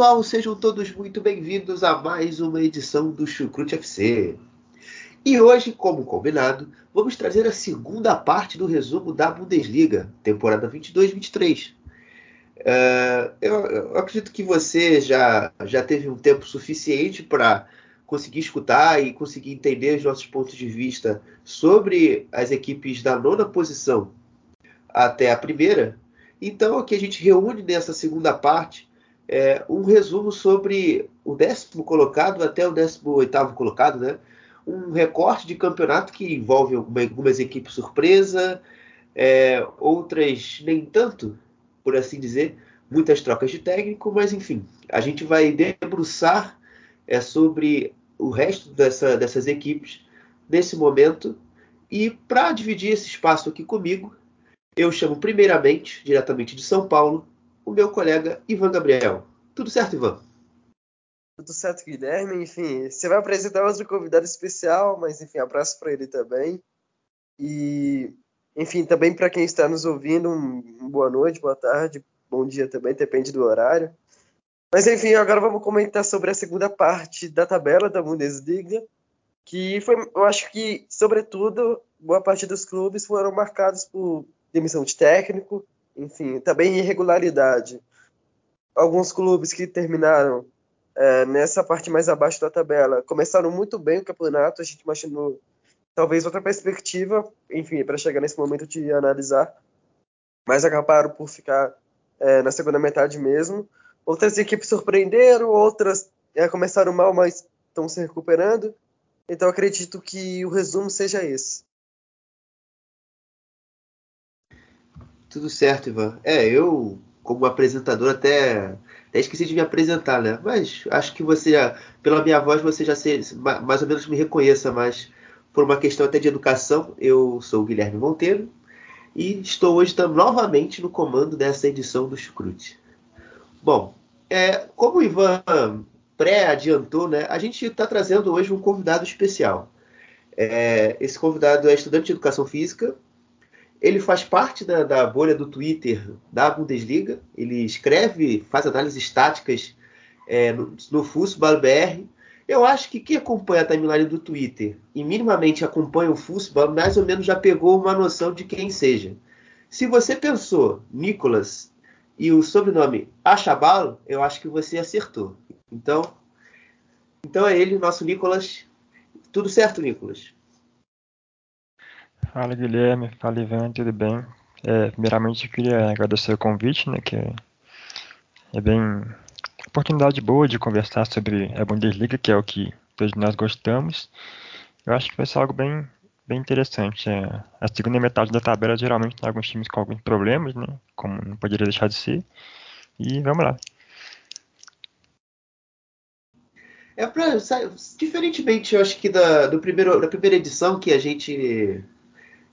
Pessoal, sejam todos muito bem-vindos a mais uma edição do Chucrute FC. E hoje, como combinado, vamos trazer a segunda parte do resumo da Bundesliga, temporada 22-23. Uh, eu, eu, acredito que você já, já teve um tempo suficiente para conseguir escutar e conseguir entender os nossos pontos de vista sobre as equipes da nona posição até a primeira. Então, aqui a gente reúne nessa segunda parte é, um resumo sobre o décimo colocado até o décimo oitavo colocado, né? Um recorte de campeonato que envolve algumas equipes surpresa, é, outras nem tanto, por assim dizer, muitas trocas de técnico, mas enfim, a gente vai debruçar é, sobre o resto dessa, dessas equipes nesse momento. E para dividir esse espaço aqui comigo, eu chamo primeiramente, diretamente de São Paulo, o meu colega Ivan Gabriel. Tudo certo, Ivan? Tudo certo, Guilherme. Enfim, você vai apresentar outro convidado especial, mas enfim, abraço para ele também. E, enfim, também para quem está nos ouvindo, um, boa noite, boa tarde, bom dia também, depende do horário. Mas enfim, agora vamos comentar sobre a segunda parte da tabela da Bundesliga, que foi, eu acho que, sobretudo, boa parte dos clubes foram marcados por demissão de técnico, enfim, também irregularidade. Alguns clubes que terminaram é, nessa parte mais abaixo da tabela começaram muito bem o campeonato, a gente imaginou talvez outra perspectiva, enfim, para chegar nesse momento de analisar, mas acabaram por ficar é, na segunda metade mesmo. Outras equipes surpreenderam, outras é, começaram mal, mas estão se recuperando. Então acredito que o resumo seja esse. Tudo certo, Ivan. É, eu, como apresentador, até, até esqueci de me apresentar, né? Mas acho que você, pela minha voz, você já se, mais ou menos me reconheça, mas por uma questão até de educação, eu sou o Guilherme Monteiro e estou hoje novamente no comando dessa edição do Chucrute. Bom, é, como o Ivan pré-adiantou, né, a gente está trazendo hoje um convidado especial. É, esse convidado é estudante de educação física, ele faz parte da, da, bolha do Twitter da Bundesliga. Ele escreve, faz análises táticas é, no, no Fußball BR. Eu acho que quem acompanha a timeline do Twitter e minimamente acompanha o Fußball, mais ou menos já pegou uma noção de quem seja. Se você pensou Nicolas e o sobrenome Achabalo, eu acho que você acertou. Então, então é ele, nosso Nicolas. Tudo certo, Nicolas? Fala Guilherme, fala Ivan, tudo bem? É, primeiramente eu queria agradecer o convite, né, que é bem oportunidade boa de conversar sobre a Bundesliga, que é o que todos nós gostamos. Eu acho que vai ser algo bem, bem interessante. É, a segunda metade da tabela geralmente tem alguns times com alguns problemas, né, como não poderia deixar de ser. E vamos lá. É pra, diferentemente, eu acho que da, do primeiro, da primeira edição que a gente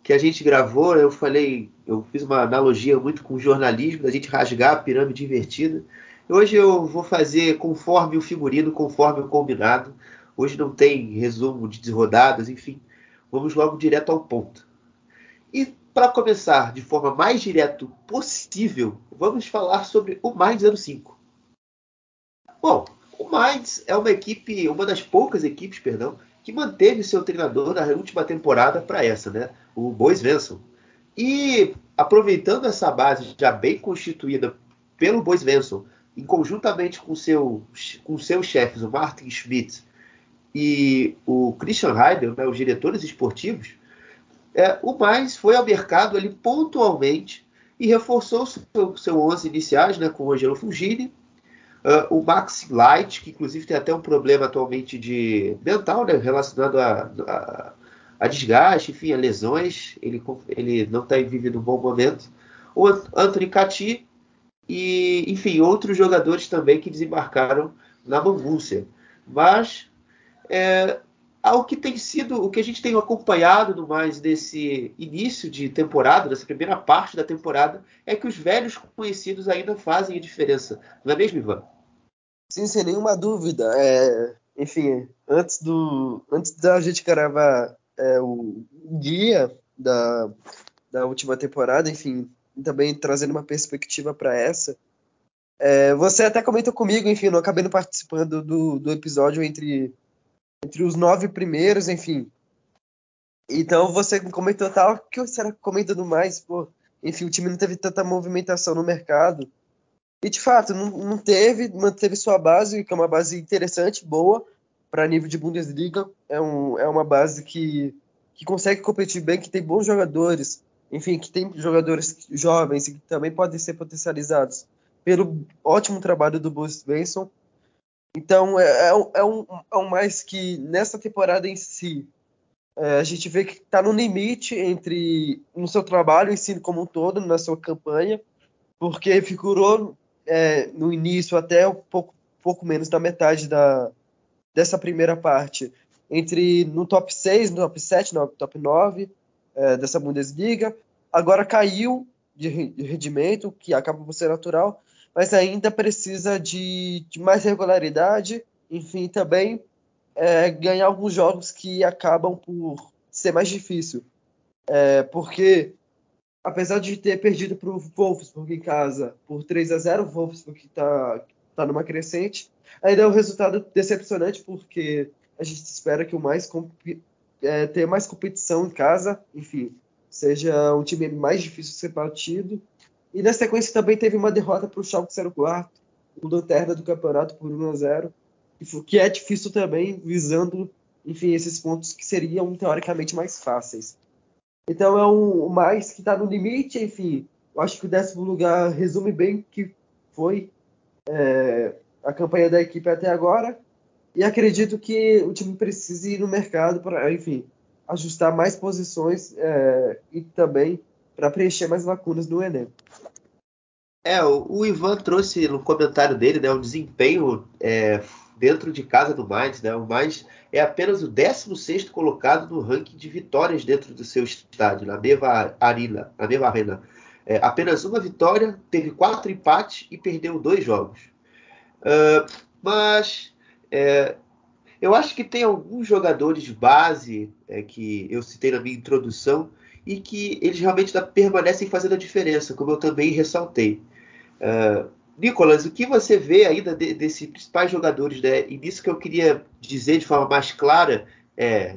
que a gente gravou, eu falei, eu fiz uma analogia muito com o jornalismo, da gente rasgar a pirâmide invertida. Hoje eu vou fazer conforme o figurino, conforme o combinado. Hoje não tem resumo de rodadas, enfim. Vamos logo direto ao ponto. E para começar de forma mais direto possível, vamos falar sobre o Mainz 05. Bom, o Mainz é uma equipe, uma das poucas equipes, perdão, que manteve seu treinador na última temporada para essa, né? O Bois Venson. E aproveitando essa base já bem constituída pelo Bois Venson, em conjuntamente com seu com seus chefes, o Martin Schmidt e o Christian Heidel, né, os diretores esportivos, é, o mais foi ao mercado ali pontualmente e reforçou seu, seu 11 iniciais, né, com o Angelo Fugini, Uh, o Max Light, que inclusive tem até um problema atualmente de mental, né, relacionado a, a, a desgaste, enfim, a lesões. Ele, ele não está vivendo um bom momento. O Anthony Cati e, enfim, outros jogadores também que desembarcaram na Mangúcia. Mas é, ao que tem sido, o que a gente tem acompanhado no mais desse início de temporada, dessa primeira parte da temporada, é que os velhos conhecidos ainda fazem a diferença. Não é mesmo, Ivan? Sim, sem nenhuma dúvida. É, enfim, antes do antes da gente gravar é, o guia da, da última temporada, enfim, também trazendo uma perspectiva para essa. É, você até comentou comigo, enfim, não acabei não participando do, do episódio entre entre os nove primeiros, enfim. Então você comentou tal, que será que comentando mais? Pô, enfim, o time não teve tanta movimentação no mercado. E de fato, não, não teve, manteve sua base, que é uma base interessante, boa, para nível de Bundesliga. É, um, é uma base que, que consegue competir bem, que tem bons jogadores, enfim, que tem jogadores jovens e que também podem ser potencializados pelo ótimo trabalho do Bruce Benson. Então, é, é, é, um, é um mais que nessa temporada em si, é, a gente vê que está no limite entre no seu trabalho em si como um todo, na sua campanha, porque figurou é, no início até um pouco, pouco menos da metade da, dessa primeira parte, entre no top 6, no top 7, no top 9 é, dessa Bundesliga. Agora caiu de, de rendimento, que acaba por ser natural, mas ainda precisa de, de mais regularidade, enfim, também é, ganhar alguns jogos que acabam por ser mais difícil. É, porque, apesar de ter perdido para o Wolfsburg em casa por 3 a 0 o Wolfsburg está tá numa crescente, ainda é um resultado decepcionante, porque a gente espera que o mais é, tenha mais competição em casa, enfim, seja um time mais difícil de ser batido, e na sequência também teve uma derrota para o Schalke 04, o lanterna do campeonato por 1 a 0, que é difícil também, visando, enfim, esses pontos que seriam teoricamente mais fáceis. Então é um mais que está no limite, enfim. Eu acho que o décimo lugar resume bem o que foi é, a campanha da equipe até agora. E acredito que o time precise ir no mercado para, enfim, ajustar mais posições é, e também para preencher mais lacunas no Enem. É, o, Ivan trouxe no comentário dele né, o desempenho é, dentro de casa do Mainz. Né, o Mainz é apenas o 16 colocado no ranking de vitórias dentro do seu estádio, na Neva Arena. Na Neva Arena. É, apenas uma vitória, teve quatro empates e perdeu dois jogos. Uh, mas é, eu acho que tem alguns jogadores de base é, que eu citei na minha introdução e que eles realmente permanecem fazendo a diferença, como eu também ressaltei. Uh, Nicolas, o que você vê ainda de, desses principais jogadores, né? E nisso que eu queria dizer de forma mais clara é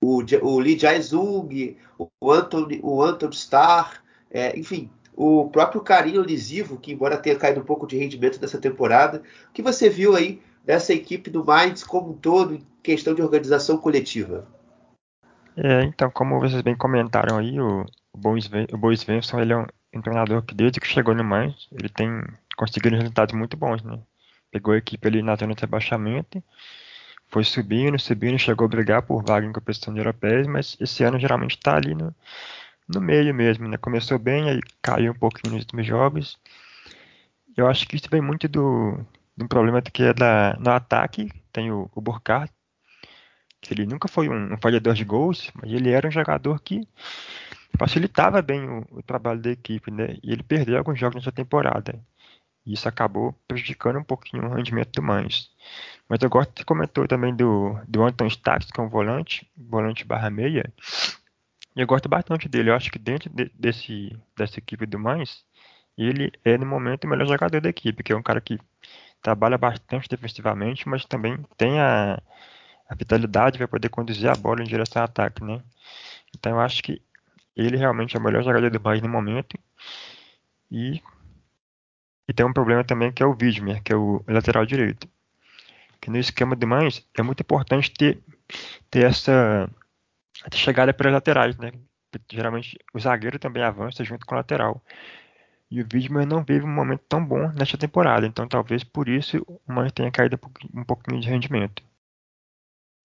o, o Lee Jae-sung, o Anthony, o Anton Starr, é, enfim, o próprio Carinho Lisivo, que embora tenha caído um pouco de rendimento dessa temporada, o que você viu aí dessa equipe do Mainz como um todo em questão de organização coletiva? É, então, como vocês bem comentaram aí, o, o Bo ele é um treinador que desde que chegou no Mainz, ele tem conseguido resultados muito bons, né? Pegou a equipe ali na zona de rebaixamento, foi subindo, subindo, chegou a brigar por vaga em competição europeia, mas esse ano geralmente está ali no, no meio mesmo, né? Começou bem, aí caiu um pouquinho nos últimos jogos. Eu acho que isso vem muito do, do problema que é da, no ataque, tem o, o Burkhardt, que ele nunca foi um, um falhador de gols, mas ele era um jogador que facilitava bem o, o, trabalho da equipe, né? E ele perdeu alguns jogos nessa temporada. E isso acabou prejudicando um pouquinho o rendimento do Mans. Mas eu gosto que comentou também do, do Anton Stacks, que é um volante, volante barra meia. E eu gosto bastante dele. Eu acho que dentro de, desse, dessa equipe do Mans, ele é no momento o melhor jogador da equipe, que é um cara que trabalha bastante defensivamente, mas também tem a, a vitalidade para poder conduzir a bola em direção ao ataque, né? Então eu acho que ele realmente é o melhor jogador do país no momento. E, e tem um problema também que é o Widmer, que é o lateral direito. Que no esquema de mães é muito importante ter, ter essa, essa chegada pelas laterais, né? Geralmente o zagueiro também avança junto com o lateral. E o Widmer não vive um momento tão bom nesta temporada, então talvez por isso o Mães tenha caído um pouquinho de rendimento.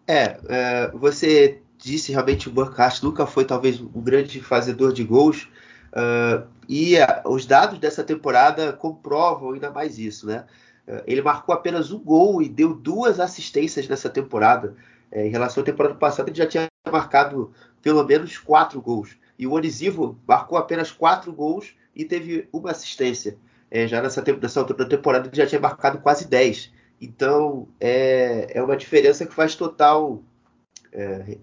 É, é, você disse, realmente o Burkhardt nunca foi talvez um grande fazedor de gols. Uh, e uh, os dados dessa temporada comprovam ainda mais isso, né? Uh, ele marcou apenas um gol e deu duas assistências nessa temporada. É, em relação à temporada passada, ele já tinha marcado pelo menos quatro gols. E o Onisivo marcou apenas quatro gols e teve uma assistência. É, já nessa, nessa altura da temporada ele já tinha marcado quase 10. Então é, é uma diferença que faz total. É,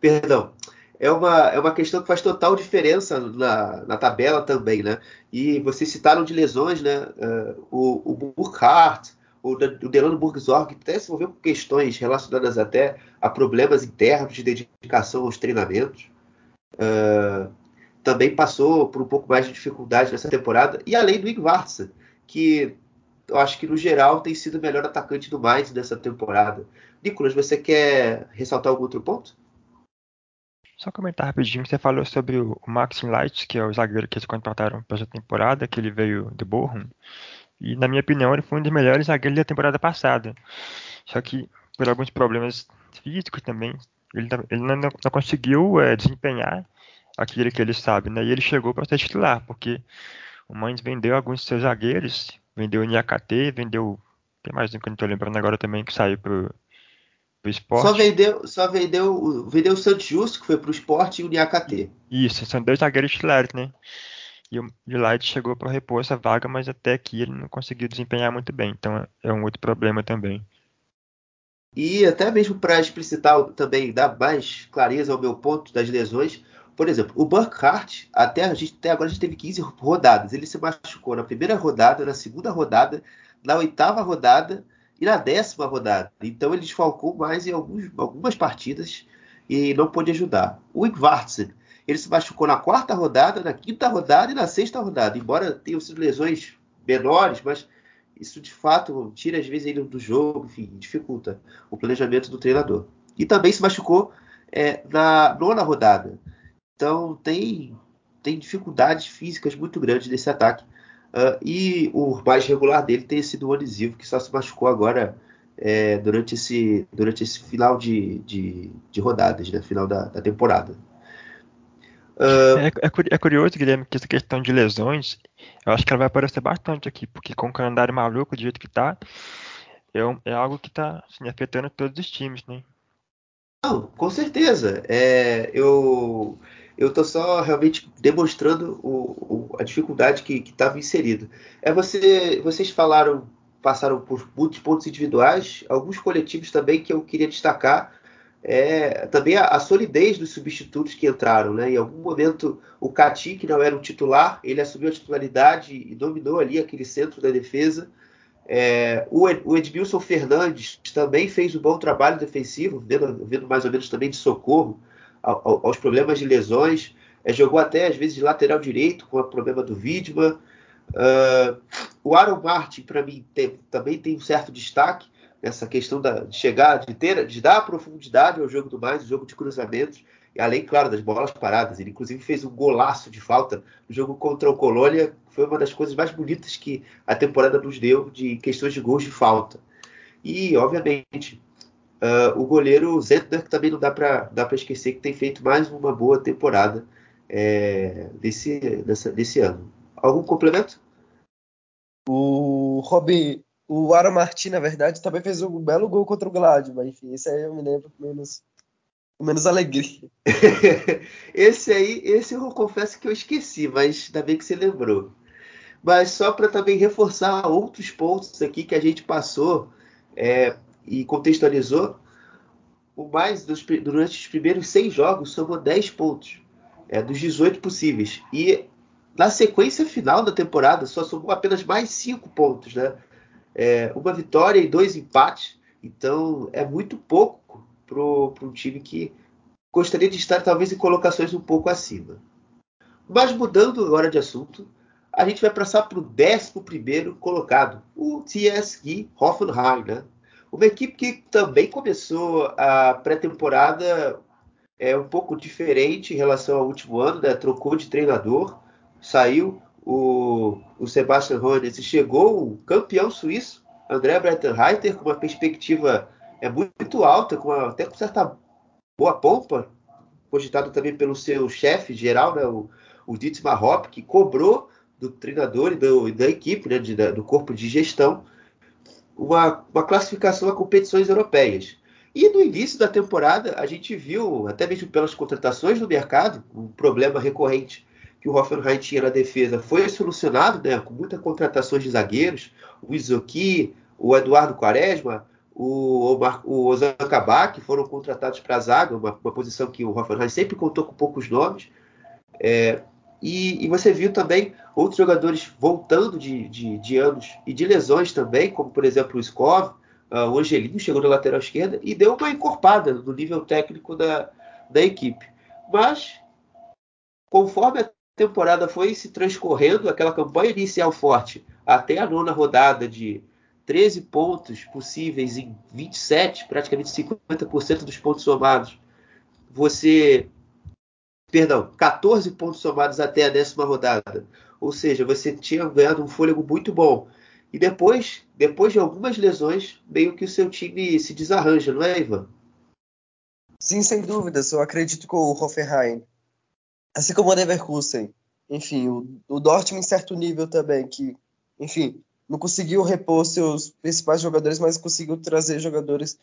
perdão. É uma, é uma questão que faz total diferença na, na tabela também, né? E vocês citaram de lesões, né? Uh, o, o Burkhardt, o, o Delano Burgzorg até se envolveu com questões relacionadas até a problemas internos de dedicação aos treinamentos. Uh, também passou por um pouco mais de dificuldade nessa temporada. E além do Ingvartsen, que eu acho que no geral tem sido o melhor atacante do mais nessa temporada. Nicolas, você quer ressaltar algum outro ponto? Só comentar rapidinho, você falou sobre o Maxim Light, que é o zagueiro que eles contrataram para essa temporada, que ele veio do Bochum. E na minha opinião, ele foi um dos melhores zagueiros da temporada passada. Só que por alguns problemas físicos também, ele, ele não, não, conseguiu é, desempenhar aquilo que ele sabe, né? E ele chegou para ser titular, porque o Mainz vendeu alguns de seus zagueiros, vendeu o Niakate, vendeu. Tem mais um que eu não estou lembrando agora também que saiu pro, pro esporte. Só vendeu, só vendeu, vendeu o Santos Justo, que foi pro esporte, e o Niakate. Isso, são dois zagueiros titulares, né? E o Light chegou para repor essa vaga, mas até aqui ele não conseguiu desempenhar muito bem. Então é um outro problema também. E até mesmo para explicitar também, dar mais clareza ao meu ponto das lesões, por exemplo, o Burkhardt, até, a gente, até agora a gente teve 15 rodadas. Ele se machucou na primeira rodada, na segunda rodada, na oitava rodada e na décima rodada. Então ele desfalcou mais em alguns, algumas partidas e não pôde ajudar. O Ingvartsen, ele se machucou na quarta rodada, na quinta rodada e na sexta rodada. Embora tenham sido lesões menores, mas isso de fato tira às vezes ele do jogo, enfim, dificulta o planejamento do treinador. E também se machucou é, na nona rodada. Então tem, tem dificuldades físicas muito grandes nesse ataque. Uh, e o mais regular dele tem sido o Onisivo, que só se machucou agora é, durante, esse, durante esse final de, de, de rodadas, né? final da, da temporada. Uh... É, é, é, curioso, Guilherme, que essa questão de lesões, eu acho que ela vai aparecer bastante aqui, porque com o calendário maluco do jeito que tá, é, é algo que está assim, afetando todos os times, né? Não, com certeza. É, eu eu estou só realmente demonstrando o, o, a dificuldade que estava inserido. É você, vocês falaram, passaram por muitos pontos individuais, alguns coletivos também que eu queria destacar. É, também a, a, solidez dos substitutos que entraram, né? Em algum momento o Cati, que não era um titular, ele assumiu a titularidade e dominou ali aquele centro da defesa. É, o, o Edmilson Fernandes também fez um bom trabalho defensivo, vendo, vendo mais ou menos também de socorro aos problemas de lesões. É, jogou até às vezes de lateral direito com o problema do Widman. Uh, o Aaron Martin, para mim, tem, também tem um certo destaque nessa questão da, de chegar, de ter, de dar profundidade ao jogo do mais, o jogo de cruzamentos, e além, claro, das bolas paradas. Ele, inclusive, fez um golaço de falta no jogo contra o Colônia, foi uma das coisas mais bonitas que a temporada nos deu de questões de gols de falta. E, obviamente, Uh, o goleiro Zentner, que também não dá para esquecer que tem feito mais uma boa temporada é, desse, dessa, desse ano. Algum complemento? O Robin, o Aaron Martin, na verdade, também fez um belo gol contra o Gladbach, mas enfim, esse aí eu me lembro com menos, menos alegria. esse aí, esse eu confesso que eu esqueci, mas ainda bem que você lembrou. Mas só para também reforçar outros pontos aqui que a gente passou, é, e contextualizou, o mais dos, durante os primeiros seis jogos somou 10 pontos é, dos 18 possíveis. E na sequência final da temporada só somou apenas mais 5 pontos. Né? É, uma vitória e dois empates. Então é muito pouco para um time que gostaria de estar talvez em colocações um pouco acima. Mas mudando agora de assunto, a gente vai passar para o 11 colocado, o TSG Hoffenheim, né? Uma equipe que também começou a pré-temporada é um pouco diferente em relação ao último ano, né? Trocou de treinador, saiu o, o Sebastian Hoeneß e chegou o campeão suíço, André Breitenreiter, com uma perspectiva é muito alta, com uma, até com certa boa pompa, cogitado também pelo seu chefe geral, né, o, o Dietmar Hopp, que cobrou do treinador e do, da equipe, né, de, do corpo de gestão, uma, uma classificação a competições europeias. E no início da temporada, a gente viu, até mesmo pelas contratações no mercado, um problema recorrente que o Hoffenheim tinha na defesa foi solucionado, né, com muitas contratações de zagueiros, o Izoki, o Eduardo Quaresma, o, o Ozan foram contratados para a zaga, uma, uma, posição que o Hoffenheim sempre contou com poucos nomes. É, e, e, você viu também outros jogadores voltando de, de, de, anos e de lesões também, como por exemplo o Skov, uh, o Angelinho chegou na lateral esquerda e deu uma encorpada no nível técnico da, da equipe. Mas, conforme a temporada foi se transcorrendo, aquela campanha inicial forte até a nona rodada de 13 pontos possíveis em 27, praticamente 50% dos pontos somados. Você. Perdão, 14 pontos somados até a décima rodada. Ou seja, você tinha ganhado um fôlego muito bom. E depois, depois de algumas lesões, meio que o seu time se desarranja, não é, Ivan? Sim, sem dúvidas. Eu acredito que o Hoffenheim, assim como o Leverkusen, enfim, o, o Dortmund em certo nível também, que, enfim, não conseguiu repor seus principais jogadores, mas conseguiu trazer jogadores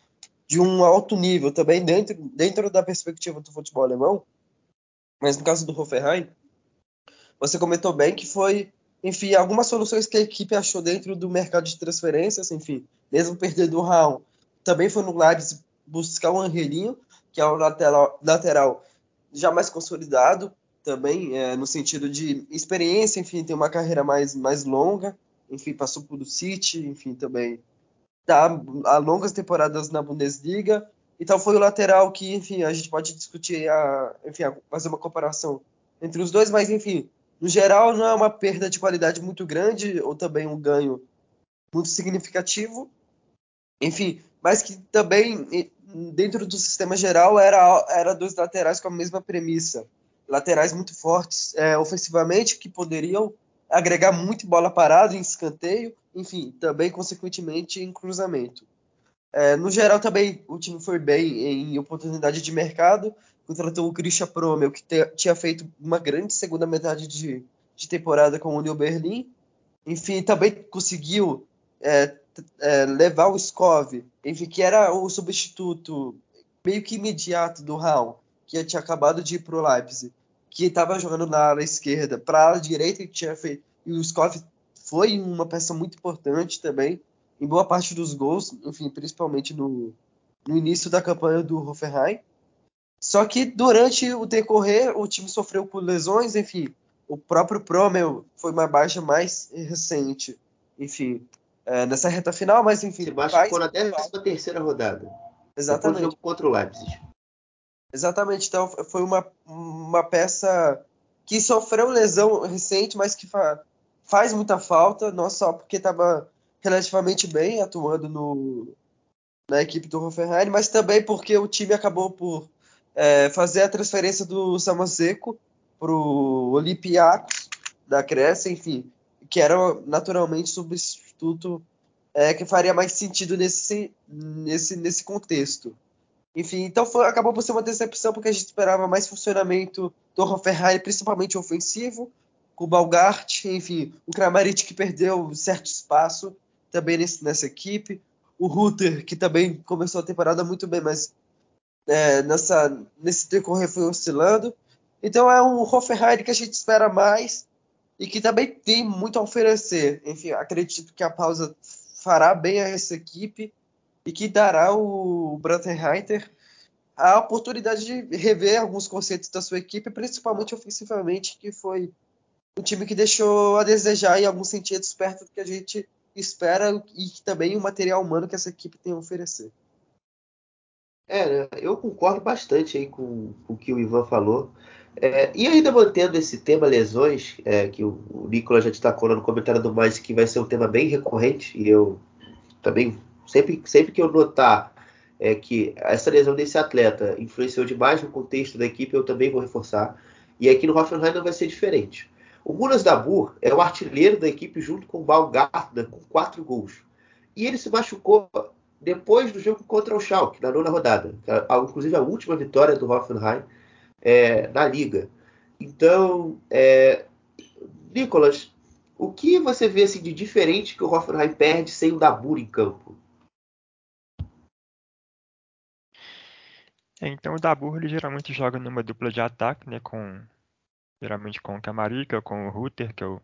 de um alto nível também dentro, dentro da perspectiva do futebol alemão. Mas no caso do Hoffenheim, você comentou bem que foi, enfim, algumas soluções que a equipe achou dentro do mercado de transferências, enfim, mesmo perdendo o Raul, também foi no Leipzig buscar o Angelinho, que é o lateral, lateral já mais consolidado, também é, no sentido de experiência, enfim, tem uma carreira mais, mais longa, enfim, passou por o City, enfim, também tá há longas temporadas na Bundesliga. Então foi o lateral que, enfim, a gente pode discutir, a, enfim, a fazer uma comparação entre os dois, mas enfim, no geral não é uma perda de qualidade muito grande ou também um ganho muito significativo. Enfim, mas que também dentro do sistema geral era era dos laterais com a mesma premissa, laterais muito fortes é, ofensivamente que poderiam agregar muito bola parada em escanteio, enfim, também consequentemente em cruzamento. É, no geral também o time foi bem em oportunidade de mercado, contratou o Christian Promel, que te, tinha feito uma grande segunda metade de, de temporada com o Union Berlin, enfim, também conseguiu é, é, levar o Skov, enfim, que era o substituto meio que imediato do Raul, que tinha acabado de ir para o Leipzig que estava jogando na área esquerda para a área direita e tinha feito. E o Scott foi uma peça muito importante também em boa parte dos gols, enfim, principalmente no, no início da campanha do Hoffenheim. Só que durante o decorrer o time sofreu por lesões, enfim, o próprio Promel foi uma baixa mais recente, enfim, é, nessa reta final, mas enfim. Se machucou na 13 terceira rodada. Exatamente. Depois do jogo contra o Leipzig. Exatamente, então foi uma, uma peça que sofreu lesão recente, mas que fa faz muita falta, não só porque estava relativamente bem atuando no, na equipe do Hoffenheim, mas também porque o time acabou por é, fazer a transferência do Samaseco para o Olympiacos da Grécia, enfim, que era naturalmente substituto é, que faria mais sentido nesse, nesse, nesse contexto. Enfim, então foi, acabou por ser uma decepção porque a gente esperava mais funcionamento do Hoffenheim, principalmente ofensivo, com o Balgart, enfim, o Kramaric que perdeu certo espaço também nesse, nessa equipe, o Rutter que também começou a temporada muito bem, mas é, nessa, nesse decorrer foi oscilando. Então é um Hoffenheim que a gente espera mais e que também tem muito a oferecer. Enfim, acredito que a pausa fará bem a essa equipe e que dará o Breitenreiter a oportunidade de rever alguns conceitos da sua equipe, principalmente ofensivamente, que foi um time que deixou a desejar em alguns sentidos perto do que a gente espera e também o material humano que essa equipe tem a oferecer. É, eu concordo bastante aí com, com o que o Ivan falou. É, e ainda mantendo esse tema lesões, é, que o, o Nicolas já destacou no comentário do Mais, que vai ser um tema bem recorrente, e eu também sempre, sempre que eu notar é, que essa lesão desse atleta influenciou demais no contexto da equipe, eu também vou reforçar. E aqui no Hoffenheim não vai ser diferente. O Munas Dabur é o artilheiro da equipe junto com o Balgarda, com quatro gols. E ele se machucou depois do jogo contra o Schalke, na nona rodada. Inclusive a última vitória do Hoffenheim é, na Liga. Então, é, Nicolas, o que você vê assim, de diferente que o Hoffenheim perde sem o Dabur em campo? Então o Dabur ele geralmente joga numa dupla de ataque, né, com geralmente com o Camarica, com o Rutter, que é o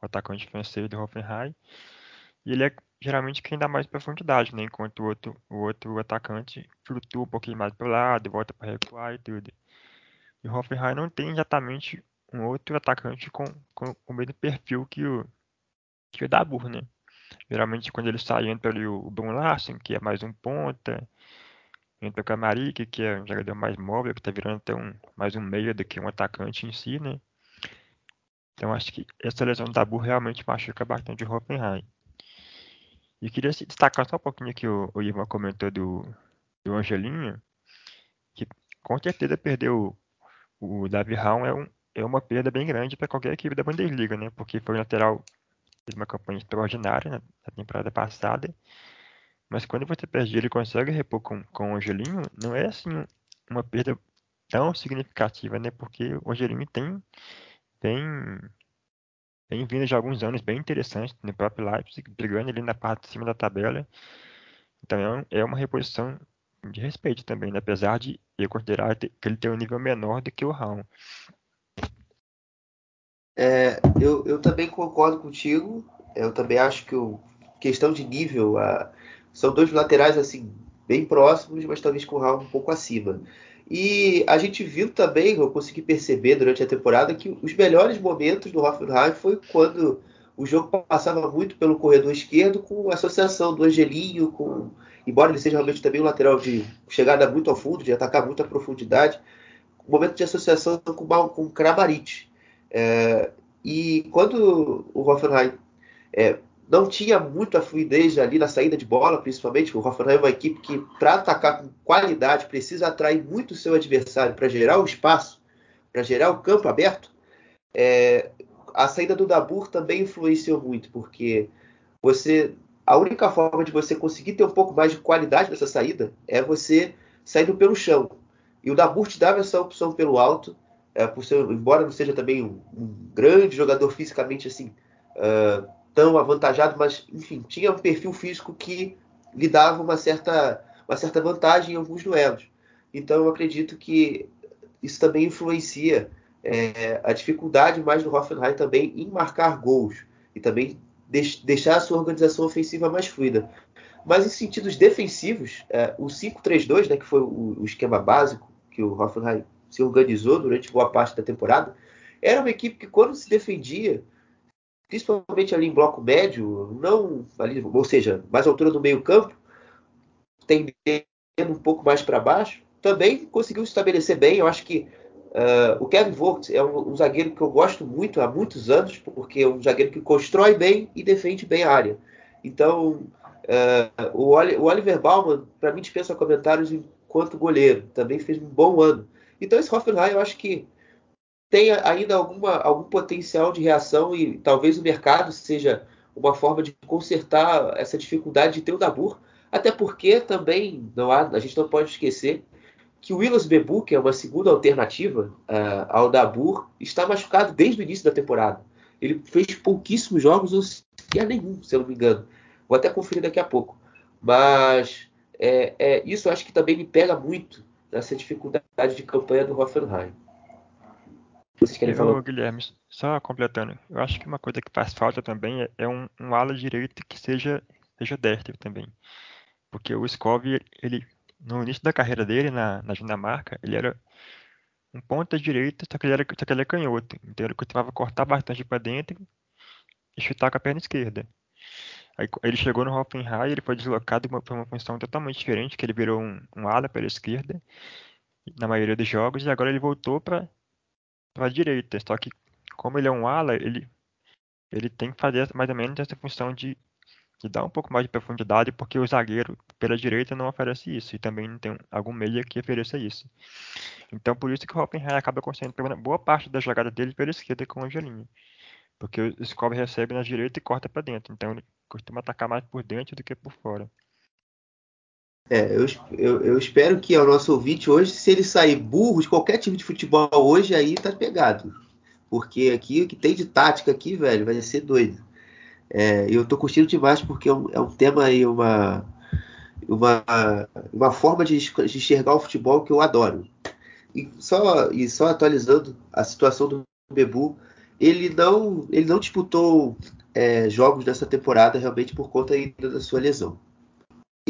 atacante francês do Hoffenheim. E ele é geralmente quem dá mais profundidade, né? Enquanto o outro, o outro atacante flutua um pouquinho mais para o lado, volta para recuar e tudo. E o Hoffenheim não tem exatamente um outro atacante com, com o mesmo perfil que o, que o Dabur, né? Geralmente quando ele sai entra ali o Brun Larsen, que é mais um ponta, entra o Camaric, que é um jogador mais móvel, que está virando até um, mais um meia do que um atacante em si, né? Então acho que essa lesão do Dabur realmente machuca bastante o Hoffenheim. E queria destacar só um pouquinho que o, o Ivan comentou do, do Angelinho, que com certeza perdeu o, o Davi Raum é, um, é uma perda bem grande para qualquer equipe da Bundesliga, né? Porque foi lateral fez uma campanha extraordinária na, na temporada passada. Mas quando você perde ele consegue repor com, com o Angelinho, não é assim uma perda tão significativa, né? Porque o Angelinho tem, tem tem vindo de alguns anos bem interessantes no próprio Leipzig, brigando ali na parte de cima da tabela. Então é, é uma reposição de respeito também, né? apesar de eu considerar que ele tem um nível menor do que o Raul. É, eu, eu também concordo contigo. Eu também acho que o questão de nível a, são dois laterais assim bem próximos, mas talvez com o Raul um pouco acima. E a gente viu também, eu consegui perceber durante a temporada, que os melhores momentos do Hoffenheim foi quando o jogo passava muito pelo corredor esquerdo com a associação do Angelinho, com, embora ele seja realmente também um lateral de chegada muito ao fundo, de atacar muito a profundidade, um momento de associação com, com o Kramaric. É, e quando o Hoffenheim é, não tinha muita fluidez ali na saída de bola, principalmente. O Hoffenheim é uma equipe que, para atacar com qualidade, precisa atrair muito o seu adversário para gerar o espaço, para gerar o campo aberto. É, a saída do Dabur também influenciou muito, porque você a única forma de você conseguir ter um pouco mais de qualidade nessa saída é você saindo pelo chão. E o Dabur te dava essa opção pelo alto, é, por ser, embora não seja também um, um grande jogador fisicamente assim. Uh, tão avantajado, mas enfim, tinha um perfil físico que lhe dava uma certa, uma certa vantagem em alguns duelos. Então eu acredito que isso também influencia é, a dificuldade mais do Hoffenheim também em marcar gols e também deixar a sua organização ofensiva mais fluida. Mas em sentidos defensivos, é, o 5-3-2, né, que foi o, o, esquema básico que o Hoffenheim se organizou durante boa parte da temporada, era uma equipe que quando se defendia principalmente ali em bloco médio, não ali, ou seja, mais altura do meio campo, tendendo um pouco mais para baixo, também conseguiu estabelecer bem. Eu acho que uh, o Kevin Vogt é um, um, zagueiro que eu gosto muito há muitos anos, porque é um zagueiro que constrói bem e defende bem a área. Então, uh, o, Oliver Baumann, para mim, dispensa comentários enquanto goleiro. Também fez um bom ano. Então, esse Hoffenheim, eu acho que tem ainda alguma, algum potencial de reação e talvez o mercado seja uma forma de consertar essa dificuldade de ter o Dabur, até porque também não há, a gente não pode esquecer que o Willis Bebu, que é uma segunda alternativa uh, ao Dabur, está machucado desde o início da temporada. Ele fez pouquíssimos jogos, ou sequer nenhum, se eu não me engano. Vou até conferir daqui a pouco. Mas é, é, isso acho que também me pega muito nessa dificuldade de campanha do Hoffenheim. Querem falar? Guilherme, só completando, eu acho que uma coisa que faz falta também é, é um, um ala direito que seja, seja destro também. Porque o Skov, ele, no início da carreira dele na, na Dinamarca, ele era um ponta direita, só que ele era, só que ele era canhoto. Então ele costumava cortar bastante para dentro e chutar com a perna esquerda. Aí ele chegou no Hoffenheim, ele foi deslocado para uma função totalmente diferente, que ele virou um, um ala pela esquerda na maioria dos jogos, e agora ele voltou para para a direita. Só que, como ele é um ala, ele, ele tem que fazer mais ou menos essa função de, de dar um pouco mais de profundidade, porque o zagueiro pela direita não oferece isso, e também não tem algum meia que ofereça isso. Então, por isso que o Hoppenheim acaba concentrando boa parte da jogada dele pela esquerda com o Angelini. Porque o Scob recebe na direita e corta para dentro. Então, ele costuma atacar mais por dentro do que por fora. É, eu, eu, eu, espero que o nosso ouvinte hoje, se ele sair burro de qualquer time de futebol hoje, aí tá pegado. Porque aqui o que tem de tática aqui, velho, vai ser doido. É, eu tô curtindo demais porque é um, é um tema e uma, uma, uma forma de, de, enxergar o futebol que eu adoro. E só, e só atualizando a situação do Bebu, ele não, ele não disputou é, jogos dessa temporada realmente por conta ainda da sua lesão.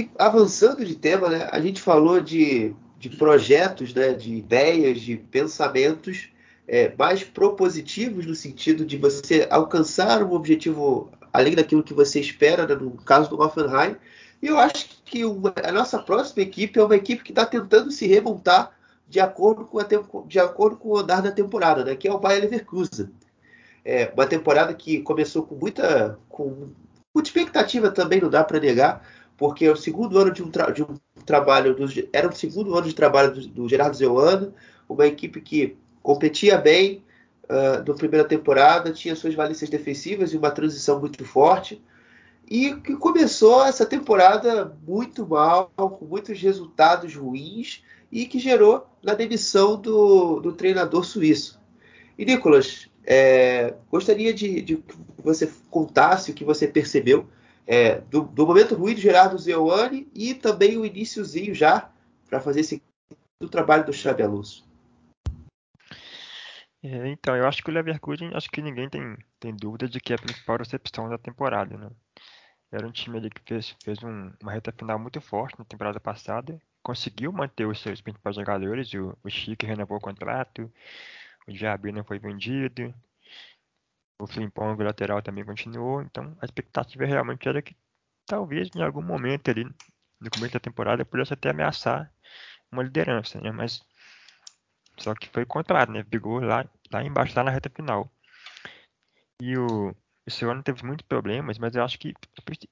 E avançando de tema, né, a gente falou de, de projetos, né, de ideias, de pensamentos é, mais propositivos no sentido de você alcançar um objetivo além daquilo que você espera, né, no caso do Hoffenheim. E eu acho que uma, a nossa próxima equipe é uma equipe que está tentando se remontar de acordo com, a, de acordo com o andar da temporada, né, que é o Bayer Leverkusen. É, uma temporada que começou com muita, com muita expectativa também, não dá para negar, porque é o segundo ano de um, de um trabalho, do, era o segundo ano de trabalho do, do Gerardo Zeuano, uma equipe que competia bem uh, na primeira temporada, tinha suas valências defensivas e uma transição muito forte, e que começou essa temporada muito mal, com muitos resultados ruins, e que gerou na demissão do, do treinador suíço. E Nicolas, é, gostaria de, de, que você contasse o que você percebeu é, do, do, momento ruim do Gerardo Zeuane e também o iníciozinho já para fazer esse do trabalho do Xabi Alonso. É, então, eu acho que o Leverkusen, acho que ninguém tem, tem dúvida de que é a principal recepção da temporada, né? Era um time ali que fez, fez um, uma reta final muito forte na temporada passada, conseguiu manter os seus principais jogadores, o, o Chique renovou o contrato, o não foi vendido, o Flimpong, o lateral, também continuou. Então a expectativa realmente era que talvez em algum momento ali no começo da temporada pudesse até ameaçar uma liderança, né? Mas só que foi contrário, né? Pegou lá, lá embaixo, lá na reta final. E o esse ano teve muitos problemas, mas eu acho que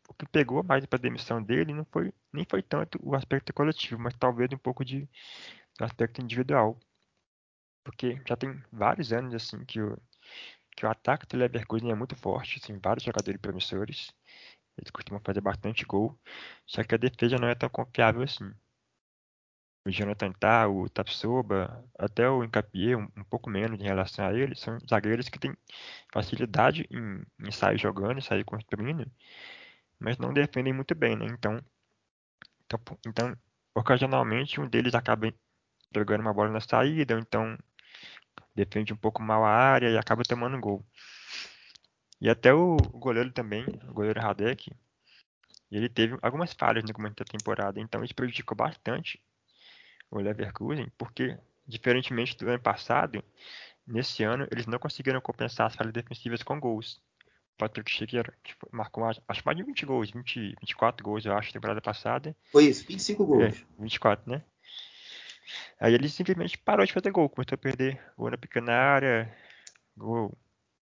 o que pegou mais para a demissão dele não foi nem foi tanto o aspecto coletivo, mas talvez um pouco de aspecto individual. Porque já tem vários anos assim que o que o ataque do Leverkusen é muito forte, tem vários jogadores promissores, eles costumam fazer bastante gol, só que a defesa não é tão confiável assim. O Jonathan Tah, o Tapsoba, até o Encapié, um, um, pouco menos em relação a ele, são zagueiros que têm facilidade em, em sair jogando, sair construindo, mas não defendem muito bem, né? Então, então, então ocasionalmente um deles acaba jogando uma bola na saída, ou então defende um pouco mal a área e acaba tomando gol. E até o goleiro também, o goleiro Radek, ele teve algumas falhas no começo da temporada, então isso prejudicou bastante o Leverkusen, porque, diferentemente do ano passado, nesse ano eles não conseguiram compensar as falhas defensivas com gols. O Patrick Schick marcou acho mais de 20 gols, 20, 24 gols, eu acho, temporada passada. Foi isso, 25 gols. É, 24, né? Aí ele simplesmente parou de fazer gol, começou a perder gol na pequena área, gol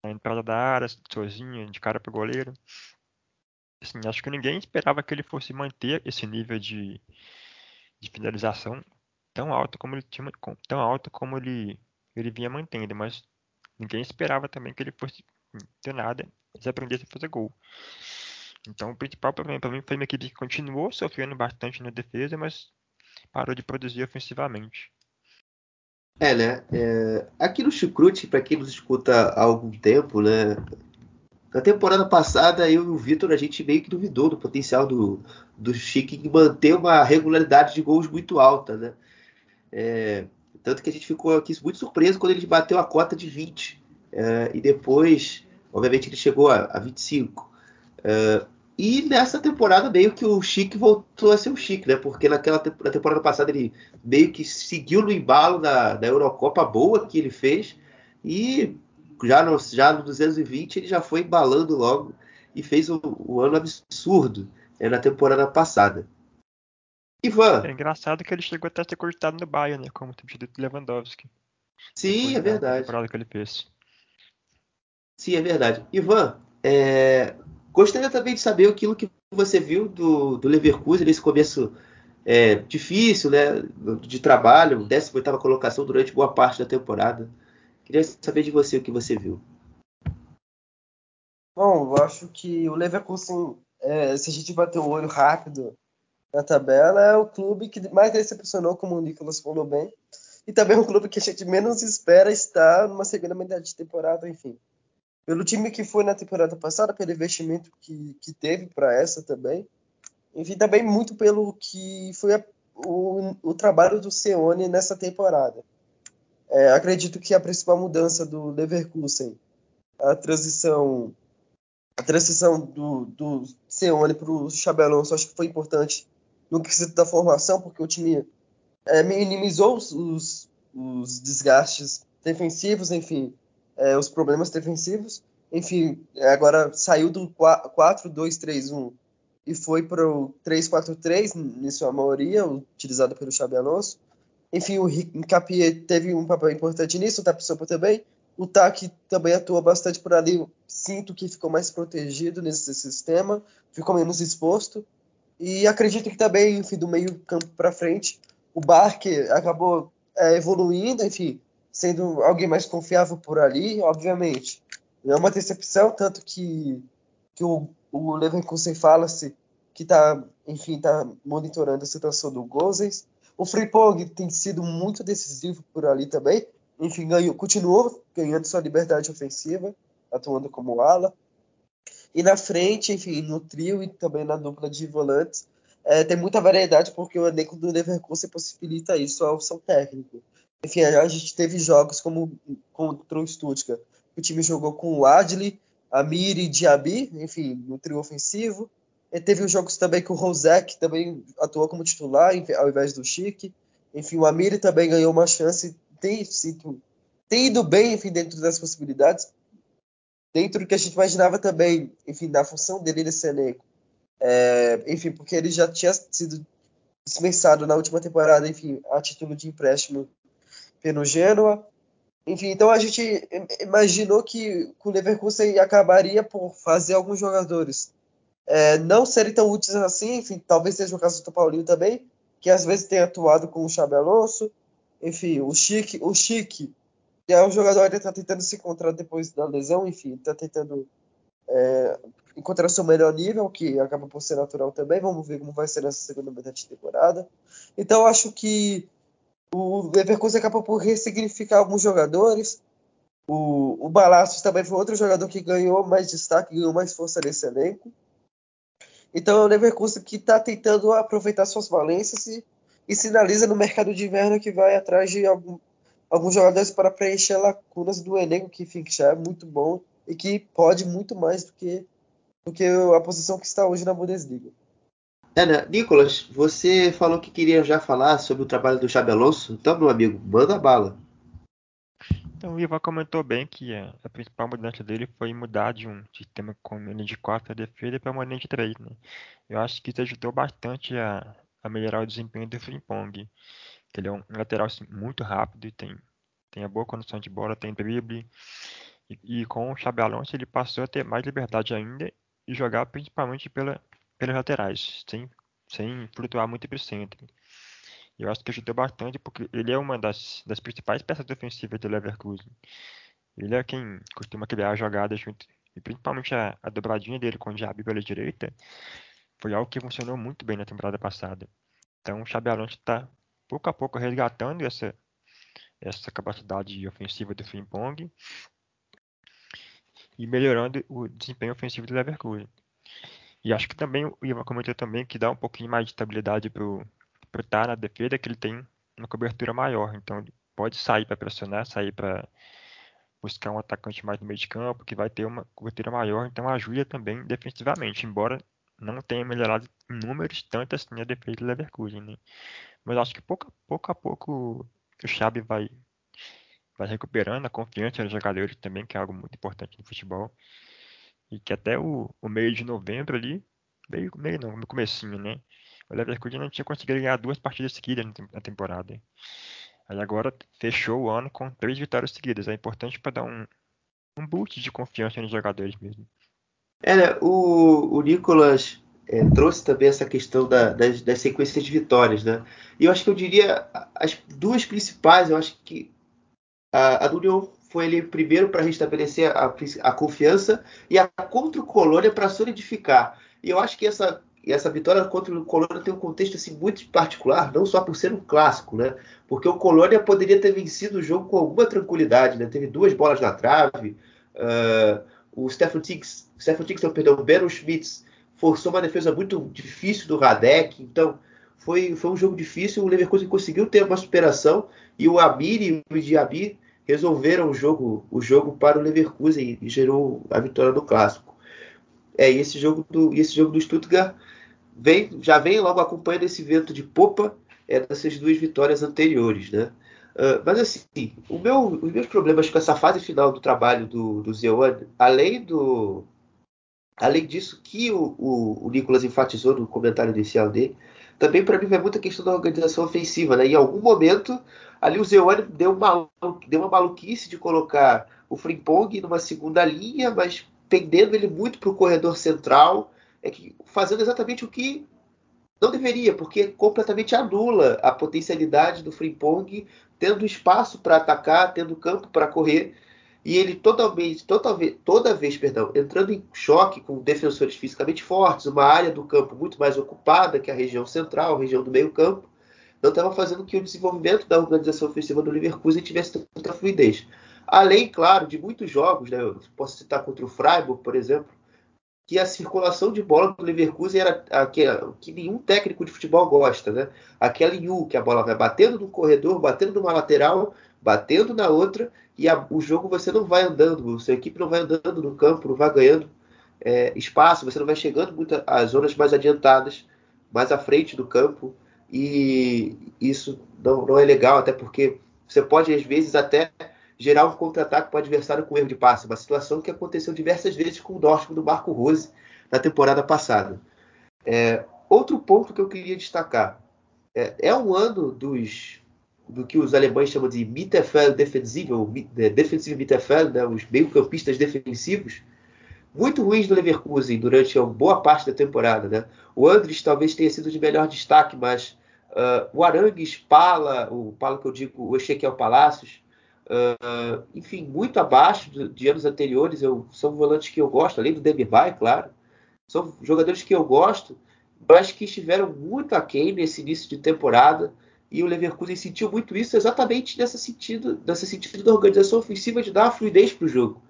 na entrada da área, sozinho, de cara pro goleiro. Assim, acho que ninguém esperava que ele fosse manter esse nível de, de finalização tão alto como ele tinha, tão alto como ele, ele vinha mantendo, mas ninguém esperava também que ele fosse ter nada, desaprendesse a fazer gol. Então o principal problema para mim foi uma equipe que continuou sofrendo bastante na defesa, mas parou de produzir ofensivamente. É, né? É, aqui no Chucrute, para quem nos escuta há algum tempo, né? Na temporada passada, eu e o Vitor, a gente meio que duvidou do potencial do, do Chique em manter uma regularidade de gols muito alta, né? É, tanto que a gente ficou aqui muito surpreso quando ele bateu a cota de 20. É, e depois, obviamente, ele chegou a, a 25. É, e nessa temporada meio que o Chique voltou a ser o Chique, né? Porque naquela na temporada passada ele meio que seguiu no embalo da, da Eurocopa boa que ele fez e já no, já no 220 ele já foi embalando logo e fez o, o ano absurdo né, na temporada passada. Ivan. É engraçado que ele chegou até a ser cortado no Bayern, né? Como dito Lewandowski. Sim, é verdade. temporada que ele fez. Sim, é verdade. Ivan, é, Gostaria também de saber aquilo que você viu do, do Leverkusen nesse começo é, difícil, né, de trabalho, 18ª colocação durante boa parte da temporada. Queria saber de você o que você viu. Bom, eu acho que o Leverkusen, é, se a gente bater o olho rápido na tabela. É o clube que mais decepcionou, como o Nicolas falou bem. E também é um clube que a gente menos espera estar numa segunda metade de temporada, enfim. Pelo time que foi na temporada passada, pelo investimento que, que teve para essa também. Enfim, também muito pelo que foi a, o, o trabalho do Seone nessa temporada. É, acredito que a principal mudança do Leverkusen, a transição a transição do, do Seone para o Xabi acho que foi importante no quesito da formação, porque o time é, minimizou os, os, os, desgastes defensivos, enfim, é, os problemas defensivos. Enfim, agora saiu do 4-2-3-1 e foi para o 3-4-3, em sua maioria, utilizado pelo Xabi Alonso. Enfim, o Encapié teve um papel importante nisso, o Tapsopa também. O TAC também atua bastante por ali. Sinto que ficou mais protegido nesse sistema, ficou menos exposto. E acredito que também, enfim, do meio campo para frente, o Barque acabou é, evoluindo, enfim, sendo alguém mais confiável por ali, obviamente. É uma decepção, tanto que, que o, o Leverkusen fala-se que está, enfim, tá monitorando a situação do Gozens. O Frimpong tem sido muito decisivo por ali também. Enfim, ganhou, continuou ganhando sua liberdade ofensiva, atuando como ala. E na frente, enfim, no trio e também na dupla de volantes, é, tem muita variedade porque o elenco do Leverkusen possibilita isso ao seu técnico. Enfim, a gente teve jogos como contra o Stuttgart, o time jogou com o Adli, Amir e Diaby, enfim, no trio ofensivo. E teve os jogos também que o Rosek também atuou como titular ao invés do Chique. Enfim, o Amir também ganhou uma chance, tem, tem ido bem, enfim, dentro das possibilidades. Dentro do que a gente imaginava também, enfim, da função dele nesse elenco. É, enfim, porque ele já tinha sido dispensado na última temporada, enfim, a título de empréstimo pelo Genoa. Enfim, então a gente imaginou que o Leverkusen acabaria por fazer alguns jogadores é, não serem tão úteis assim, enfim, talvez seja o caso do Paulinho também, que às vezes tem atuado com o Xabi Alonso, enfim, o Chique, o Chique, que é um jogador que está tentando se encontrar depois da lesão, enfim, está tentando é, encontrar seu melhor nível, que acaba por ser natural também. Vamos ver como vai ser nessa segunda metade de temporada. Então, acho que o Leverkusen acaba por ressignificar alguns jogadores. O, o também foi outro jogador que ganhou mais destaque, ganhou mais força nesse elenco. Então é o Leverkusen que está tentando aproveitar suas valências e, e, sinaliza no mercado de inverno que vai atrás de algum, alguns jogadores para preencher lacunas do elenco, que enfim, já é muito bom e que pode muito mais do que, do que a posição que está hoje na Bundesliga. Ana, Nicolas, você falou que queria já falar sobre o trabalho do Xabi Alonso. Então, meu amigo, manda bala. Então, o Ivan comentou bem que a, a, principal mudança dele foi mudar de um sistema com linha de 4 para defesa para uma linha de 3. Né? Eu acho que isso ajudou bastante a, a melhorar o desempenho do Frimpong. Ele é um lateral assim, muito rápido e tem, tem a boa condição de bola, tem drible. E, e com o Xabi Alonso ele passou a ter mais liberdade ainda e jogar principalmente pela, pelas laterais, sem, sem flutuar muito para o centro. Eu acho que ajudou bastante porque ele é uma das, das principais peças defensivas do Leverkusen. Ele é quem costuma criar jogadas junto, e principalmente a, a dobradinha dele com o Diaby pela direita foi algo que funcionou muito bem na temporada passada. Então o Xabi Alonso está pouco a pouco resgatando essa, essa capacidade ofensiva do Frimpong e melhorando o desempenho ofensivo do Leverkusen. E acho que também o Ivan comentou também que dá um pouquinho mais de estabilidade para o Tá na defesa, que ele tem uma cobertura maior. Então ele pode sair para pressionar, sair para buscar um atacante mais no meio de campo, que vai ter uma cobertura maior. Então ajuda também defensivamente, embora não tenha melhorado em números tanto assim a defesa do Leverkusen. Né? Mas acho que pouco, pouco a pouco o Xabi vai, vai recuperando a confiança dos jogadores também, que é algo muito importante no futebol. E que até o, o meio de novembro ali, meio, meio não, no comecinho, né? O Leverkusen não tinha conseguido ganhar duas partidas seguidas na temporada. Aí agora fechou o ano com três vitórias seguidas. É importante para dar um, um boost de confiança nos jogadores mesmo. É, né? o, o Nicolas é, trouxe também essa questão da, das, das, sequências de vitórias, né? E eu acho que eu diria as duas principais, eu acho que a, a do União foi ele primeiro para restabelecer a, a, confiança e a contra o Colônia para solidificar. E eu acho que essa essa vitória contra o Colônia tem um contexto assim, muito particular, não só por ser um clássico, né? Porque o Colônia poderia ter vencido o jogo com alguma tranquilidade, né? Teve duas bolas na trave, uh, o Stefan Tiggs, Stefan Tiggs, perdão, o Bero Schmitz forçou uma defesa muito difícil do Radek, então foi, foi um jogo difícil, o Leverkusen conseguiu ter uma superação e o Amir e o Diaby resolveram o jogo, o jogo para o Leverkusen e gerou a vitória no clássico. É, esse jogo do, esse jogo do Stuttgart vem, já vem logo acompanhando esse vento de popa é, dessas duas vitórias anteriores, né? Uh, mas assim, meu, os meus problemas com essa fase final do trabalho do, do Zewan, além do além disso que o, o, o Nicolas enfatizou no comentário inicial dele, também para mim vai muita questão da organização ofensiva, né? Em algum momento ali o Zewan deu uma, deu uma maluquice de colocar o Frimpong numa segunda linha, mas pendendo ele muito para o corredor central, é que fazendo exatamente o que não deveria, porque completamente anula a potencialidade do Frimpong, tendo espaço para atacar, tendo campo para correr, e ele totalmente, totalmente, toda vez, perdão, entrando em choque com defensores fisicamente fortes, uma área do campo muito mais ocupada que a região central, a região do meio campo, não estava fazendo que o desenvolvimento da organização ofensiva do Leverkusen tivesse tanta fluidez. Além, claro, de muitos jogos, né? Eu posso citar contra o Freiburg, por exemplo, que a circulação de bola do Leverkusen era a que, nenhum técnico de futebol gosta, né? Aquela U, que a bola vai batendo no corredor, batendo numa lateral, batendo na outra, e a, o jogo você não vai andando, sua equipe não vai andando no campo, não vai ganhando é, espaço, você não vai chegando muito às zonas mais adiantadas, mais à frente do campo, e isso não, não é legal, até porque você pode, às vezes, até gerar um contra-ataque para o adversário com erro de passe. Uma situação que aconteceu diversas vezes com o Dortmund do Marco Rose na temporada passada. É, outro ponto que eu queria destacar é, é um ano dos do que os alemães chamam de Mittelfeld defensivo, é, defensivo Mittelfeld, né, os meio-campistas defensivos, muito ruins do Leverkusen durante uma boa parte da temporada. Né? O Andres talvez tenha sido de melhor destaque, mas uh, o Arangues, Pala, o Pala que eu digo, o Ezequiel Palacios, Uh, enfim, muito abaixo de, de, anos anteriores. Eu, são volantes que eu gosto, além do Demirbay, claro. São jogadores que eu gosto, mas que estiveram muito aquém nesse início de temporada. E o Leverkusen sentiu muito isso exatamente nesse sentido, nesse sentido da organização ofensiva de dar fluidez para o jogo.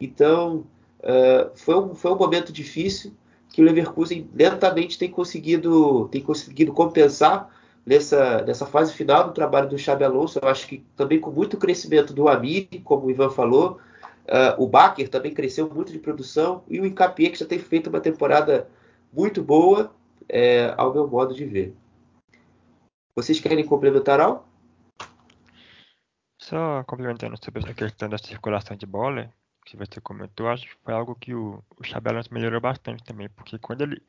Então, uh, foi, um, foi um momento difícil que o Leverkusen lentamente tem conseguido, tem conseguido compensar nessa, nessa fase final do trabalho do Xabi Alonso. Eu acho que também com muito crescimento do Amir, como o Ivan falou, uh, o Baker também cresceu muito de produção e o Incapié que já tem feito uma temporada muito boa, é, ao meu modo de ver. Vocês querem complementar algo? Só complementando sobre a questão da circulação de bola, que você comentou, acho que foi algo que o, o Xabi Alonso melhorou bastante também, porque quando ele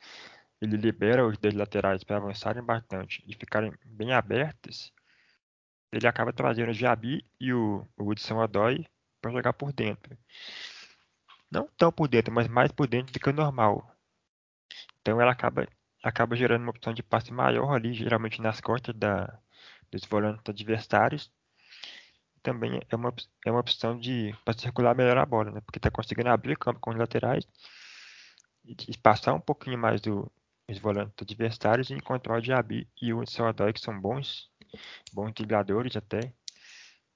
ele libera os dois laterais para avançarem bastante e ficarem bem abertos, ele acaba trazendo o Jabi e o, o Hudson Odoi para jogar por dentro. Não tão por dentro, mas mais por dentro do que o normal. Então ela acaba, acaba gerando uma opção de passe maior ali, geralmente nas costas da, dos volantes adversários. Também é uma, é uma opção de para circular melhor a bola, né? porque está conseguindo abrir o campo com os laterais e passar um pouquinho mais do, os volantes adversários e encontrar o Diaby e o Salvador, que são bons, bons dribladores até,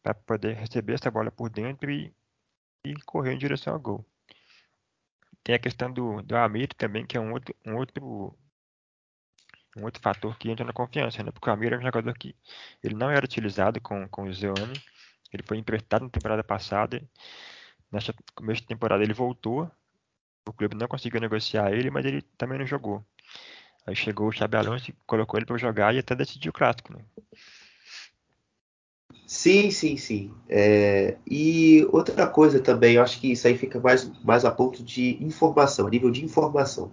para poder receber essa bola por dentro e, e correr em direção ao gol. Tem a questão do, do Amir também, que é um outro, um outro um outro fator que entra na confiança, né? Porque o Amir é um jogador que ele não era utilizado com, com o Zeone, ele foi emprestado na temporada passada, nessa começo de temporada ele voltou, o clube não conseguiu negociar ele, mas ele também não jogou. Aí chegou o Xabi Alonso e colocou ele para jogar e até decidiu o clássico, né? Sim, sim, sim. É, e outra coisa também, eu acho que isso aí fica mais, mais a ponto de informação, a nível de informação.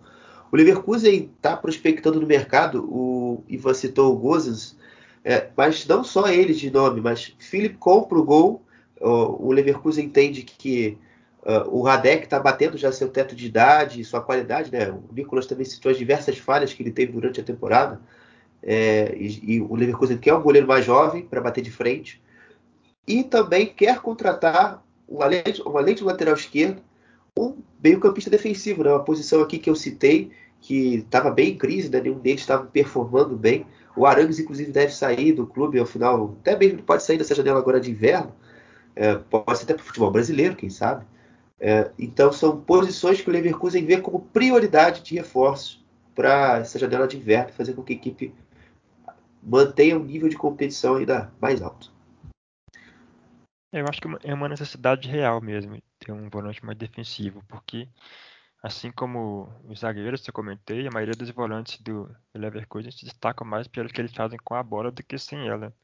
O Leverkusen está prospectando no mercado, o Ivan citou o Gozens, é, mas não só ele de nome, mas Philip compra o gol. O, o Leverkusen entende que Uh, o Radek está batendo já seu teto de idade, sua qualidade, né? O Nicolas também citou as diversas falhas que ele teve durante a temporada. É, e, e, o Leverkusen quer um goleiro mais jovem para bater de frente. E também quer contratar, um, além, um, além de lateral esquerdo, um meio-campista defensivo, né? uma posição aqui que eu citei, que estava bem em crise, né? nenhum deles estava performando bem. O Arangues, inclusive, deve sair do clube ao final, até mesmo pode sair dessa janela agora de inverno, é, pode ser até para o futebol brasileiro, quem sabe. É, então, são posições que o Leverkusen vê como prioridade de reforço para essa janela de inverno, fazer com que a equipe mantenha um nível de competição ainda mais alto. Eu acho que é uma necessidade real mesmo ter um volante mais defensivo, porque assim como os zagueiros que eu comentei, a maioria dos volantes do Leverkusen se destacam mais pelo que eles fazem com a bola do que sem ela.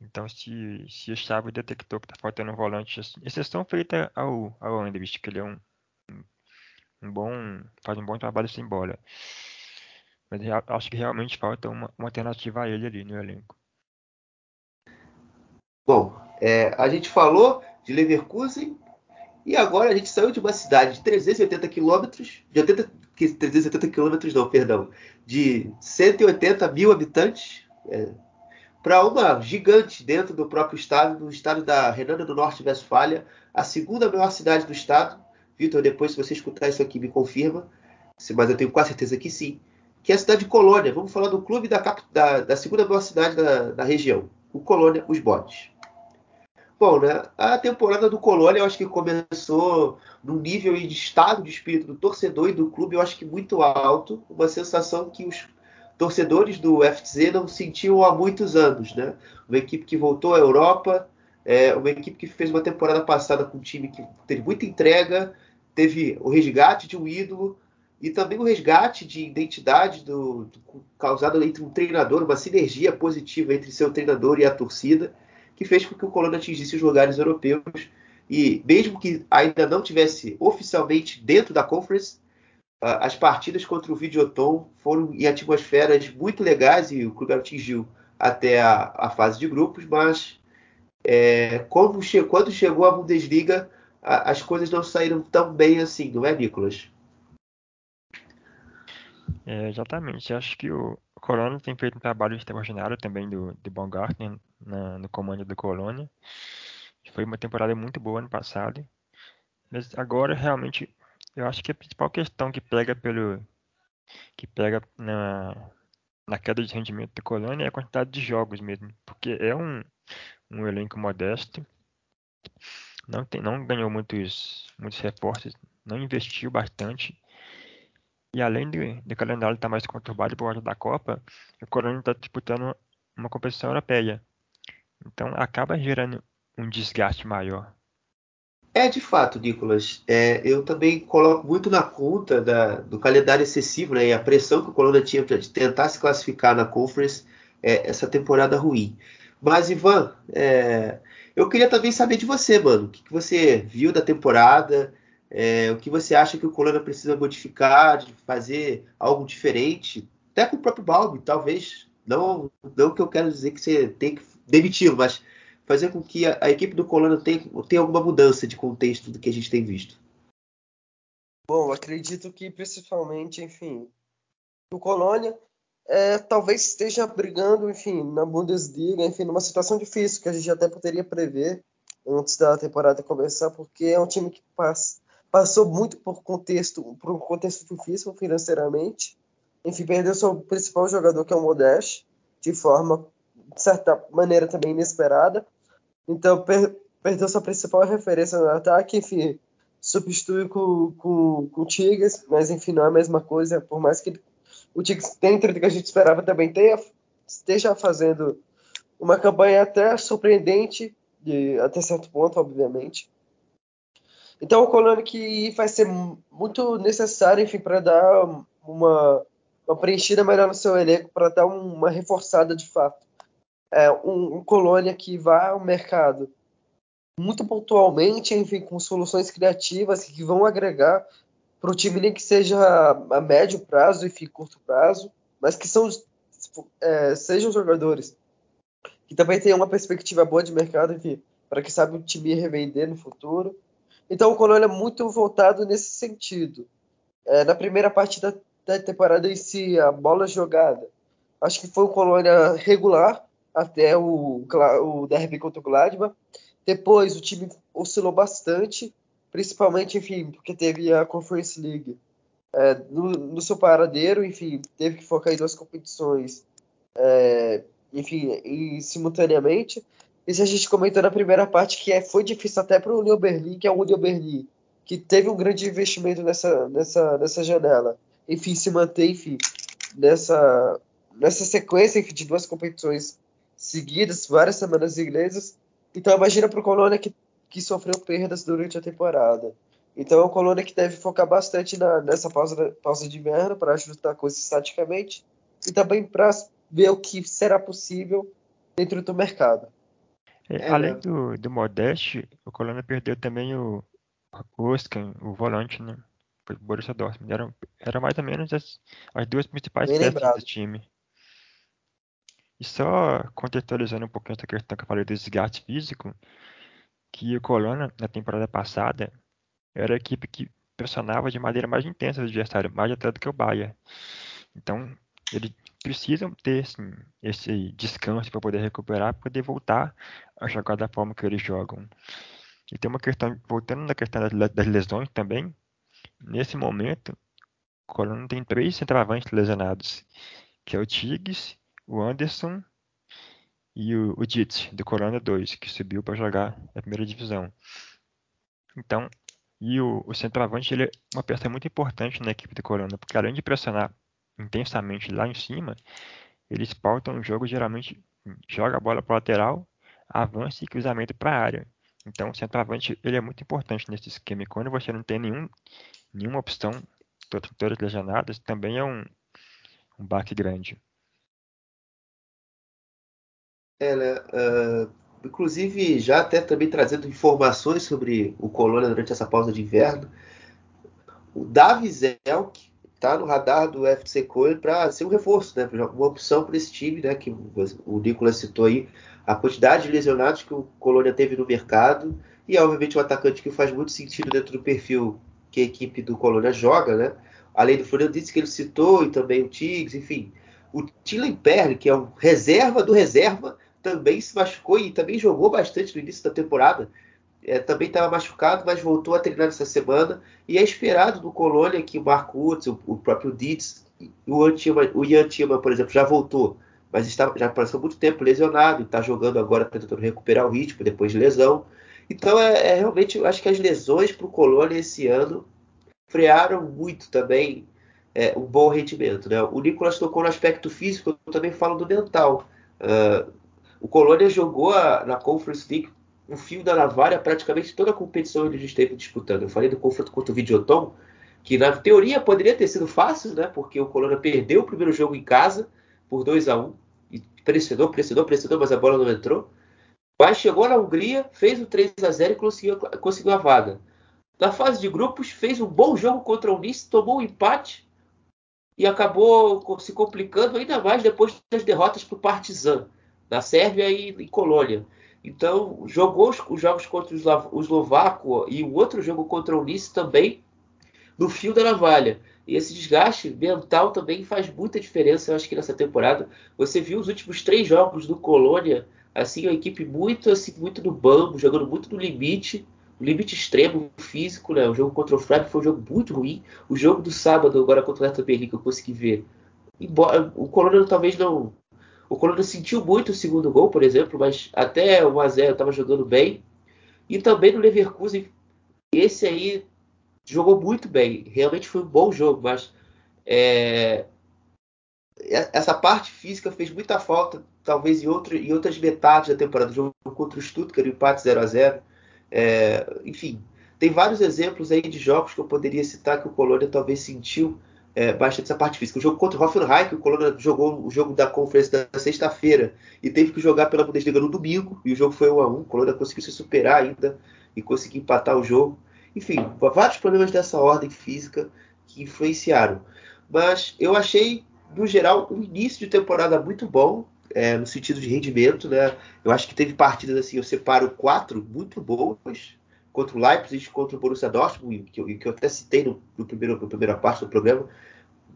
Então, se, se o Chave detectou que está faltando um volante, exceção feita ao, ao Anderlecht, que ele é um, um bom, faz um bom trabalho sem bola. Mas acho que realmente falta uma, uma alternativa a ele ali no elenco. Bom, é, a gente falou de Leverkusen e agora a gente saiu de uma cidade de 380 quilômetros, de 80, 380 quilômetros não, perdão, de 180 mil habitantes, é, para uma gigante dentro do próprio estado, no estado da Renânia do Norte-Westfália, a segunda maior cidade do estado. Vitor, depois se você escutar isso aqui me confirma, mas eu tenho quase certeza que sim, que é a cidade de Colônia. Vamos falar do clube da, da, da segunda maior cidade da, da região, o Colônia, os Bodes. Bom, né? A temporada do Colônia eu acho que começou num nível de estado de espírito do torcedor e do clube, eu acho que muito alto, uma sensação que os torcedores do FZ não sentiam há muitos anos, né? Uma equipe que voltou à Europa, é, uma equipe que fez uma temporada passada com um time que teve muita entrega, teve o resgate de um ídolo e também o resgate de identidade do, do causado entre um treinador, uma sinergia positiva entre seu treinador e a torcida que fez com que o Colônia atingisse os lugares europeus. E mesmo que ainda não tivesse oficialmente dentro da Conference, as partidas contra o Videoton foram em atmosferas muito legais e o clube atingiu até a, a fase de grupos, mas é, quando, che quando, chegou a Bundesliga, a, as coisas não saíram tão bem assim, não é, Nicolas? É, exatamente. Acho que o Colônia tem feito um trabalho extraordinário também do, do Baumgartner na, no comando do Colônia. Foi uma temporada muito boa ano passado. Mas agora realmente eu acho que a principal questão que pega pelo que pega na, na queda de rendimento do Colônia é a quantidade de jogos mesmo, porque é um, um elenco modesto, não tem, não ganhou muitos muitos reforços, não investiu bastante e além do, do calendário estar mais conturbado por causa da Copa, o Colônia está disputando uma competição europeia. Então acaba gerando um desgaste maior. É de fato, Nicolas. É, eu também coloco muito na conta da, do calendário excessivo né, e a pressão que o Colônia tinha de tentar se classificar na Conference é, essa temporada ruim. Mas, Ivan, é, eu queria também saber de você, mano. O que, que você viu da temporada? É, o que você acha que o Colônia precisa modificar, de fazer algo diferente? Até com o próprio Balbi, talvez. Não, não que eu quero dizer que você tem que demiti-lo, mas fazer com que a, a equipe do Colônia tenha, tenha alguma mudança de contexto do que a gente tem visto. Bom, acredito que principalmente, enfim, o Colônia é, talvez esteja brigando, enfim, na Bundesliga, enfim, numa situação difícil que a gente até poderia prever antes da temporada começar, porque é um time que passa, passou muito por contexto, por um contexto difícil financeiramente. Enfim, perdeu seu principal jogador, que é o Modeste, de forma de certa maneira também inesperada. Então per perdeu sua principal referência no ataque, enfim, substitui com, com, com o Tigres, mas enfim, não é a mesma coisa, por mais que o Tigres dentro do que a gente esperava também tenha, esteja fazendo uma campanha até surpreendente, de, até certo ponto, obviamente. Então, o Colônia que vai ser muito necessário, enfim, para dar uma, uma preenchida melhor no seu elenco, para dar uma reforçada de fato é, um, um colônia que vá ao mercado muito pontualmente, enfim, com soluções criativas que vão agregar para o time nem que seja a médio prazo, enfim, curto prazo, mas que são é, sejam jogadores que também tenham uma perspectiva boa de mercado, enfim, para que sabe o time revender no futuro. Então o Colônia é muito voltado nesse sentido. É, na primeira parte da, da temporada em si, a bola jogada, acho que foi o Colônia regular, até o, o derby contra o Gladbach. Depois o time oscilou bastante, principalmente, enfim, porque teve a Conference League. é, no, no, seu paradeiro, enfim, teve que focar em duas competições, é, enfim, em, simultaneamente. A gente comentou na primeira parte que é, foi difícil até para o Union Berlin, que é o Union Berlin, que teve um grande investimento nessa, nessa, nessa janela. Enfim, se manter, enfim, nessa, nessa sequência enfim, de duas competições seguidas, várias semanas inglesas. Então imagina para o Colônia que, que sofreu perdas durante a temporada. Então é um Colônia que deve focar bastante na, nessa pausa, pausa de inverno para ajustar coisas estaticamente e também para ver o que será possível dentro do mercado. É, é além né? do, do Modeste, o Colônia perdeu também o, o Oscan, o volante, né? Borussia Dortmund. Era, era mais ou menos as, as duas principais Bem peças do time. E só contextualizando um pouquinho essa questão que eu falei do desgaste físico, que o Colônia, na temporada passada, era a equipe que pressionava de maneira mais intensa o adversário, mais até do que o Bayern. Então, eles precisam ter assim, esse descanso para poder recuperar, para poder voltar a jogar da forma que eles jogam. E tem uma questão, voltando na questão das, das lesões também, nesse momento, o Colônia tem três centroavantes lesionados, que é o Tigres, o Anderson e o, o do Corona 2, que subiu para jogar a primeira divisão. Então, e o, o centroavante ele é uma peça muito importante na equipe do Corona, porque além de pressionar intensamente lá em cima, eles pautam o jogo geralmente joga a bola para lateral, avança e cruzamento para a área. Então, o centroavante ele é muito importante nesse esquema. E quando você não tem nenhum, nenhuma opção, todas lesionadas, também é um, um baque grande. É, né? Uh, inclusive, já até também trazendo informações sobre o Colônia durante essa pausa de inverno, o Davi Zelk está no radar do FC Köln para ser um reforço, né? Uma opção para esse time, né? Que o Nicolas citou aí, a quantidade de lesionados que o Colônia teve no mercado e, obviamente, um atacante que faz muito sentido dentro do perfil que a equipe do Colônia joga, né? Além do disse que ele citou e também o Tigres, enfim. O Tilen Perle, que é um reserva do reserva, também se machucou e também jogou bastante no início da temporada. É, também estava machucado, mas voltou a treinar essa semana. E é esperado do Colônia que o Marco Utz, o, o próprio Ditz, o, Antima, o Ian Tima, por exemplo, já voltou, mas está, já passou muito tempo lesionado está jogando agora, tentando recuperar o ritmo depois de lesão. Então, é, é realmente, eu acho que as lesões para o Colônia esse ano frearam muito também é, um bom rendimento. Né? O Nicolas tocou no aspecto físico, eu também falo do mental. Uh, o Colônia jogou a, na Conference League o fio da navalha praticamente toda a competição ele esteve disputando. Eu falei do confronto contra o Videoton, que na teoria poderia ter sido fácil, né? Porque o Colônia perdeu o primeiro jogo em casa por 2 a 1 e pressionou, pressionou, pressionou, mas a bola não entrou. Mas chegou na Hungria, fez o 3 a 0 e conseguiu, conseguiu a vaga. Na fase de grupos, fez um bom jogo contra o Nice, tomou um empate e acabou se complicando ainda mais depois das derrotas para o Partizan na Sérvia e em Colônia. Então, jogou os, os jogos contra o Eslovaco e o outro jogo contra o Nice também no fio da navalha. E esse desgaste mental também faz muita diferença, eu acho que nessa temporada. Você viu os últimos três jogos do Colônia, assim, a equipe muito assim, muito no banco, jogando muito no limite, limite extremo físico, né? O jogo contra o Freiburg foi um jogo muito ruim. O jogo do sábado, agora contra o Hertha Berlim, que eu consegui ver. Embora, o Colônia talvez não o Colônia sentiu muito o segundo gol, por exemplo, mas até o 1x0 estava jogando bem. E também no Leverkusen, esse aí jogou muito bem. Realmente foi um bom jogo, mas é, essa parte física fez muita falta, talvez em, outro, em outras metades da temporada. O jogo contra o Stuttgart, o empate 0 a 0 é, Enfim, tem vários exemplos aí de jogos que eu poderia citar que o Colônia talvez sentiu é, bastante essa parte física. O jogo contra o Hoffenheim, que o Colônia jogou o jogo da conferência da sexta-feira e teve que jogar pela Bundesliga no domingo, e o jogo foi 1 a 1 O Colônia conseguiu se superar ainda e conseguir empatar o jogo. Enfim, vários problemas dessa ordem física que influenciaram. Mas eu achei, no geral, um início de temporada muito bom, é, no sentido de rendimento. Né? Eu acho que teve partidas assim, eu separo quatro muito boas, contra o Leipzig, contra o Borussia Dortmund, que eu, que eu até citei no, no primeiro, na primeira parte do programa,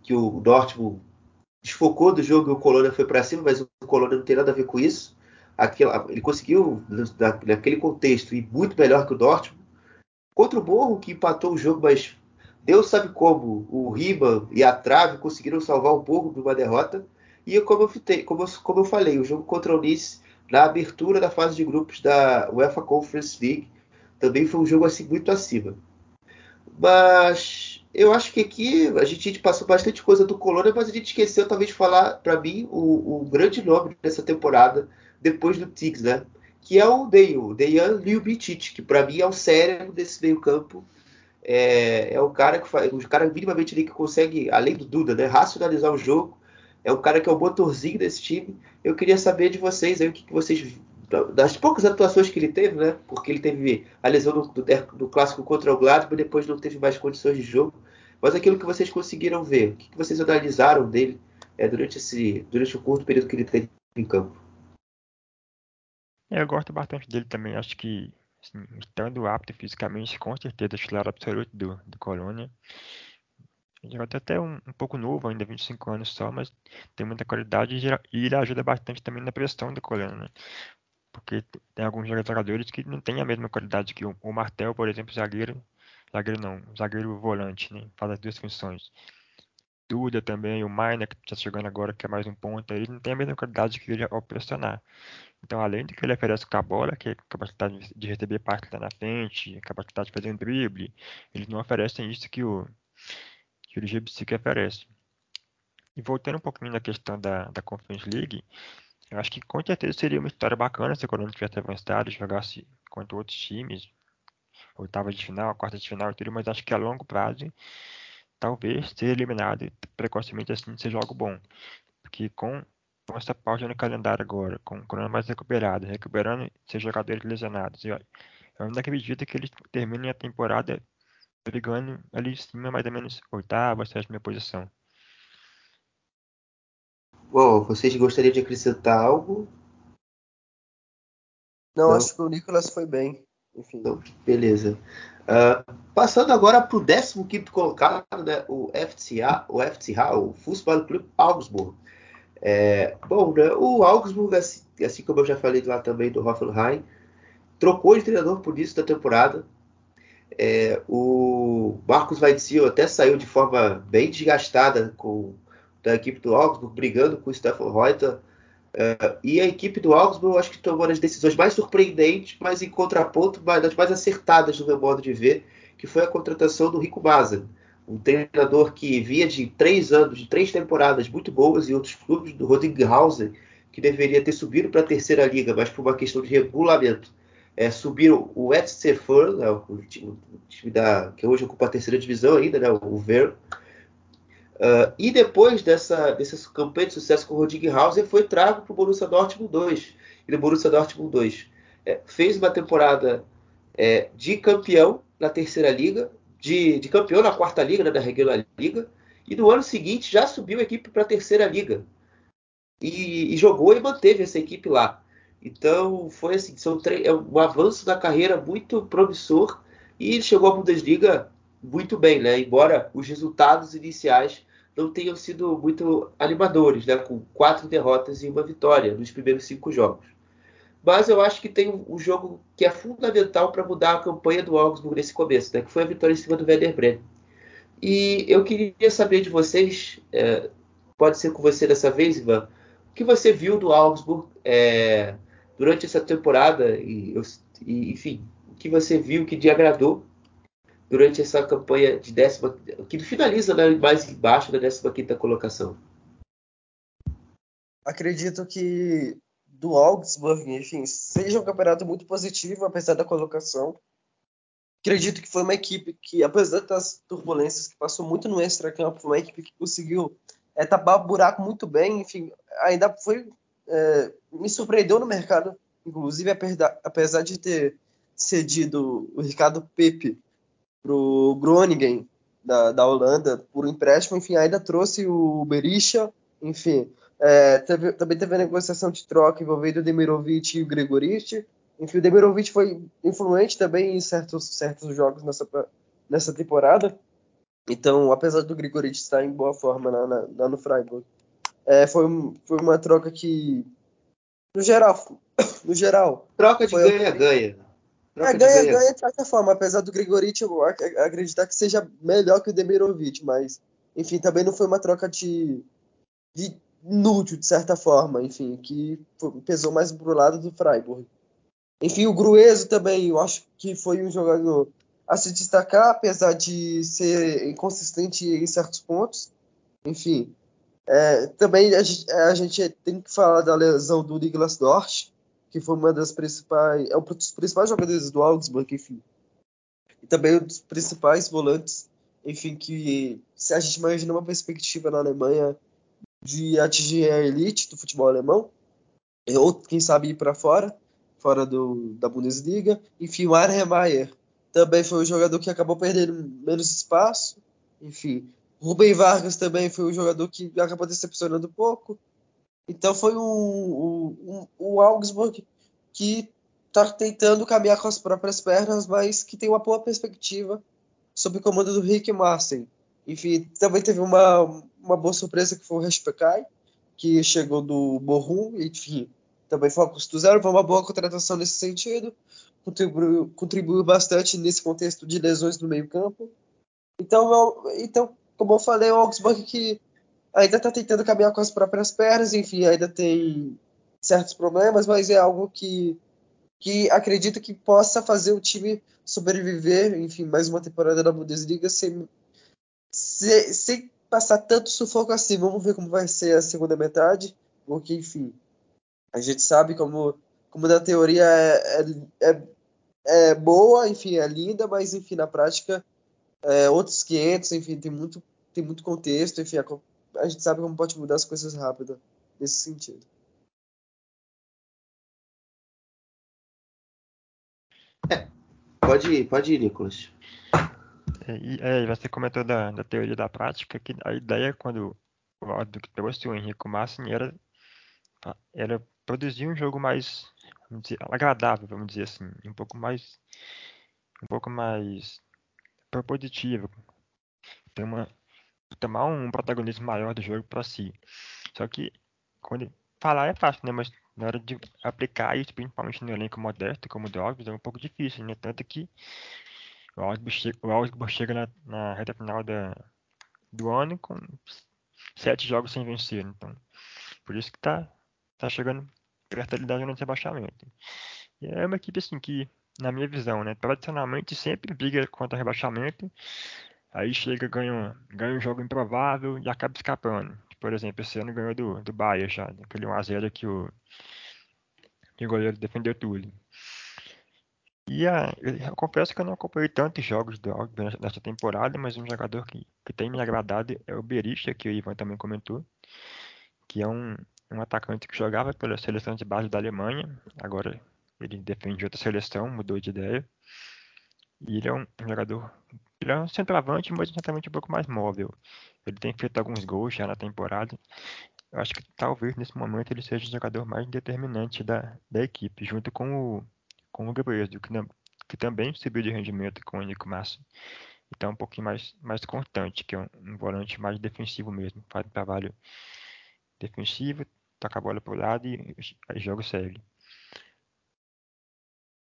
que o Dortmund desfocou do jogo e o Colônia foi para cima, mas o Colônia não tem nada a ver com isso. Aquela, ele conseguiu, naquele contexto, ir muito melhor que o Dortmund. Contra o Morro, que empatou o jogo, mas Deus sabe como o Riba e a Trave conseguiram salvar um pouco de uma derrota. E como eu, fitei, como, eu, como eu falei, o jogo contra o Nice na abertura da fase de grupos da UEFA Conference League também foi um jogo assim muito acima. Mas eu acho que aqui a gente passou bastante coisa do Colônia, mas a gente esqueceu talvez de falar, para mim, o, o, grande nome dessa temporada, depois do Tiggs, né? Que é o Dale, o Dejan Ljubicic, que para mim é o cérebro desse meio campo é, é o cara que faz, o cara minimamente ali que consegue, além do Duda, né, racionalizar o jogo. É o cara que é o motorzinho desse time. Eu queria saber de vocês aí o que, que vocês das poucas atuações que ele teve, né? Porque ele teve a lesão do, do, do clássico contra o Gladbach, depois não teve mais condições de jogo. Mas aquilo que vocês conseguiram ver, o que, que vocês analisaram dele é, durante esse durante o curto período que ele teve em campo? Eu gosto bastante dele também. Acho que Assim, estando apto fisicamente, com certeza titular absoluto do, do Colônia. É até um, um pouco novo, ainda 25 anos só, mas tem muita qualidade e ele ajuda bastante também na pressão do Colônia, né? Porque tem alguns jogadores que não têm a mesma qualidade que o, Martel, por exemplo, zagueiro, zagueiro não, zagueiro volante, né? Faz as duas funções. Duda também, o Maina, que está chegando agora, que é mais um ponto, ele não tem a mesma qualidade que ele ao pressionar. Então, além de que ele oferece com a bola, que é capacidade de receber parte lá na frente, capacidade de fazer um drible, eles não oferecem isso que o, que o Gibsic oferece. E voltando um pouquinho na questão da, da Conference League, eu acho que com certeza seria uma história bacana se o Corinthians tivesse avançado, jogasse contra outros times, oitava de final, quarta de final e tudo, mas acho que a longo prazo, talvez ser eliminado precocemente assim seja algo bom. Porque com essa pausa no calendário agora, com o Corona mais recuperado, recuperando seus jogadores lesionados. Eu ainda acredito que eles terminem a temporada brigando ali em cima, mais ou menos oitava, sétima posição. Bom, vocês gostariam de acrescentar algo? Não, Não. acho que o Nicolas foi bem. Enfim. Então, beleza. Uh, passando agora para o 15 colocado, né, o FCA, o FCA, o Fußball Club Augsburg. É, bom, né, o Augsburg, assim, assim, como eu já falei lá também do Hoffenheim, trocou de treinador por isso da temporada. É, o Marcos Weitzel até saiu de forma bem desgastada com da equipe do Augsburg, brigando com o Stefan Reuter. É, e a equipe do Augsburg, eu acho que tomou as decisões mais surpreendentes, mas em contraponto, das mais acertadas no meu modo de ver, que foi a contratação do Rico Mazan um treinador que via de três anos, de três temporadas muito boas em outros clubes, do Rodinghausen, que deveria ter subido para a terceira liga, mas por uma questão de regulamento, é, subiram o FC Fur, né, o, time, o time da, que hoje ocupa a terceira divisão ainda, né, o Ver. Uh, e depois dessa, dessa campanha de sucesso com o Rodinghausen, foi trago para o Borussia Dortmund 2. E no Borussia Dortmund 2 é, fez uma temporada é, de campeão na terceira liga, de, de campeão na quarta liga, né, da regular liga, e no ano seguinte já subiu a equipe para a terceira liga. E, e, jogou e manteve essa equipe lá. Então foi assim, são é um avanço da carreira muito promissor e chegou à Bundesliga muito bem, né? Embora os resultados iniciais não tenham sido muito animadores, né? Com quatro derrotas e uma vitória nos primeiros cinco jogos. Mas eu acho que tem um jogo que é fundamental para mudar a campanha do Augsburg nesse começo, né? que foi a vitória em cima do Werder Bremen. E eu queria saber de vocês, é, pode ser com você dessa vez, Ivan, o que você viu do Augsburg é, durante essa temporada e, e, enfim, o que você viu que te agradou durante essa campanha de décima, que finaliza né, mais embaixo da 15 quinta colocação? Acredito que do Augsburg, enfim, seja um campeonato muito positivo, apesar da colocação. Acredito que foi uma equipe que, apesar das turbulências que passou muito no extra-campo, foi uma equipe que conseguiu é, tapar o buraco muito bem, enfim, ainda foi. É, me surpreendeu no mercado, inclusive, apesar de ter cedido o Ricardo Pepe pro Groningen da, da Holanda por um empréstimo, enfim, ainda trouxe o Berisha, enfim, é, teve, também teve a negociação de troca envolvendo o Demirovic e o Gregorich. Enfim, o Demirovic foi influente também em certos, certos jogos nessa, nessa temporada. Então, apesar do Gregorich estar em boa forma lá, na, lá no Freiburg, é, foi, foi uma troca que, no geral, no geral... Troca de ganha-ganha. É, ganha, ganha de certa forma, apesar do Gregorich acreditar que seja melhor que o Demirovic, mas, enfim, também não foi uma troca de, de inútil, de certa forma, enfim, que pesou mais pro lado do Freiburg. Enfim, o Grueso também, eu acho que foi um jogador a se destacar, apesar de ser inconsistente em certos pontos. Enfim, é, também a gente, a gente, tem que falar da lesão do Niklas Dort, que foi uma das principais, é um dos principais jogadores do Augsburg, enfim. E também um dos principais volantes, enfim, que se a gente imagina uma perspectiva na Alemanha de atingir a elite do futebol alemão, ou quem sabe ir para fora, fora do, da Bundesliga. Enfim, o Arnheimer também foi um jogador que acabou perdendo menos espaço. Enfim, Rubem Vargas também foi um jogador que acabou decepcionando um pouco. Então foi um, um, um Augsburg que está tentando caminhar com as próprias pernas, mas que tem uma boa perspectiva sob o comando do Rick Marsen. Enfim, também teve uma, uma boa surpresa que foi o Respekai, que chegou do Bochum, enfim, também foi a custo zero, foi uma boa contratação nesse sentido, contribuiu, contribuiu bastante nesse contexto de lesões no meio campo. Então, eu, então como eu falei, o Augsburg que ainda está tentando caminhar com as próprias pernas, enfim, ainda tem certos problemas, mas é algo que, que acredito que possa fazer o time sobreviver, enfim, mais uma temporada na Bundesliga sem, sem, sem passar tanto sufoco assim. Vamos ver como vai ser a segunda metade, porque, enfim, a gente sabe como, como na teoria é, é, é, é boa, enfim, é linda, mas enfim, na prática é, outros 500, enfim, tem muito, tem muito contexto, enfim, a, a gente sabe como pode mudar as coisas rápido nesse sentido. É, pode ir, pode ir, Nicolas. É, você comentou da, da teoria da prática, que a ideia quando o que trouxe o Henrique Massin era, era produzir um jogo mais dizer, agradável, vamos dizer assim, um pouco mais um pouco mais propositivo, ter uma tomar um protagonismo maior do jogo para si. Só que quando falar é fácil, né, mas na hora de aplicar isso, principalmente no elenco modesto como o Dogs, é um pouco difícil, né? Tanto que o Augsburg chega, na, na reta final da, do ano com sete jogos sem vencer. Então, por isso que tá, tá chegando perto da zona de rebaixamento. E é uma equipe assim que, na minha visão, né, tradicionalmente sempre briga contra rebaixamento, aí chega, ganha, ganha um jogo improvável e acaba escapando. Por exemplo, esse ano ganhou do, do Bahia já, aquele 1x0 que o, que o goleiro defendeu tudo. E a, eu, eu confesso que eu não acompanhei tantos jogos do Augsburg nessa temporada, mas um jogador que, que tem me agradado é o Berisha, que o Ivan também comentou, que é um, um atacante que jogava pela seleção de base da Alemanha, agora ele defende outra seleção, mudou de ideia. E ele é um jogador, ele é um centroavante, mas centroavante um pouco mais móvel. Ele tem feito alguns gols já na temporada. Eu acho que talvez nesse momento ele seja o jogador mais determinante da, da equipe, junto com o, com o Gabriel, que, que também subiu de rendimento com o Nico Massa. Então um pouquinho mais, mais constante, que é um, um volante mais defensivo mesmo. Faz um trabalho defensivo, toca a bola pro lado e aí jogo segue.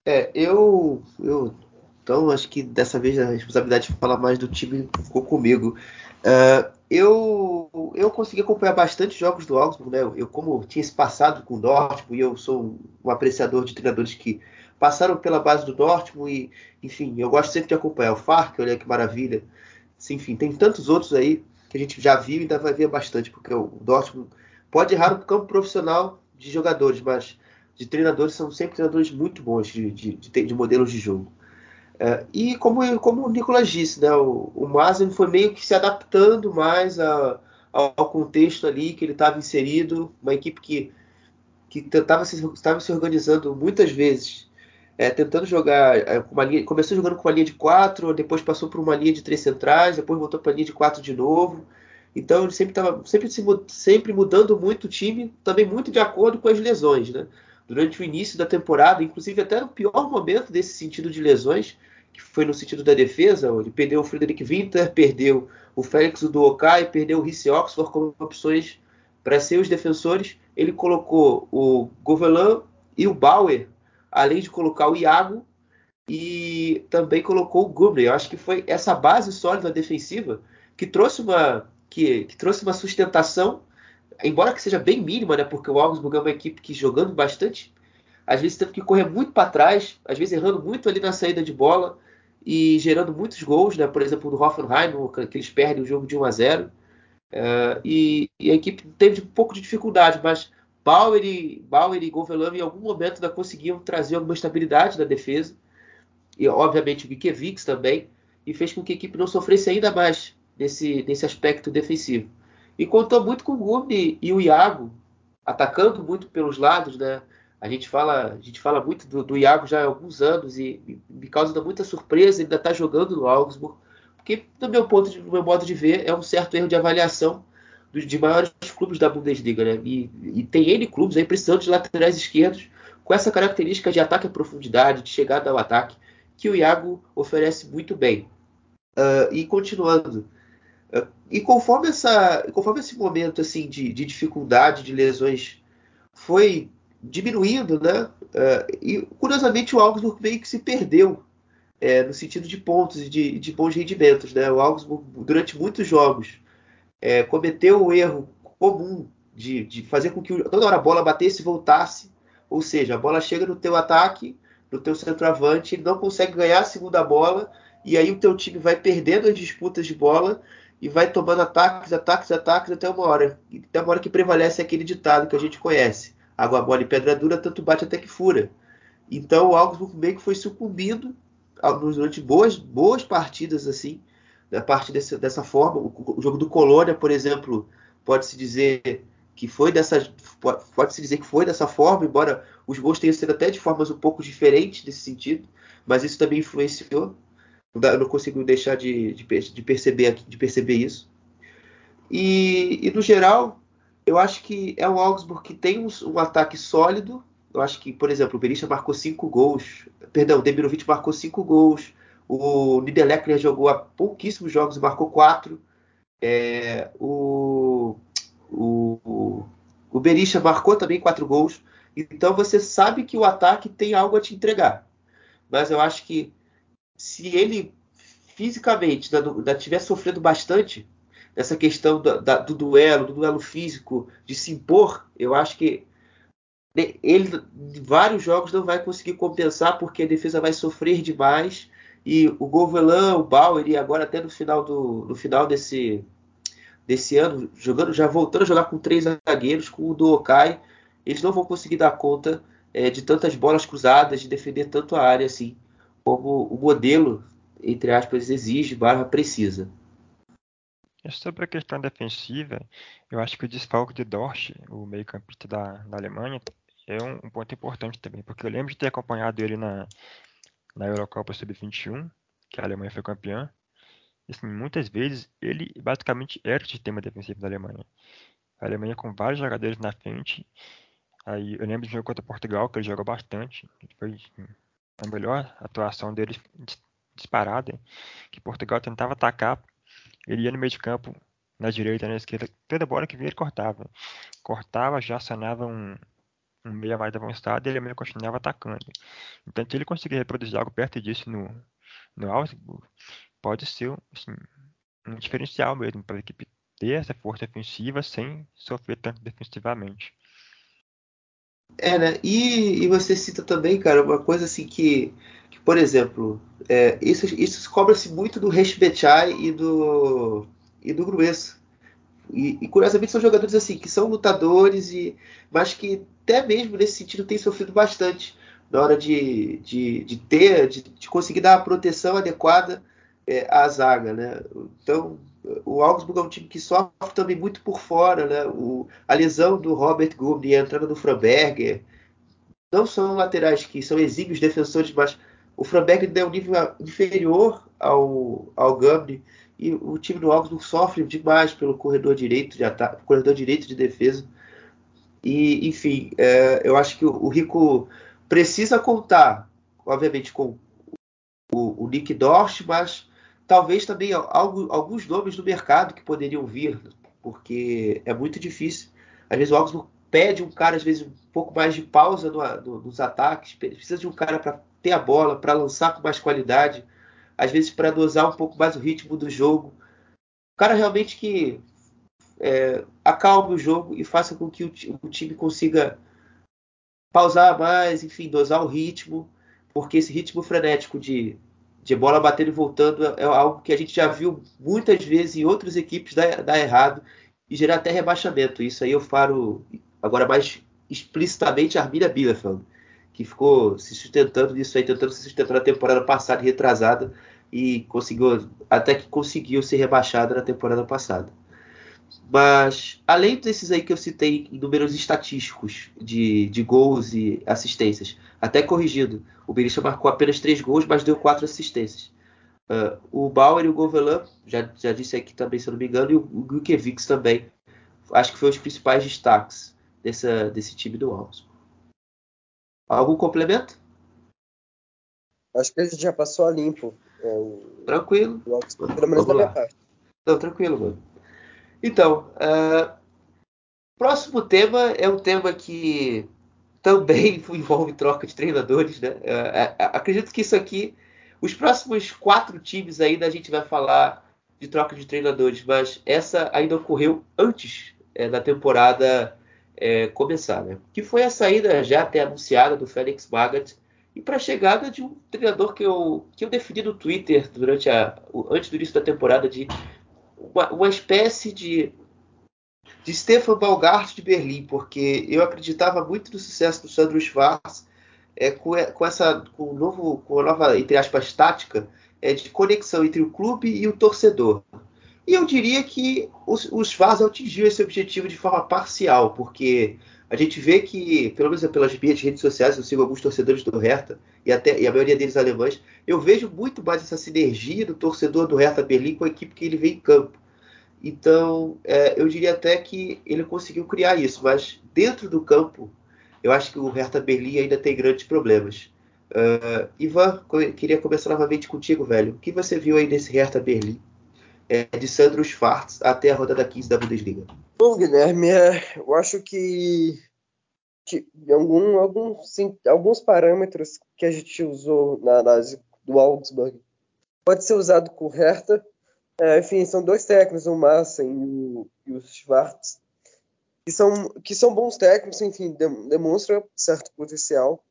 É, eu, eu. Então, acho que dessa vez a responsabilidade de falar mais do time ficou comigo. Uh, eu, eu consegui acompanhar bastante jogos do Augsburg, né? Eu, como tinha esse passado com o Dortmund, e eu sou um apreciador de treinadores que passaram pela base do Dortmund, e, enfim, eu gosto sempre de acompanhar o Fark, olha que maravilha. Enfim, tem tantos outros aí que a gente já viu e ainda vai ver bastante, porque o Dortmund pode errar no campo profissional de jogadores, mas de treinadores são sempre treinadores muito bons de, de, de, de modelos de jogo. É, e como, como o Nicolas disse, né, o, o foi meio que se adaptando mais a, ao contexto ali que ele estava inserido, uma equipe que que estava se, se organizando muitas vezes, é, tentando jogar é, uma linha, começou jogando com uma linha de quatro, depois passou por uma linha de três centrais, depois voltou para a linha de quatro de novo. Então ele sempre estava sempre, sempre mudando muito o time, também muito de acordo com as lesões, né? Durante o início da temporada, inclusive até no pior momento desse sentido de lesões, que foi no sentido da defesa, ele perdeu o Frederick Winter, perdeu o Félix Duokai, perdeu o Rhys Oxford como opções para ser os defensores. Ele colocou o Govelan e o Bauer, além de colocar o Iago, e também colocou o Gubney. Eu acho que foi essa base sólida defensiva que trouxe uma, que, que trouxe uma sustentação, embora que seja bem mínima, né? Porque o Augsburg é uma equipe que jogando bastante, às vezes teve que correr muito para trás, às vezes errando muito ali na saída de bola e gerando muitos gols, né? Por exemplo, do Hoffenheim, que eles perdem o jogo de 1 a 0. Uh, e, e, a equipe teve um pouco de dificuldade, mas Bauer e, Bauer e Govelam em algum momento ainda conseguiam trazer alguma estabilidade na defesa. E obviamente o Gikiewicz também. E fez com que a equipe não sofresse ainda mais nesse, nesse aspecto defensivo. E contou muito com o Gumi e o Iago, atacando muito pelos lados, né? A gente fala, a gente fala muito do, do Iago já há alguns anos e, me causa muita surpresa ele ainda estar tá jogando no Augsburg, porque do meu ponto de, do meu modo de ver é um certo erro de avaliação dos de maiores clubes da Bundesliga, né? E, e tem N clubes aí precisando de laterais esquerdos com essa característica de ataque à profundidade, de chegada ao ataque, que o Iago oferece muito bem. Uh, e continuando, e conforme, essa, conforme esse momento assim de, de dificuldade, de lesões foi diminuindo, né? Uh, e curiosamente o Augsburg meio que se perdeu é, no sentido de pontos e de, de, bons rendimentos, né? O Augsburg durante muitos jogos é, cometeu o erro comum de, de, fazer com que toda hora a bola batesse e voltasse, ou seja, a bola chega no teu ataque, no teu centroavante, ele não consegue ganhar a segunda bola e aí o teu time vai perdendo as disputas de bola e vai tomando ataques, ataques, ataques até uma hora, até uma hora que prevalece aquele ditado que a gente conhece água mole e pedra dura, tanto bate até que fura. Então o Augsburg meio que foi sucumbindo durante boas, boas partidas assim, da parte desse, dessa forma. O, o, jogo do Colônia, por exemplo, pode-se dizer que foi dessa pode-se dizer que foi dessa forma, embora os gols tenham sido até de formas um pouco diferentes nesse sentido, mas isso também influenciou. Eu não consigo deixar de, de, de perceber de perceber isso. E, e no geral, eu acho que é um Augsburg que tem um, um ataque sólido. Eu acho que, por exemplo, o Berisha marcou cinco gols. Perdão, o Demirovic marcou cinco gols. O Niederlechner jogou há pouquíssimos jogos e marcou quatro. É, o, o, o Berisha marcou também quatro gols. Então você sabe que o ataque tem algo a te entregar. Mas eu acho que se ele fisicamente ainda tiver sofrendo bastante, essa questão do, da, do duelo, do duelo físico, de se impor, eu acho que ele em vários jogos não vai conseguir compensar porque a defesa vai sofrer demais. E o Govelan, o Bauer e agora até no final do no final desse desse ano jogando já voltando a jogar com três zagueiros com o Dookai eles não vão conseguir dar conta é, de tantas bolas cruzadas de defender tanto a área assim como o modelo entre aspas exige barra precisa Sobre a questão defensiva, eu acho que o desfalque de Dorsch, o meio-campista da, da Alemanha, é um, um, ponto importante também, porque eu lembro de ter acompanhado ele na, na Eurocopa Sub-21, que a Alemanha foi campeã. Assim, muitas vezes ele basicamente era o sistema defensivo da Alemanha. A Alemanha com vários jogadores na frente. Aí eu lembro de jogo contra Portugal, que ele jogou bastante. Foi assim, a melhor atuação dele disparada, que Portugal tentava atacar ele ia no meio de campo, na direita, na esquerda, toda bola que vinha ele cortava. Cortava, já sanava um, um meia mais avançado e ele mesmo continuava atacando. Então, se ele conseguir reproduzir algo perto disso no, no Augsburg, pode ser assim, um diferencial mesmo para a equipe ter essa força ofensiva sem sofrer tanto defensivamente. É, né? E, e você cita também, cara, uma coisa assim que por exemplo, é, isso, isso cobra-se muito do Reshbechai e do, e do Grueso. E, e, curiosamente são jogadores assim que são lutadores, e, mas que até mesmo nesse sentido têm sofrido bastante na hora de, de, de ter, de, de, conseguir dar a proteção adequada é, à zaga. Né? Então, o Augsburg é um time que sofre também muito por fora. Né? O, a lesão do Robert Gubni e a entrada do Framberger não são laterais que são exímios defensores, mas o Framberg é um nível inferior ao, ao Gambri e o time do Augsburg sofre demais pelo corredor direito de ataque, corredor direito de defesa. E, enfim, é, eu acho que o, o, Rico precisa contar, obviamente, com o, o Nick Dorst, mas talvez também algo, alguns nomes do mercado que poderiam vir, porque é muito difícil. Às vezes o Augsburg pede um cara, às vezes, um pouco mais de pausa no, no, nos ataques, precisa de um cara para ter a bola, para lançar com mais qualidade, às vezes para dosar um pouco mais o ritmo do jogo. Um cara realmente que é, acalme o jogo e faça com que o, o, time consiga pausar mais, enfim, dosar o ritmo, porque esse ritmo frenético de, de bola batendo e voltando é, é algo que a gente já viu muitas vezes em outras equipes dar, dar errado e gerar até rebaixamento. Isso aí eu falo agora mais explicitamente a Arminia Bielefeld, que ficou se sustentando nisso aí, tentando se sustentar na temporada passada e retrasada e conseguiu até que conseguiu ser rebaixada na temporada passada. Mas, além desses aí que eu citei em números estatísticos de, de gols e assistências, até corrigido, o Berisha marcou apenas três gols, mas deu quatro assistências. Uh, o Bauer e o Govelan, já, já disse aqui também, se eu não me engano, e o, o também, acho que foram os principais destaques dessa, desse time do Augsburg. Algum complemento? Acho que a gente já passou a limpo. É, o, tranquilo. O Augsburg, pelo menos da minha parte. Não, tranquilo, mano. Então, uh, próximo tema é um tema que também envolve troca de treinadores, né? Uh, acredito que isso aqui, os próximos quatro times ainda a gente vai falar de troca de treinadores, mas essa ainda ocorreu antes é, da temporada é, começar, né? Que foi a saída já até anunciada do Félix Magath e para a chegada de um treinador que eu, que eu defini no Twitter durante a, antes do início da temporada de uma, uma espécie de, de Stefan Balgart de Berlim, porque eu acreditava muito no sucesso do Sandro Schwarz é, com, com, essa com, novo, com a nova, entre aspas, tática é, de conexão entre o clube e o torcedor. E eu diria que os, os atingiu esse objetivo de forma parcial, porque a gente vê que, pelo menos pelas minhas redes sociais, eu sigo alguns torcedores do Hertha, e, até, e a maioria deles alemães, eu vejo muito mais essa sinergia do torcedor do Hertha Berlim com a equipe que ele vê em campo. Então, é, eu diria até que ele conseguiu criar isso, mas dentro do campo, eu acho que o Hertha Berlim ainda tem grandes problemas. Uh, Ivan, queria começar novamente contigo, velho. O que você viu aí nesse Hertha Berlim? É, de Sandro Schwartz até a rodada 15 da Bundesliga. Bom, Guilherme, é, eu acho que, algum, algum, sim, alguns parâmetros que a gente usou na análise do Augsburg pode ser usado com o Hertha. É, enfim, são dois técnicos, o Massa e o, e o Schwartz, que são, que são bons técnicos, enfim, demonstram certo potencial,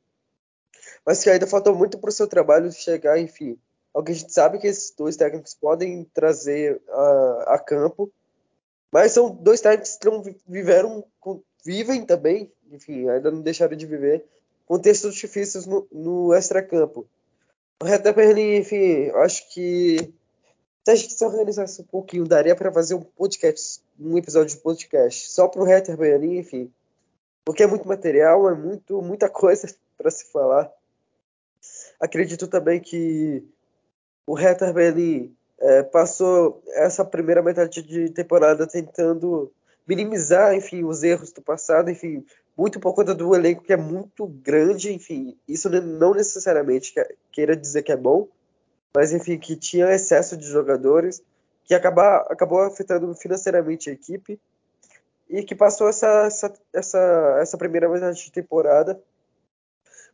mas que ainda faltou muito para o seu trabalho chegar, enfim, ao que a gente sabe que esses dois técnicos podem trazer a, a campo mas são dois técnicos que viveram, vivem também, enfim, ainda não deixaram de viver, contextos difíceis no, no extracampo. O Hertha Berlim, enfim, acho que se a gente se organizasse um pouquinho, daria para fazer um podcast, um episódio de podcast só para o Hertha Berlim, enfim, porque é muito material, é muito, muita coisa para se falar. Acredito também que o Hertha Berlim é, passou essa primeira metade de temporada tentando minimizar, enfim, os erros do passado, enfim, muito por conta do elenco que é muito grande, enfim, isso não necessariamente queira dizer que é bom, mas enfim, que tinha excesso de jogadores, que acaba, acabou afetando financeiramente a equipe e que passou essa, essa, essa, essa primeira metade de temporada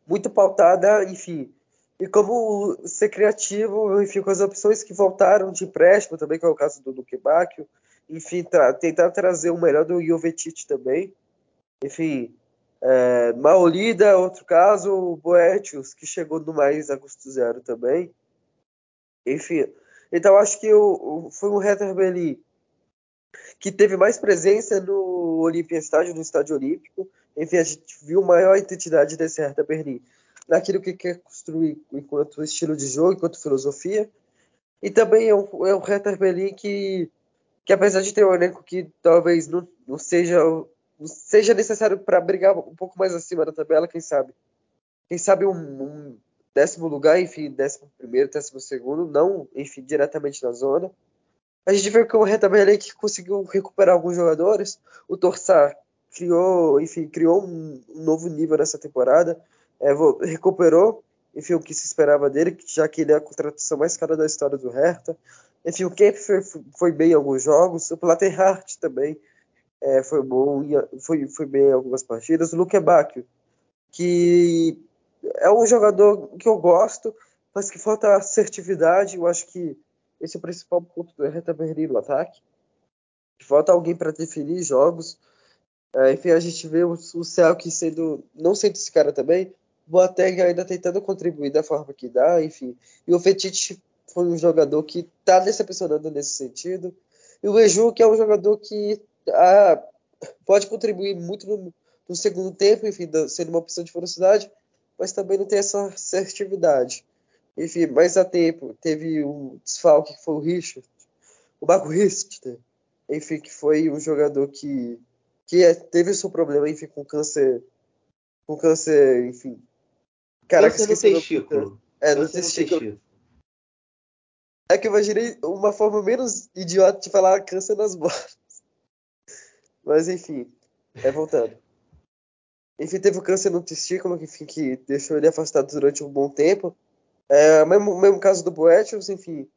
muito pautada, enfim, e como ser criativo, enfim, com as opções que voltaram de empréstimo também, que é o caso do Duque Bacchio, enfim, tra tentar trazer o melhor do Jovetic também, enfim, é, Maolida, outro caso, o Boetius, que chegou no mais a custo zero também, enfim, então acho que o, o, foi um Hertha Berlim que teve mais presença no Olympia Estádio, no Estádio Olímpico, enfim, a gente viu maior identidade desse Hertha Berlim naquilo que quer construir enquanto estilo de jogo, enquanto filosofia. E também é o, é o Hertha que, que, apesar de ter um elenco que talvez não, não seja, não seja necessário para brigar um pouco mais acima da tabela, quem sabe? Quem sabe um, um décimo lugar, enfim, décimo primeiro, décimo segundo, não, enfim, diretamente na zona. A gente vê que o Hertha Berlim que conseguiu recuperar alguns jogadores, o Torçar criou, enfim, criou um, um novo nível nessa temporada é, recuperou, enfim, o que se esperava dele, já que ele é a contratação mais cara da história do Hertha. Enfim, o Kemp foi, bem em alguns jogos, o Plattenhart também, é, foi bom, foi, foi bem em algumas partidas. O Luque Bacchio, que é um jogador que eu gosto, mas que falta assertividade. Eu acho que esse é o principal ponto do Hertha Berlim no ataque. Falta alguém para definir jogos. É, enfim, a gente vê o, o Celtic sendo, não sendo esse cara também, Boateng ainda tentando contribuir da forma que dá, enfim. E o Fetich foi um jogador que está decepcionando nesse sentido. E o Eju, que é um jogador que ah, pode contribuir muito no, no, segundo tempo, enfim, sendo uma opção de velocidade, mas também não tem essa assertividade. Enfim, mais a tempo, teve um desfalque que foi o Richard, o Marco Richter, enfim, que foi um jogador que, que é, teve o seu problema, enfim, com câncer, com câncer, enfim. Caraca, câncer no testículo. É, no testículo. É que eu imaginei uma forma menos idiota de falar câncer nas bolas. Mas enfim, é voltando. Enfim, teve o câncer no testículo, enfim, que deixou ele afastado durante um bom tempo. É, mesmo, mesmo caso do Boetius, enfim,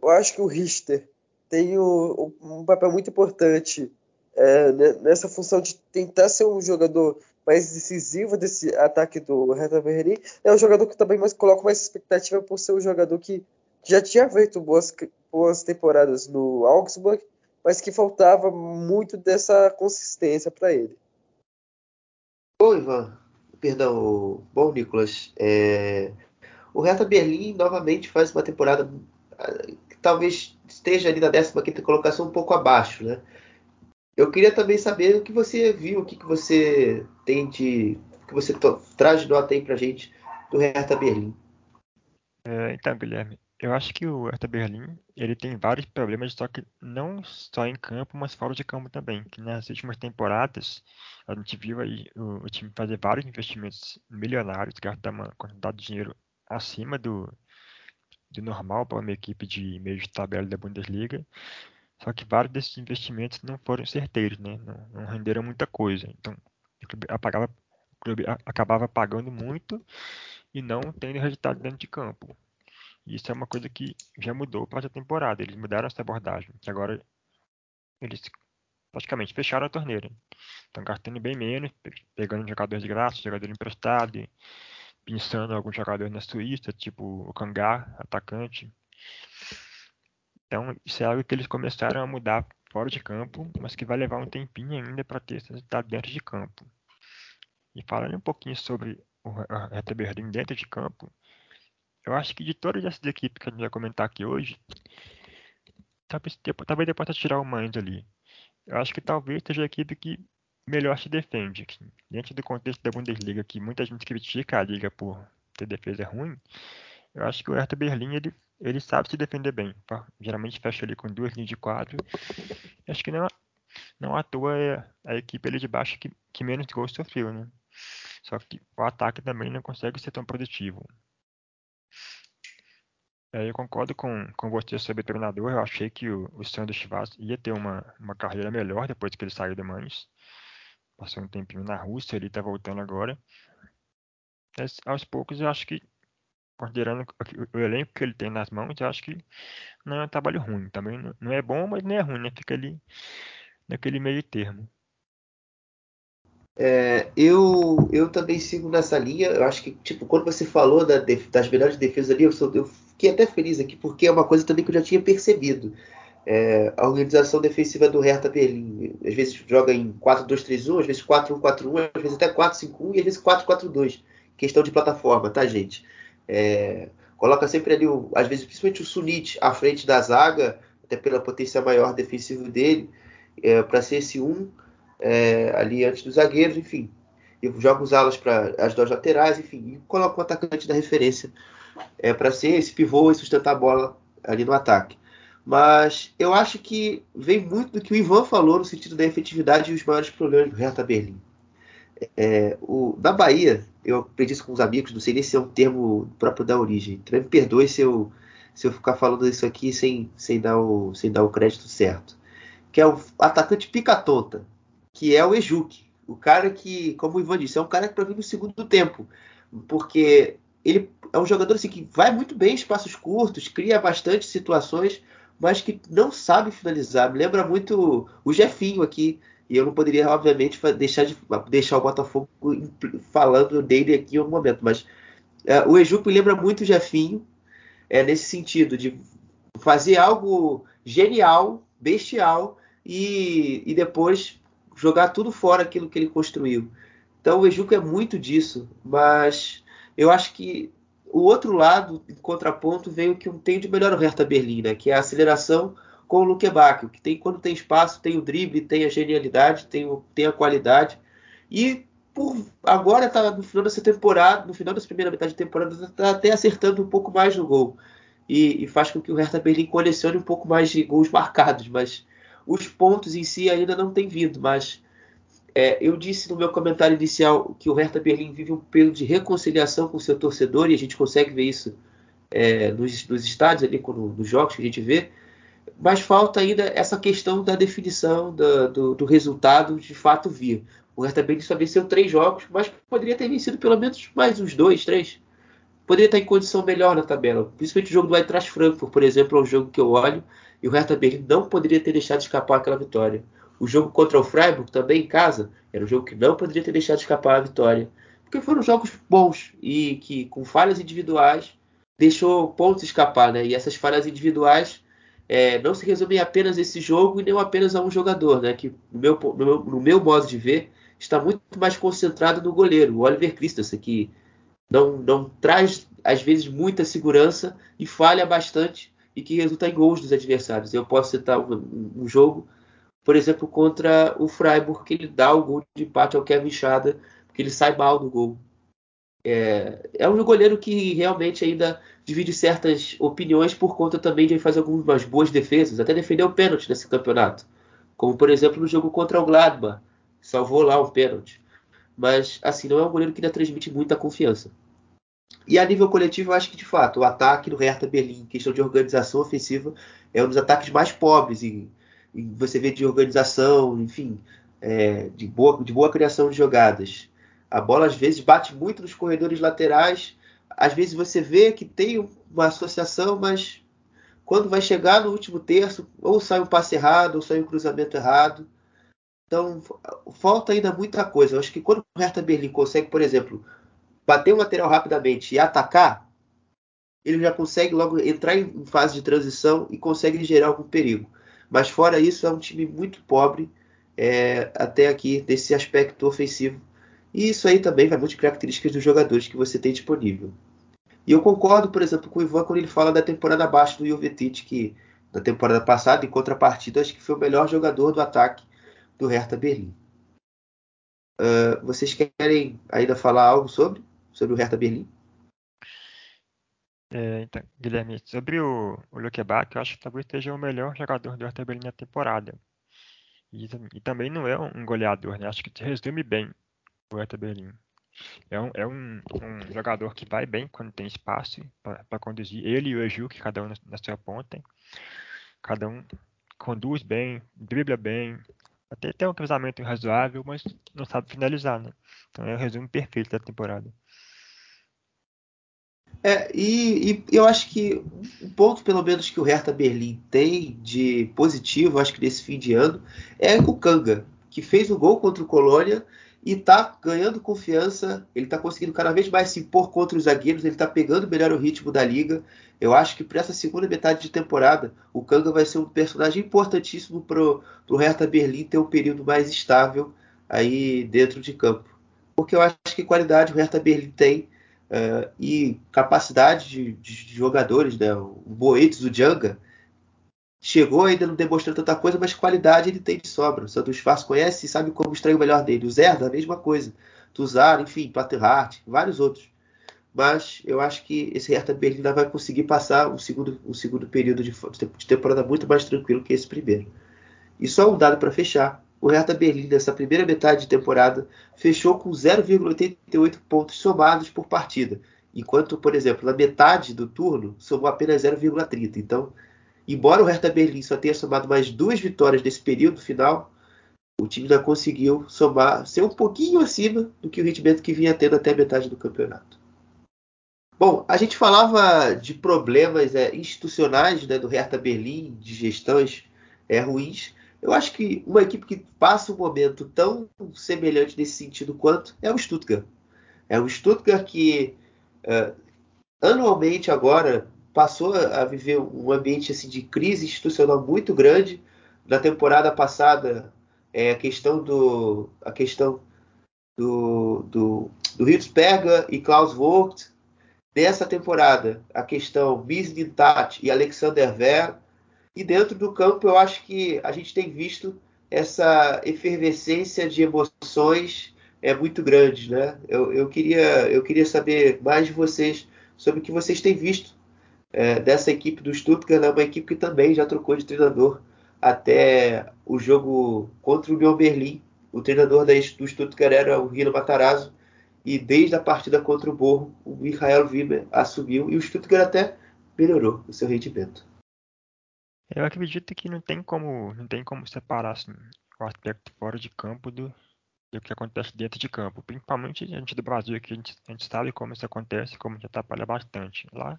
eu acho que o Richter tem o, um papel muito importante é, nessa função de tentar ser um jogador mais decisivo desse ataque do Hertha Berlin. É um jogador que também mais, coloca mais expectativa por ser um jogador que já tinha feito boas, boas temporadas no Augsburg, mas que faltava muito dessa consistência para ele. Bom, Ivan, perdão, bom, Nicolas, é... o Hertha Berlim novamente faz uma temporada que talvez esteja ali na 15 colocação um pouco abaixo, né? Eu queria também saber o que você viu, o que, que você tem de. o que você traz de nota aí pra gente do Hertha Berlim. É, então, Guilherme, eu acho que o Hertha Berlim ele tem vários problemas, só que não só em campo, mas fora de campo também. Que nas últimas temporadas a gente viu aí o, o time fazer vários investimentos milionários, gastar uma quantidade de dinheiro acima do, do normal para uma equipe de meio de tabela da Bundesliga. Só que vários desses investimentos não foram certeiros, né? não, não renderam muita coisa. Então o clube, apagava, o clube acabava pagando muito e não tendo resultado dentro de campo. Isso é uma coisa que já mudou para essa temporada. Eles mudaram essa abordagem. Que agora eles praticamente fecharam a torneira. Estão gastando bem menos, pegando jogadores de graça, jogador emprestado, pensando em alguns jogadores na Suíça, tipo o Kangar, atacante. Então, isso é algo que eles começaram a mudar fora de campo, mas que vai levar um tempinho ainda para ter resultado dentro de campo. E falando um pouquinho sobre o Hertha Berlim dentro de campo, eu acho que de todas essas equipes que a gente vai comentar aqui hoje, talvez, depois de tirar o Mainz ali. Eu acho que talvez seja a equipe que melhor se defende. Dentro do contexto da Bundesliga, que muita gente critica a liga por ter defesa ruim, eu acho que o Hertha Berlim ele, ele sabe se defender bem. Tá? Geralmente fecha ali com duas linhas de quatro. Acho que não, não à toa é a equipe ali de baixo que, que menos gols sofreu, né? Só que o ataque também não consegue ser tão produtivo. É, eu concordo com, com você sobre o treinador. Eu achei que o, o Sandro Chivas ia ter uma, uma carreira melhor depois que ele saiu do Mães. Passou um tempinho na Rússia, ele está voltando agora. Mas, aos poucos, eu acho que, considerando o, elenco que ele tem nas mãos, acho que não é um trabalho ruim. Também não, não é bom, mas nem é ruim, né? Fica ali naquele meio termo. É, eu, eu também sigo nessa linha. Eu acho que, tipo, quando você falou da, das melhores defesas ali, eu, sou, eu fiquei até feliz aqui, porque é uma coisa também que eu já tinha percebido. É, a organização defensiva do Hertha Berlim. Às vezes joga em 4-2-3-1, às vezes 4-1-4-1, às vezes até 4-5-1 e às vezes 4-4-2. Questão de plataforma, tá, gente? É, coloca sempre ali, o, às vezes, principalmente o Sunit à frente da zaga, até pela potência maior defensivo dele, é, para ser esse 1 é, ali antes dos zagueiros, enfim. E joga os alas para as duas laterais, enfim, e coloca o atacante da referência é, para ser esse pivô e sustentar a bola ali no ataque. Mas eu acho que vem muito do que o Ivan falou no sentido da efetividade e os maiores problemas do Hertha Berlim. É, o, na Bahia, eu aprendi isso com os amigos, não sei nem se é um termo próprio da origem. Me perdoe se eu, se eu ficar falando isso aqui sem, sem, dar o, sem dar o crédito certo. Que é o atacante pica-tonta, que é o Ejuque. O cara que, como o Ivan disse, é um cara que para vir no segundo tempo. Porque ele é um jogador assim, que vai muito bem em espaços curtos, cria bastante situações, mas que não sabe finalizar. Me lembra muito o Jefinho aqui, E eu não poderia, obviamente, deixar, de, deixar o Botafogo falando dele aqui em algum momento. Mas é, o Ejuco lembra muito o Jefinho, é, nesse sentido, de fazer algo genial, bestial, e, e depois jogar tudo fora aquilo que ele construiu. Então o Ejuco é muito disso, mas eu acho que o outro lado, em contraponto, vem o que tem de melhor o Hertha Berlim, né? que é a aceleração com o Luque Bacchio, que tem, quando tem espaço, tem o drible, tem a genialidade, tem, o, tem a qualidade. E por agora está no final dessa temporada, no final dessa primeira metade de temporada, está até acertando um pouco mais no gol. E, e, faz com que o Hertha Berlim colecione um pouco mais de gols marcados, mas os pontos em si ainda não têm vindo. Mas é, eu disse no meu comentário inicial que o Hertha Berlim vive um período de reconciliação com o seu torcedor e a gente consegue ver isso é, nos, nos estádios ali, nos jogos que a gente vê. Mas falta ainda essa questão da definição do, do, do resultado de fato vir. O Hertha Berlim só venceu três jogos, mas poderia ter vencido pelo menos mais uns dois, três. Poderia estar em condição melhor na tabela. Principalmente o jogo do Eintracht Frankfurt, por exemplo, é um jogo que eu olho e o Hertha Berlim não poderia ter deixado escapar aquela vitória. O jogo contra o Freiburg, também em casa, era um jogo que não poderia ter deixado escapar a vitória. Porque foram jogos bons e que, com falhas individuais, deixou pontos escapar. Né? E essas falhas individuais é, não se resumem apenas a esse jogo e nem apenas a um jogador, né? que, no meu, no meu, no meu modo de ver, está muito mais concentrado no goleiro, o Oliver Christensen, que não, não traz, às vezes, muita segurança e falha bastante e que resulta em gols dos adversários. Eu posso citar um, um jogo por exemplo, contra o Freiburg, que ele dá o gol de empate ao Kevin Schada, porque ele sai mal do gol. É, é um goleiro que realmente ainda divide certas opiniões por conta também de fazer algumas boas defesas, até defendeu o pênalti nesse campeonato, como por exemplo no jogo contra o Gladbach, salvou lá um pênalti. Mas assim, não é um goleiro que ainda transmite muita confiança. E a nível coletivo, eu acho que de fato o ataque do Hertha Berlim, questão de organização ofensiva, é um dos ataques mais pobres e você vê de organização, enfim, é, de, boa, de boa criação de jogadas. A bola às vezes bate muito nos corredores laterais, às vezes você vê que tem uma associação, mas quando vai chegar no último terço, ou sai um passe errado, ou sai um cruzamento errado. Então, falta ainda muita coisa. Eu acho que quando o Hertha Berlim consegue, por exemplo, bater o lateral rapidamente e atacar, ele já consegue logo entrar em fase de transição e consegue gerar algum perigo. Mas fora isso, é um time muito pobre é, até aqui desse aspecto ofensivo. E isso aí também vai muito de características dos jogadores que você tem disponível. E eu concordo, por exemplo, com o Ivan quando ele fala da temporada abaixo do Jovetic, que na temporada passada, em contrapartida, acho que foi o melhor jogador do ataque do Hertha Berlim. Uh, vocês querem ainda falar algo sobre, sobre o Hertha Berlim? É, então, Guilherme, sobre o, o eu acho que talvez seja o melhor jogador do Hertha Berlim na temporada. E, e, também não é um goleador, né? Acho que resume bem Hertha Berlim. É um, é um, um jogador que vai bem quando tem espaço para conduzir. Ele e o Eju, que cada um na, na sua ponta. Cada um conduz bem, dribla bem, até tem um cruzamento razoável, mas não sabe finalizar, né? Então é o resumo perfeito da temporada. É, e, e, eu acho que o ponto, pelo menos, que o Hertha Berlim tem de positivo, acho que nesse fim de ano, é o Kanga, que fez o gol contra o Colônia e está ganhando confiança. Ele está conseguindo cada vez mais se impor contra os zagueiros, ele está pegando melhor o ritmo da liga. Eu acho que para essa segunda metade de temporada, o Kanga vai ser um personagem importantíssimo para o Hertha Berlim ter um período mais estável aí dentro de campo. Porque eu acho que qualidade o Hertha Berlim tem Uh, e capacidade de, de, jogadores, né? o Boetes, o Djanga, chegou ainda não demonstrando tanta coisa, mas qualidade ele tem de sobra. O Santos Faz conhece e sabe como extrair o melhor dele. O Zerda, a mesma coisa. Tuzar, enfim, Platterhart, vários outros. Mas eu acho que esse Hertha Berlim vai conseguir passar um segundo, um segundo período de, de temporada muito mais tranquilo que esse primeiro. E só um dado para fechar o Hertha Berlim nessa primeira metade de temporada fechou com 0,88 pontos somados por partida, enquanto, por exemplo, na metade do turno somou apenas 0,30. Então, embora o Hertha Berlim só tenha somado mais duas vitórias nesse período final, o time ainda conseguiu somar, ser um pouquinho acima do que o rendimento que vinha tendo até a metade do campeonato. Bom, a gente falava de problemas é, institucionais né, do Hertha Berlim, de gestões é, ruins, Eu acho que uma equipe que passa um momento tão semelhante nesse sentido quanto é o Stuttgart. É o Stuttgart que uh, anualmente agora passou a viver um ambiente assim, de crise institucional muito grande. Na temporada passada, é, a questão do a questão do, do, do Hitzberger e Klaus Vogt. Nessa temporada, a questão Mislintat e Alexander Ver. E dentro do campo, eu acho que a gente tem visto essa efervescência de emoções é muito grande, né? Eu, eu, queria, eu queria saber mais de vocês sobre o que vocês têm visto é, dessa equipe do Stuttgart, é uma equipe que também já trocou de treinador até o jogo contra o União Berlim. O treinador do Stuttgart era o Rino Matarazzo e desde a partida contra o Borro, o Michael Wimmer assumiu e o Stuttgart até melhorou o seu rendimento. Eu acredito que não tem como, não tem como separar assim, o aspecto fora de campo do, do que acontece dentro de campo. Principalmente a gente do Brasil aqui, a gente, a gente sabe como isso acontece, como já atrapalha bastante. Lá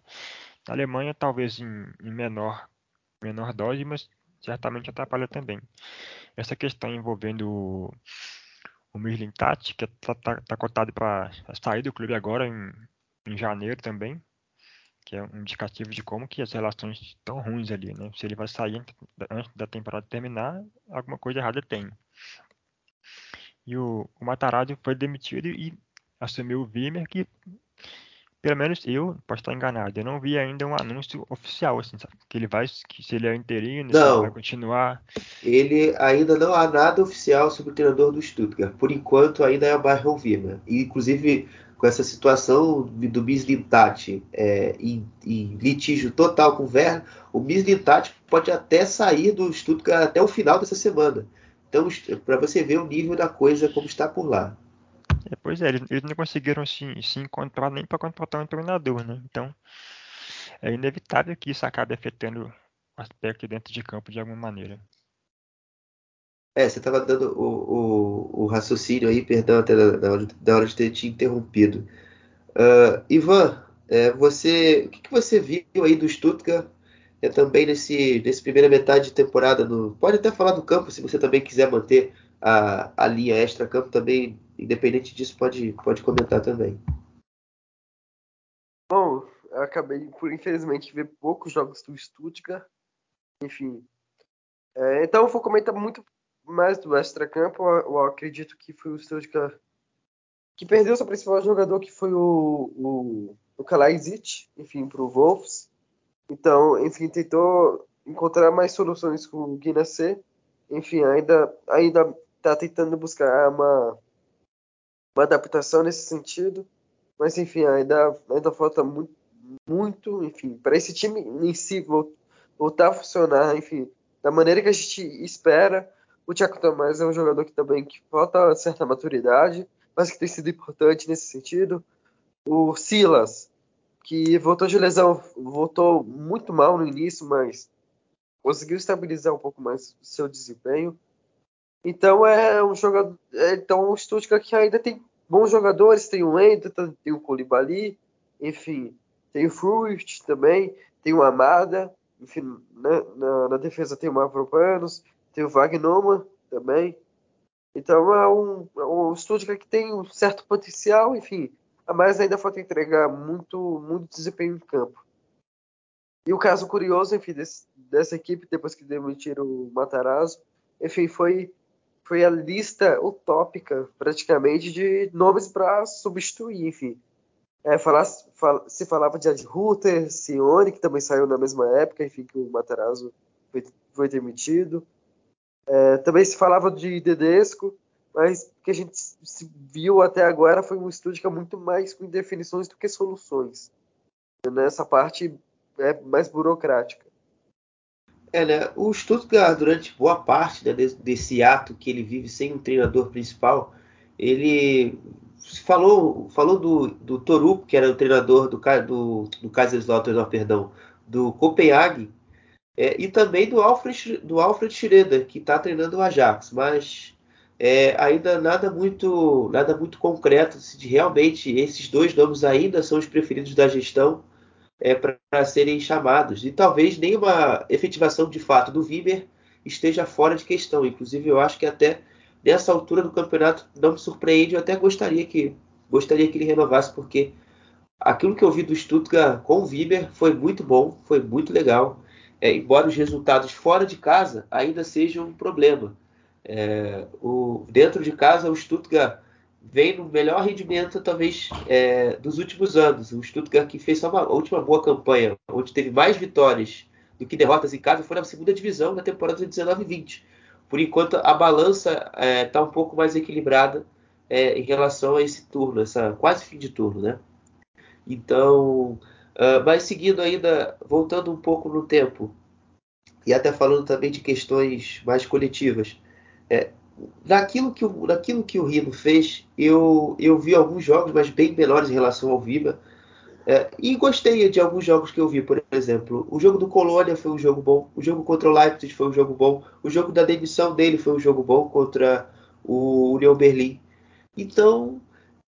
na Alemanha, talvez em, em menor, menor dose, mas certamente atrapalha também. Essa questão envolvendo o, o Mirlin Tati, que está tá, tá cotado para sair do clube agora em, em janeiro também, que é um indicativo de como que as relações estão ruins ali, né? Se ele vai sair antes da temporada terminar, alguma coisa errada tem. E o, o Matarazzo foi demitido e assumiu o Wimmer, que pelo menos eu posso estar enganado, eu não vi ainda um anúncio oficial, assim, sabe? Que ele vai, que se ele é interino, se ele vai continuar. Ele ainda não há nada oficial sobre o treinador do Stuttgart. Por enquanto ainda é o Wimmer. E inclusive com essa situação do Mislintat é, em, em, litígio total com o Werner, o Mislintat pode até sair do Stuttgart até o final dessa semana. Então, para você ver o nível da coisa como está por lá. É, pois é, eles, não conseguiram se, se encontrar nem para contratar um treinador, né? Então, é inevitável que isso acabe afetando o aspecto dentro de campo de alguma maneira. É, você estava dando o, o, o, raciocínio aí, perdão até da, da hora de ter te interrompido. Uh, Ivan, é, você, o que, que, você viu aí do Stuttgart é, também nesse, nesse primeira metade de temporada? No, pode até falar do campo, se você também quiser manter a, a linha extra-campo também, independente disso, pode, pode comentar também. Bom, eu acabei, por infelizmente, ver poucos jogos do Stuttgart. Enfim. É, então eu vou comentar muito mais do extra-campo, eu acredito que foi o Stuttgart que perdeu seu principal jogador, que foi o, o, o enfim, para o Wolves. Então, enfim, tentou encontrar mais soluções com o Guinassi. Enfim, ainda ainda está tentando buscar uma, uma adaptação nesse sentido. Mas, enfim, ainda, ainda falta muito, muito enfim, para esse time em si voltar a funcionar, enfim, da maneira que a gente espera o Thiago Tomás é um jogador que também que falta certa maturidade, mas que tem sido importante nesse sentido. O Silas, que voltou de lesão, voltou muito mal no início, mas conseguiu estabilizar um pouco mais o seu desempenho. Então é um jogador, é, então um Stuttgart que ainda tem bons jogadores, tem o Anderton, tem o Colibali, enfim, tem o Fruit também, tem o Amada, enfim, na, na, na defesa tem o Mavropanos, tem o Wagner também. Então é um, é um estúdio que tem um certo potencial, enfim, mas ainda falta entregar muito, muito desempenho em campo. E o caso curioso, enfim, desse, dessa equipe, depois que demitiram o Matarazzo, enfim, foi, foi a lista utópica, praticamente, de nomes para substituir, enfim. É, falar, fal, se falava de Ad Ruther, Sione, que também saiu na mesma época, enfim, que o Matarazzo foi, foi demitido. É, também se falava de Dedesco, mas o que a gente viu até agora foi um estúdio que é muito mais com definições do que soluções. Nessa parte é mais burocrática. É, né? O Stuttgart, durante boa parte né, desse, ato que ele vive sem um treinador principal, ele falou, falou do, do Torup, que era o treinador do, do, do Kaiserslautern, perdão, do Copenhague, é, e também do Alfred, do Alfred que está treinando o Ajax, mas é, ainda nada muito, nada muito concreto se de realmente esses dois nomes ainda são os preferidos da gestão é, para serem chamados. E talvez nenhuma efetivação de fato do Vimer esteja fora de questão. Inclusive, eu acho que até nessa altura do campeonato não me surpreende. Eu até gostaria que gostaria que ele renovasse, porque aquilo que eu vi do Stuttgart com o Weber foi muito bom, foi muito legal. É, embora os resultados fora de casa ainda sejam um problema. É, o, dentro de casa, o Stuttgart vem no melhor rendimento, talvez, é, dos últimos anos. O Stuttgart que fez só uma última boa campanha, onde teve mais vitórias do que derrotas em casa, foi na segunda divisão na temporada de 19-20. Por enquanto, a balança está é, tá um pouco mais equilibrada é, em relação a esse turno, essa quase fim de turno, né? Então, uh, mas seguindo ainda, voltando um pouco no tempo, e até falando também de questões mais coletivas, é, naquilo, que o, naquilo que o Rino fez, eu, eu vi alguns jogos, mas bem menores em relação ao Viva, é, e gostei de alguns jogos que eu vi, por exemplo, o jogo do Colônia foi um jogo bom, o jogo contra o Leipzig foi um jogo bom, o jogo da demissão dele foi um jogo bom contra o União Berlim. Então,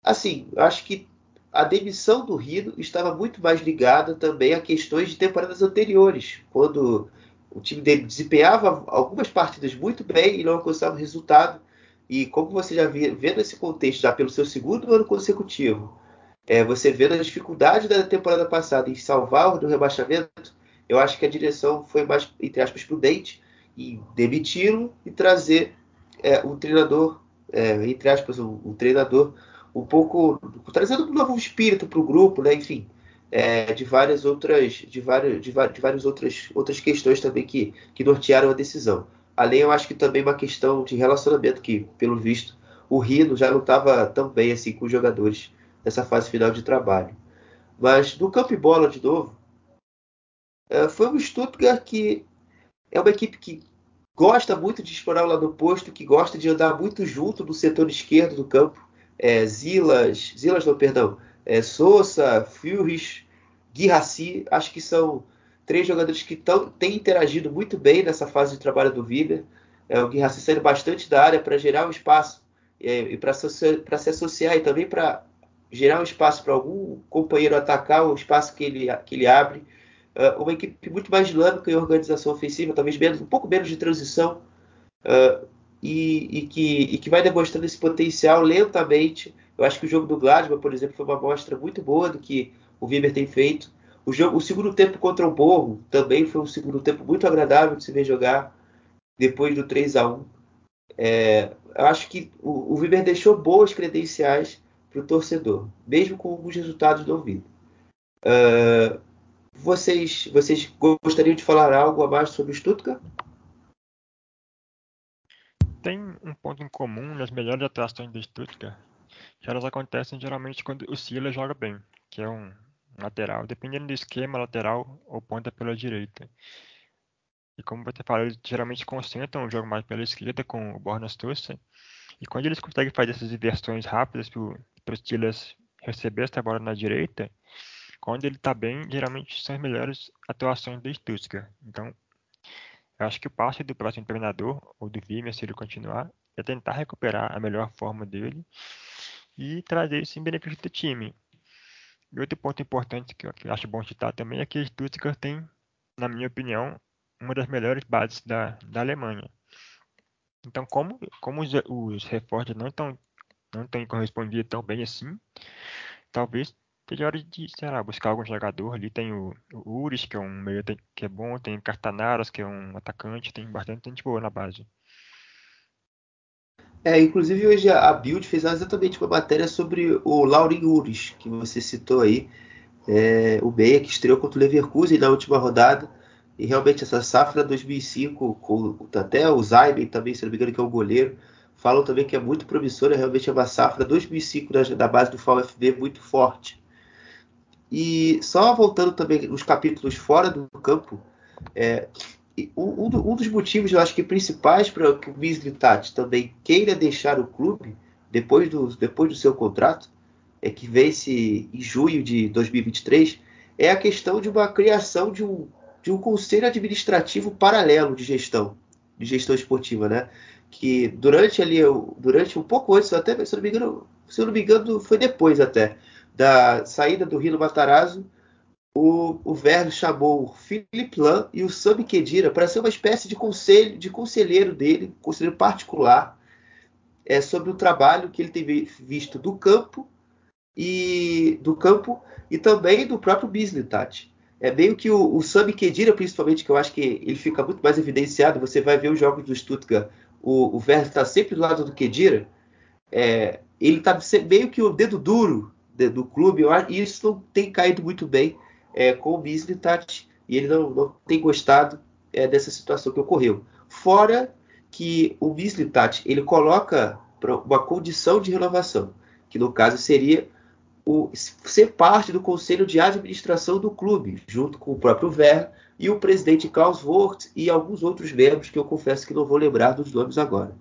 assim, acho que a demissão do Rino estava muito mais ligada também a questões de temporadas anteriores, quando o time dele desempenhava algumas partidas muito bem e não alcançava resultado. E como você já vê, vendo esse contexto já pelo seu segundo ano consecutivo, é, você vendo a dificuldade da temporada passada em salvar do rebaixamento, eu acho que a direção foi mais, entre aspas, prudente em demiti-lo e trazer é, um treinador, é, entre aspas, um, um treinador um pouco trazendo um novo espírito para o grupo, né? Enfim, é, de várias outras, de várias, de, de várias outras, outras questões também que, que nortearam a decisão. Além, eu acho que também uma questão de relacionamento que, pelo visto, o Rino já não estava tão bem assim com os jogadores nessa fase final de trabalho. Mas no campo e bola de novo, é, foi um Stuttgart que é uma equipe que gosta muito de explorar o lado oposto, que gosta de andar muito junto do setor esquerdo do campo é, Zilas, Zilas não, perdão, é, Sousa, Furris, Guirassi, acho que são três jogadores que tão, têm interagido muito bem nessa fase de trabalho do Viber. É, o Guirassi saindo bastante da área para gerar um espaço é, e para se associar e também para gerar um espaço para algum companheiro atacar o espaço que ele, que ele abre. Uh, uma equipe muito mais dinâmica em organização ofensiva, talvez menos, um pouco menos de transição. Uh, e, e, que, e que vai demonstrando esse potencial lentamente. Eu acho que o jogo do Gladbach, por exemplo, foi uma amostra muito boa do que o Weber tem feito. O, jogo, o segundo tempo contra o Borro também foi um segundo tempo muito agradável de se ver jogar depois do 3 a 1 é, Eu acho que o, o Weber deixou boas credenciais para o torcedor, mesmo com alguns resultados não vindo. Uh, vocês, vocês gostariam de falar algo a mais sobre o Stuttgart? tem um ponto em comum nas melhores atuações do Stuttgart, que elas acontecem geralmente quando o Silas joga bem, que é um lateral, dependendo do esquema, lateral ou ponta pela direita. E como você falou, eles geralmente concentram o jogo mais pela esquerda com o Bornas Tussa. E quando eles conseguem fazer essas inversões rápidas para o Silas receber essa bola na direita, quando ele está bem, geralmente são as melhores atuações do Stuttgart. Então, eu acho que o passo do próximo treinador, ou do Vime, se ele continuar, é tentar recuperar a melhor forma dele e trazer isso em benefício do time. E outro ponto importante que eu acho bom citar também é que Stuttgart tem, na minha opinião, uma das melhores bases da, da Alemanha. Então, como, como os, os reforços não estão não têm correspondido tão bem assim, talvez Seja hora de, sei lá, buscar algum jogador ali. Tem o, o Uris, que é um meio que é bom, tem Cartanaras, que é um atacante, tem bastante gente boa na base. É, inclusive hoje a Build fez exatamente uma matéria sobre o Laurin Uris, que você citou aí, é, o Meia que estreou contra o Leverkusen na última rodada. E realmente essa safra 2005, com até o Zayben também, se não me engano, que é o goleiro, falam também que é muito promissora. Realmente é uma safra 2005 da, da base do VfB muito forte. E só voltando também os capítulos fora do campo, é, um, um, dos motivos, eu acho que principais para que o Mislitat também queira deixar o clube depois do, depois do seu contrato, é que vence em junho de 2023, é a questão de uma criação de um, de um conselho administrativo paralelo de gestão, de gestão esportiva, né? Que durante ali, durante um pouco antes, até se eu não me engano, se eu não me engano, foi depois até da saída do Rino Matarazzo, o, o Verne chamou o Philip Lam e o Sami Khedira para ser uma espécie de conselho, de conselheiro dele, conselheiro particular, é, sobre o trabalho que ele tem visto do campo e do campo e também do próprio Bislitat. É meio que o, o Sami Khedira, principalmente, que eu acho que ele fica muito mais evidenciado. Você vai ver os jogos do Stuttgart, o, o Verne está sempre do lado do Khedira. É, ele está meio que o dedo duro do clube, e isso não tem caído muito bem é, com o Mislitat e ele não, não tem gostado é, dessa situação que ocorreu. Fora que o Mislitat ele coloca uma condição de renovação, que no caso seria o, ser parte do conselho de administração do clube, junto com o próprio Ver e o presidente Klaus Vogt e alguns outros membros que eu confesso que não vou lembrar dos nomes agora.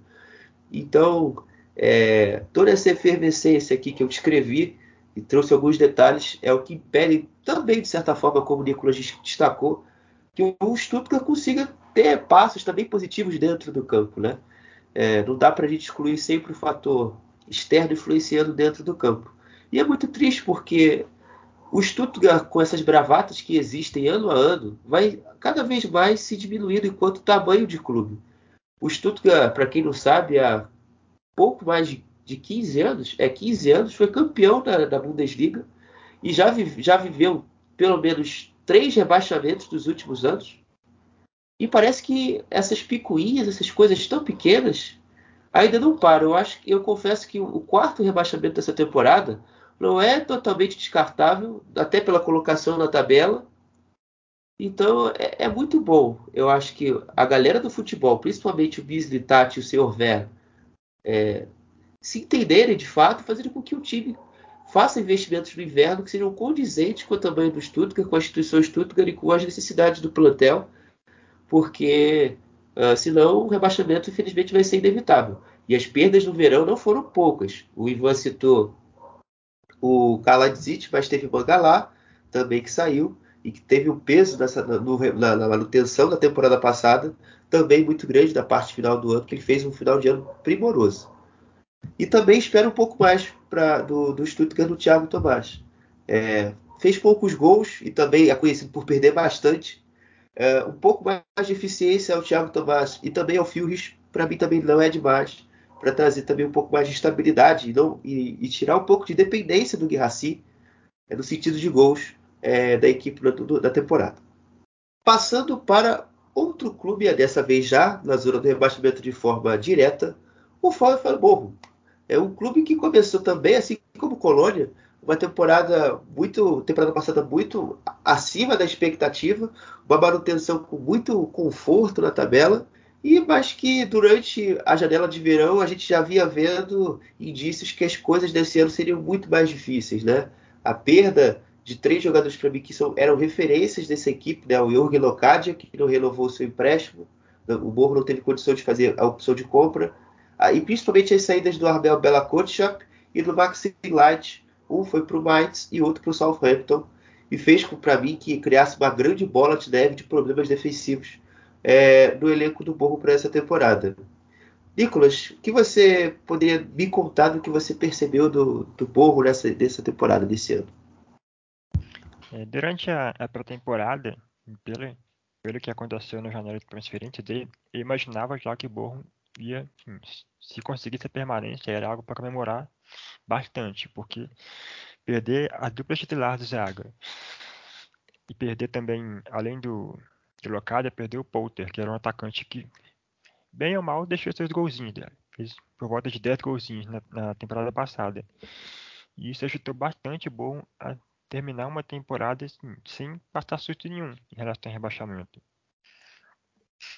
Então, é, toda essa efervescência aqui que eu descrevi e trouxe alguns detalhes, é o que impede também, de certa forma, como o Nicolas destacou, que o Stuttgart consiga ter passos também positivos dentro do campo. Né? É, não dá para a gente excluir sempre o fator externo influenciando dentro do campo. E é muito triste porque o Stuttgart, com essas bravatas que existem ano a ano, vai cada vez mais se diminuindo enquanto tamanho de clube. O Stuttgart, para quem não sabe, há pouco mais de de 15 anos, é 15 anos, foi campeão da, da Bundesliga e já, já viveu pelo menos três rebaixamentos dos últimos anos. E parece que essas picuinhas, essas coisas tão pequenas, ainda não param. Eu acho, eu confesso que o quarto rebaixamento dessa temporada não é totalmente descartável, até pela colocação na tabela. Então é, é muito bom. Eu acho que a galera do futebol, principalmente o Bisley Tati e o Sr. Ver, é, se entenderem de fato, fazendo com que o time faça investimentos no inverno que sejam condizentes com o tamanho do Stuttgart, com a instituição Stuttgart e com as necessidades do plantel, porque uh, senão o rebaixamento infelizmente vai ser inevitável. E as perdas no verão não foram poucas. O Ivan citou o Kaladzic, mas teve Mangalá também que saiu e que teve um peso nessa, no, na, na, manutenção da temporada passada também muito grande da parte final do ano, que ele fez um final de ano primoroso. E também espero um pouco mais pra, do, do Stuttgart do Thiago Tomás. É, fez poucos gols e também é conhecido por perder bastante. É, um pouco mais de eficiência ao Thiago Tomás e também ao Filhis, para mim também não é demais, para trazer também um pouco mais de estabilidade e, não, e, e tirar um pouco de dependência do Guirassi é, no sentido de gols é, da equipe do, da temporada. Passando para outro clube, dessa vez já na zona do rebaixamento de forma direta, o Morro. É um clube que começou também, assim como Colônia, uma temporada muito, temporada passada muito acima da expectativa, uma manutenção com muito conforto na tabela, e mas que durante a janela de verão a gente já via vendo indícios que as coisas desse ano seriam muito mais difíceis, né? A perda de três jogadores para mim que são, eram referências dessa equipe, né? O Jorge Locadia, que não renovou seu empréstimo, o Morro não teve condição de fazer a opção de compra, e principalmente as saídas do Arbel Bella Kotchap e do Maxi Light. Um foi para o Mainz e outro para o Southampton. E fez para mim que criasse uma grande bola de neve de problemas defensivos é, no elenco do Borro para essa temporada. Nicolas, o que você poderia me contar do que você percebeu do, do Borro nessa, nessa temporada, desse ano? É, durante a, a pré-temporada, pelo, pelo que aconteceu na janela de transferência dele, eu imaginava já que o Borro ia, se conseguisse a permanência, era algo para comemorar bastante, porque perder a dupla titular do Zaga e perder também, além do, do Locada, perder o Polter, que era um atacante que, bem ou mal, deixou seus golzinhos. Fez por volta de 10 golzinhos na, na temporada passada. E isso ajudou bastante bom a terminar uma temporada assim, sem passar susto nenhum em relação ao rebaixamento.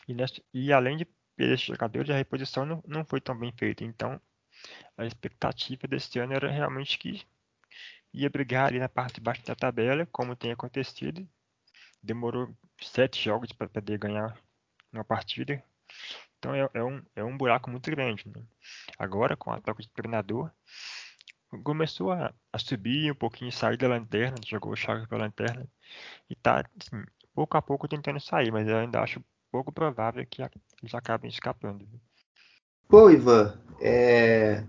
E, nessa, e além de esses jogadores, a reposição não, não foi tão bem feita. Então, a expectativa desse ano era realmente que ia brigar ali na parte de baixo da tabela, como tem acontecido. Demorou sete jogos para poder ganhar uma partida. Então é, é, um, é um buraco muito grande. Né? Agora, com a troca de treinador, começou a, a, subir um pouquinho, sair da lanterna, jogou o Chagas pela lanterna e está assim, pouco a pouco tentando sair, mas eu ainda acho pouco provável que eles acabem escapando. Pô, Ivan, é...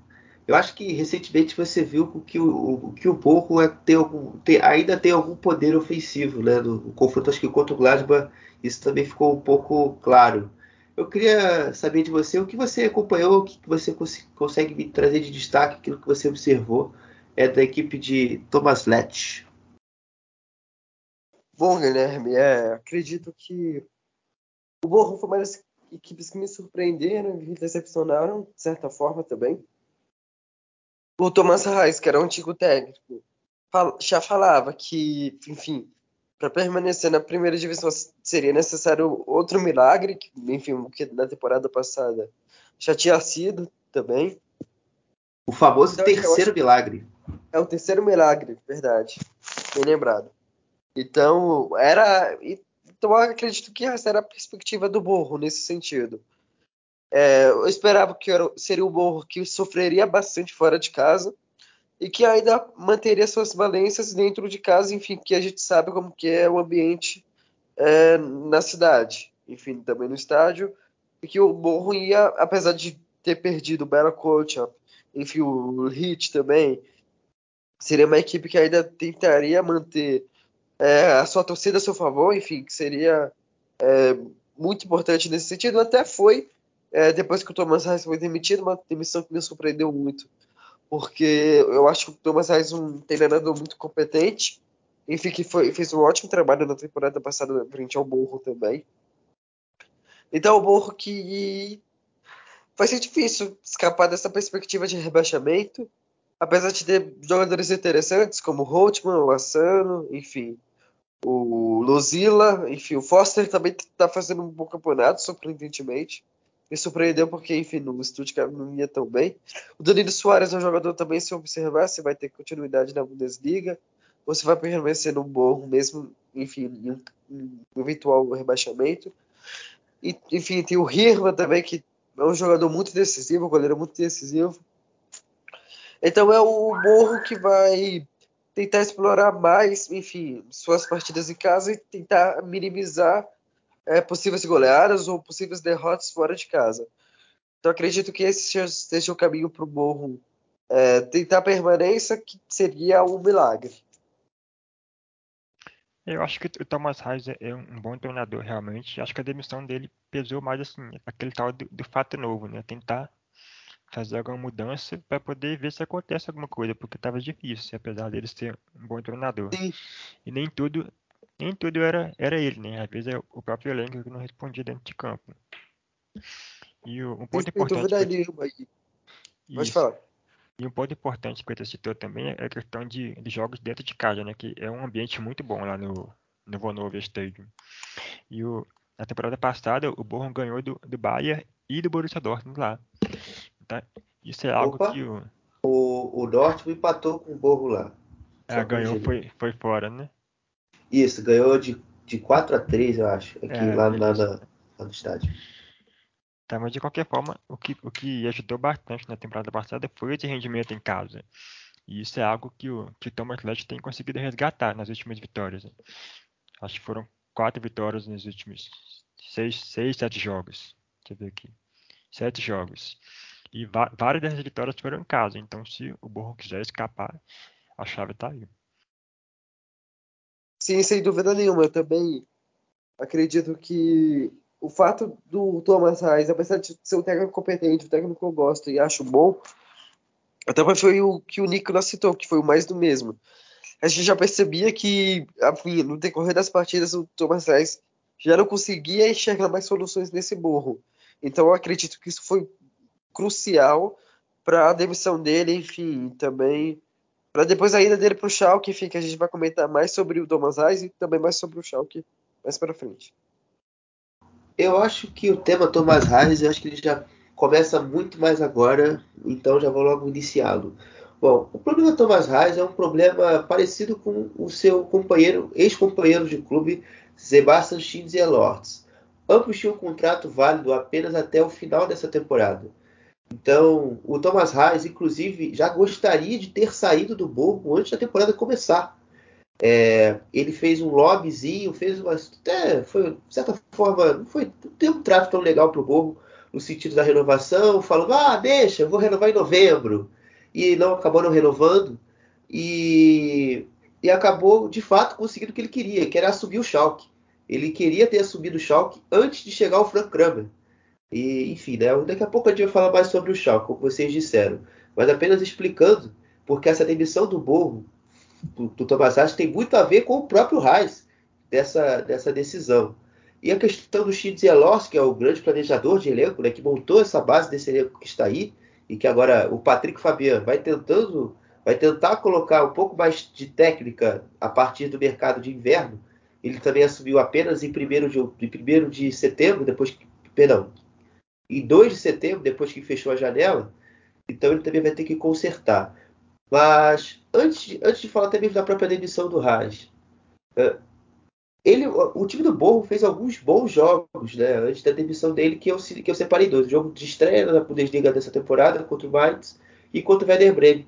Eu acho que recentemente você viu que o, que o Borro é, tem algum, tem, ainda tem algum poder ofensivo, né? No, no confronto acho que contra o Gladbach isso também ficou um pouco claro. Eu queria saber de você o que você acompanhou, o que você cons consegue me trazer de destaque, aquilo que você observou é da equipe de Thomas Letch. Bom, Guilherme, é, acredito que o Borro foi uma das equipes que me surpreenderam e me decepcionaram, de certa forma também. O Thomas Reis, que era um antigo técnico, já falava que, enfim, para permanecer na primeira divisão seria necessário outro milagre, que, enfim, o que na temporada passada já tinha sido também. O famoso então, terceiro milagre. É o terceiro milagre, verdade. Bem lembrado. Então, era. Então, eu acredito que essa era a perspectiva do Borro nesse sentido. É, eu esperava que seria o Borro que sofreria bastante fora de casa e que ainda manteria suas valências dentro de casa, enfim, que a gente sabe como que é o ambiente é, na cidade, enfim, também no estádio, e que o Borro ia, apesar de ter perdido o Bela Coach, enfim, o Hit também, seria uma equipe que ainda tentaria manter é, a sua torcida a seu favor, enfim, que seria é, muito importante nesse sentido, até foi, é, depois que o Thomas Reis foi demitido, uma demissão que me surpreendeu muito porque eu acho que o Thomas Reis é um treinador muito competente. Enfim, que foi, fez um ótimo trabalho na temporada passada frente ao Borro também. Então, o Borro que vai ser difícil escapar dessa perspectiva de rebaixamento, apesar de ter jogadores interessantes como Holtman, o Assano, enfim, o Lozilla, enfim, o Foster também está fazendo um bom campeonato, surpreendentemente me surpreendeu porque, enfim, no Stuttgart não ia tão bem. O Danilo Soares é um jogador também, se observar, se vai ter continuidade na Bundesliga, ou se vai permanecer no bom mesmo, enfim, em um, eventual rebaixamento. E, enfim, tem o Hirma também, que é um jogador muito decisivo, um goleiro muito decisivo. Então é o Morro que vai tentar explorar mais, enfim, suas partidas em casa e tentar minimizar é, possíveis goleadas ou possíveis derrotas fora de casa. Então acredito que esse seja o caminho para o Morro é, tentar permanência, que seria um milagre. Eu acho que o Thomas Reis é um bom treinador, realmente. Acho que a demissão dele pesou mais assim, aquele tal do, do fato novo, né? Tentar fazer alguma mudança para poder ver se acontece alguma coisa, porque estava difícil, apesar dele ser um bom treinador. Sim. E nem tudo nem tudo era, era ele, né? Às vezes é o próprio elenco que não respondia dentro de campo. E o, um ponto importante. Que... Pode falar. E um ponto importante que você citou também é a questão de, de jogos dentro de casa, né? Que é um ambiente muito bom lá no, no Vonovia Stadium. E o, na temporada passada, o Borrom ganhou do, do Bayern e do Borussia Dortmund lá. Então, isso é algo Opa, que o... o... O Dortmund empatou com o Borro lá. É, ganhou, foi, foi fora, né? Isso, ganhou de, de 4 a 3 eu acho, aqui é, lá, lá, lá, lá, no estádio. Tá, mas de qualquer forma, o que, o que ajudou bastante na temporada passada foi esse rendimento em casa. E isso é algo que o, que o Thomas Lett tem conseguido resgatar nas últimas vitórias. Acho que foram quatro vitórias nos últimos seis, seis sete jogos. Deixa eu ver aqui. Sete jogos. E várias dessas vitórias foram em casa. Então, se o Borro quiser escapar, a chave está aí. Sim, sem dúvida nenhuma. Eu também acredito que o fato do Thomas Reis, apesar de ser um técnico competente, um técnico que eu gosto e acho bom, até foi o que o Nicolas citou, que foi o mais do mesmo. A gente já percebia que, enfim, no decorrer das partidas, o Thomas Reis já não conseguia enxergar mais soluções nesse burro. Então eu acredito que isso foi crucial para a demissão dele, enfim, também para depois a ida dele para o Schalke, enfim, que a gente vai comentar mais sobre o Thomas Reis e também mais sobre o Schalke mais para frente. Eu acho que o tema Thomas Reis, eu acho que ele já começa muito mais agora, então já vou logo iniciá-lo. Bom, o problema Thomas Reis é um problema parecido com o seu companheiro, ex-companheiro de clube, Sebastian Schindler-Lortz. Ambos tinham um contrato válido apenas até o final dessa temporada. Então, o Thomas Reis, inclusive, já gostaria de ter saído do Borgo antes da temporada começar. É, ele fez um lobbyzinho, fez uma. Até foi, de certa forma, não foi não teve um trato tão legal para o Borgo no sentido da renovação, falando: ah, deixa, eu vou renovar em novembro. e não acabou não renovando e, e acabou de fato conseguindo o que ele queria, que era assumir o Schalke. Ele queria ter assumido o Schalke antes de chegar o Frank Kramer. E, enfim, né, daqui a pouco a gente vai falar mais sobre o Schalke, como vocês disseram. Mas apenas explicando, porque essa demissão do Borro, do, do Thomas tem muito a ver com o próprio Reis, dessa, dessa decisão. E a questão do Chico Zielos, que é o grande planejador de elenco, né, que montou essa base desse elenco que está aí, e que agora o Patrick Fabian vai tentando, vai tentar colocar um pouco mais de técnica a partir do mercado de inverno. Ele também assumiu apenas em 1 de, de, de setembro, depois que, perdão, em 2 de setembro, depois que fechou a janela, então ele também vai ter que consertar. Mas antes, antes de falar também da própria demissão do é, ele, o time do Borro fez alguns bons jogos, né? Antes da demissão dele, que eu, que eu separei dois. O jogo de estreia na Bundesliga dessa temporada contra o Mainz e contra o Werder Bremen.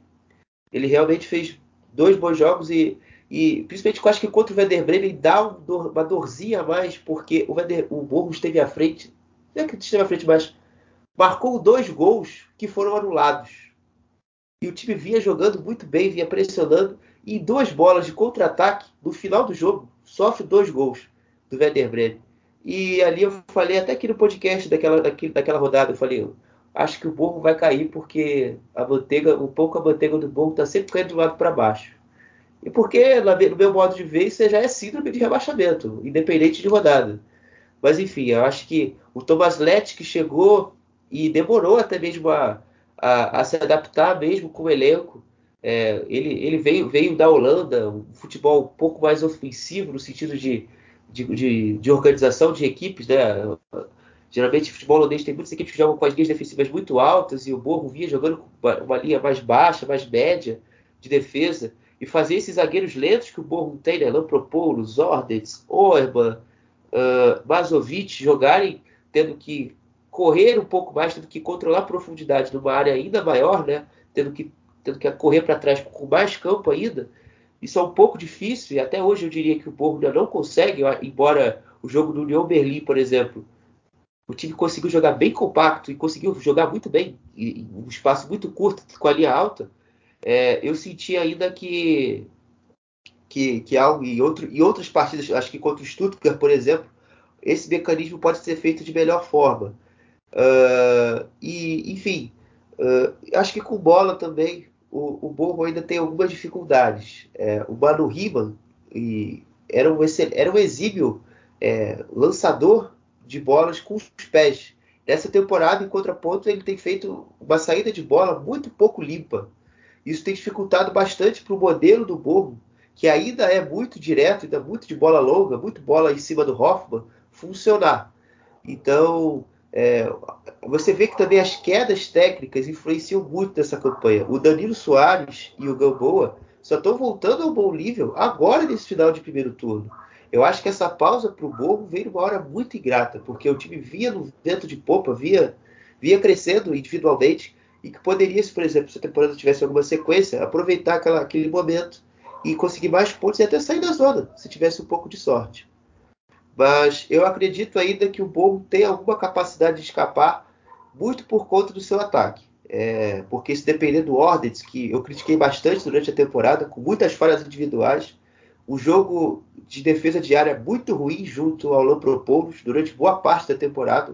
Ele realmente fez dois bons jogos e, e principalmente eu acho que contra o Werder Bremen dá um uma dorzinha a mais, porque o, Werder, o Borro esteve à frente, não é que esteve à frente, mas marcou dois gols que foram anulados. E o time vinha jogando muito bem, vinha pressionando, e duas bolas de contra-ataque no final do jogo sofre dois gols do Werder Bremen. E ali eu falei, até aqui no podcast daquela, daquela rodada, eu falei, acho que o Borro vai cair porque a manteiga, um pouco a manteiga do Borro está sempre caindo de lado para baixo. E porque, no meu modo de ver, isso já é síndrome de rebaixamento, independente de rodada. Mas enfim, eu acho que o Thomas Lett que chegou e demorou até mesmo a, a, a se adaptar mesmo com o elenco, é, ele, ele veio, veio da Holanda, um futebol um pouco mais ofensivo no sentido de, de, de, de organização de equipes, né? Geralmente, o futebol holandês tem muitas equipes que jogam com as linhas defensivas muito altas e o Borgo vinha jogando com uma linha mais baixa, mais média de defesa. E fazer esses zagueiros lentos que o Borgo tem, né? Lampropoulos, Zordets, Orban, uh, Mazovic, jogarem tendo que correr um pouco mais, tendo que controlar a profundidade numa área ainda maior, né? Tendo que tendo que correr para trás com mais campo ainda. Isso é um pouco difícil e até hoje eu diria que o Borgo ainda não consegue, embora o jogo do União Berlim, por exemplo, o time conseguiu jogar bem compacto e conseguiu jogar muito bem em um espaço muito curto com a linha alta. É, eu senti ainda que que, que algo em, outro, em outras partidas, acho que contra o Stuttgart, por exemplo, esse mecanismo pode ser feito de melhor forma. Uh, e, enfim, uh, acho que com bola também o, o Borro ainda tem algumas dificuldades. É, o Manu Riemann e era, um, era um é, lançador de bolas com os pés. Nessa temporada, em contraponto, ele tem feito uma saída de bola muito pouco limpa. Isso tem dificultado bastante para o modelo do Borro, que ainda é muito direto, ainda muito de bola longa, muito bola em cima do Hoffman, funcionar. Então, é, você vê que também as quedas técnicas influenciam muito nessa campanha. O Danilo Soares e o Gamboa só estão voltando ao bom nível agora nesse final de primeiro turno. Eu acho que essa pausa para o Borgo veio numa hora muito ingrata, porque o time via no vento de popa, via, via crescendo individualmente, e que poderia, se por exemplo, se a temporada tivesse alguma sequência, aproveitar aquela, aquele momento e conseguir mais pontos e até sair da zona, se tivesse um pouco de sorte. Mas eu acredito ainda que o Borgo tem alguma capacidade de escapar, muito por conta do seu ataque. É, porque se depender do Ordens, que eu critiquei bastante durante a temporada, com muitas falhas individuais, o jogo de defesa diária é muito ruim junto ao Lampropoulos durante boa parte da temporada.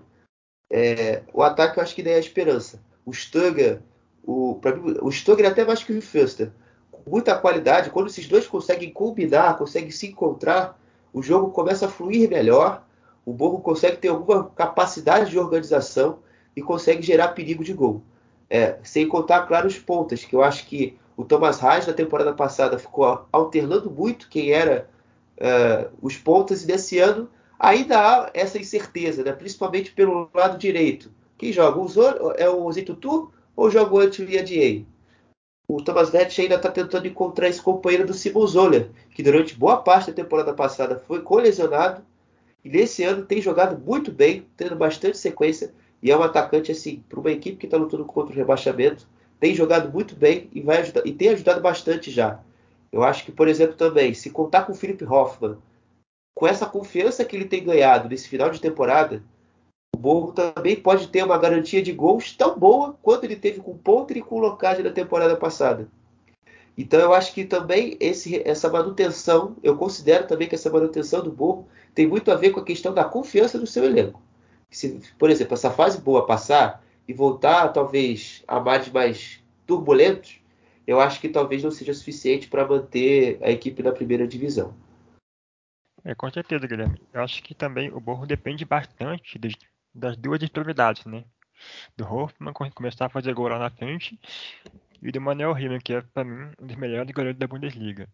É, o ataque eu acho que daí é a esperança. O Sturger, o, mim, o Sturger é até mais que o Fuster, com muita qualidade. Quando esses dois conseguem combinar, conseguem se encontrar, o jogo começa a fluir melhor, o Borgo consegue ter alguma capacidade de organização e consegue gerar perigo de gol. É, sem contar, claro, os pontas, que eu acho que o Thomas Reis na temporada passada ficou alternando muito quem era uh, os pontas e desse ano ainda há essa incerteza, né? principalmente pelo lado direito. Quem joga? O Zor, é o Zitutu ou joga o Antiviadier? O Thomas Lett ainda está tentando encontrar esse companheiro do Simon Zoller, que durante boa parte da temporada passada foi colesionado e nesse ano tem jogado muito bem, tendo bastante sequência e é um atacante assim para uma equipe que está lutando contra o rebaixamento, tem jogado muito bem e vai ajudar, e tem ajudado bastante já. Eu acho que, por exemplo, também se contar com o Philip Hoffman, com essa confiança que ele tem ganhado nesse final de temporada, o Borro também pode ter uma garantia de gols tão boa quanto ele teve com o Pontre e com o Locage na temporada passada. Então eu acho que também esse, essa manutenção, eu considero também que essa manutenção do Borro tem muito a ver com a questão da confiança do seu elenco. Se, por exemplo, essa fase boa passar e voltar talvez a mares mais turbulentos, eu acho que talvez não seja suficiente para manter a equipe na primeira divisão. É, com certeza, Guilherme. Eu acho que também o Borro depende bastante das, das duas extremidades, né? Do Hoffman começar a fazer gol lá na frente e do Manuel Riemann, que é, para mim, um dos melhores goleiros da Bundesliga.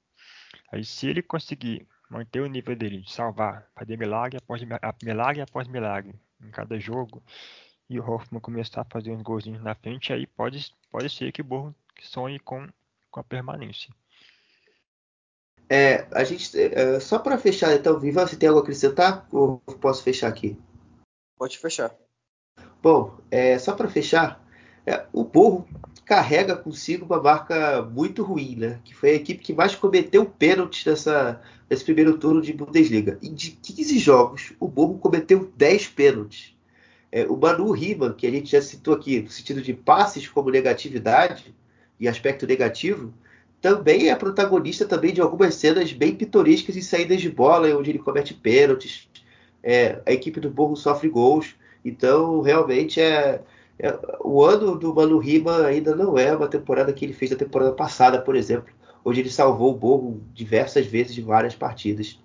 Aí, se ele conseguir manter o nível dele de salvar, fazer milagre após milagre após milagre em cada jogo, e o Hoffman começar a fazer uns golzinhos na frente, aí pode, pode ser que o Borro sonhe com, com a permanência. É, a gente, é, só para fechar, então, Viva, você tem algo a acrescentar? Ou posso fechar aqui? Pode fechar. Bom, é, só para fechar, é, o Borro carrega consigo uma marca muito ruim, né? Que foi a equipe que mais cometeu pênaltis nessa, nesse primeiro turno de Bundesliga. E de 15 jogos, o Borro cometeu 10 pênaltis. É, o Manu Riemann, que a gente já citou aqui, no sentido de passes como negatividade e aspecto negativo, também é protagonista também de algumas cenas bem pitorescas em saídas de bola, onde ele comete pênaltis. É, a equipe do Borro sofre gols. Então, realmente, é, é, o ano do Manu Rima ainda não é uma temporada que ele fez na temporada passada, por exemplo, onde ele salvou o Borro diversas vezes de várias partidas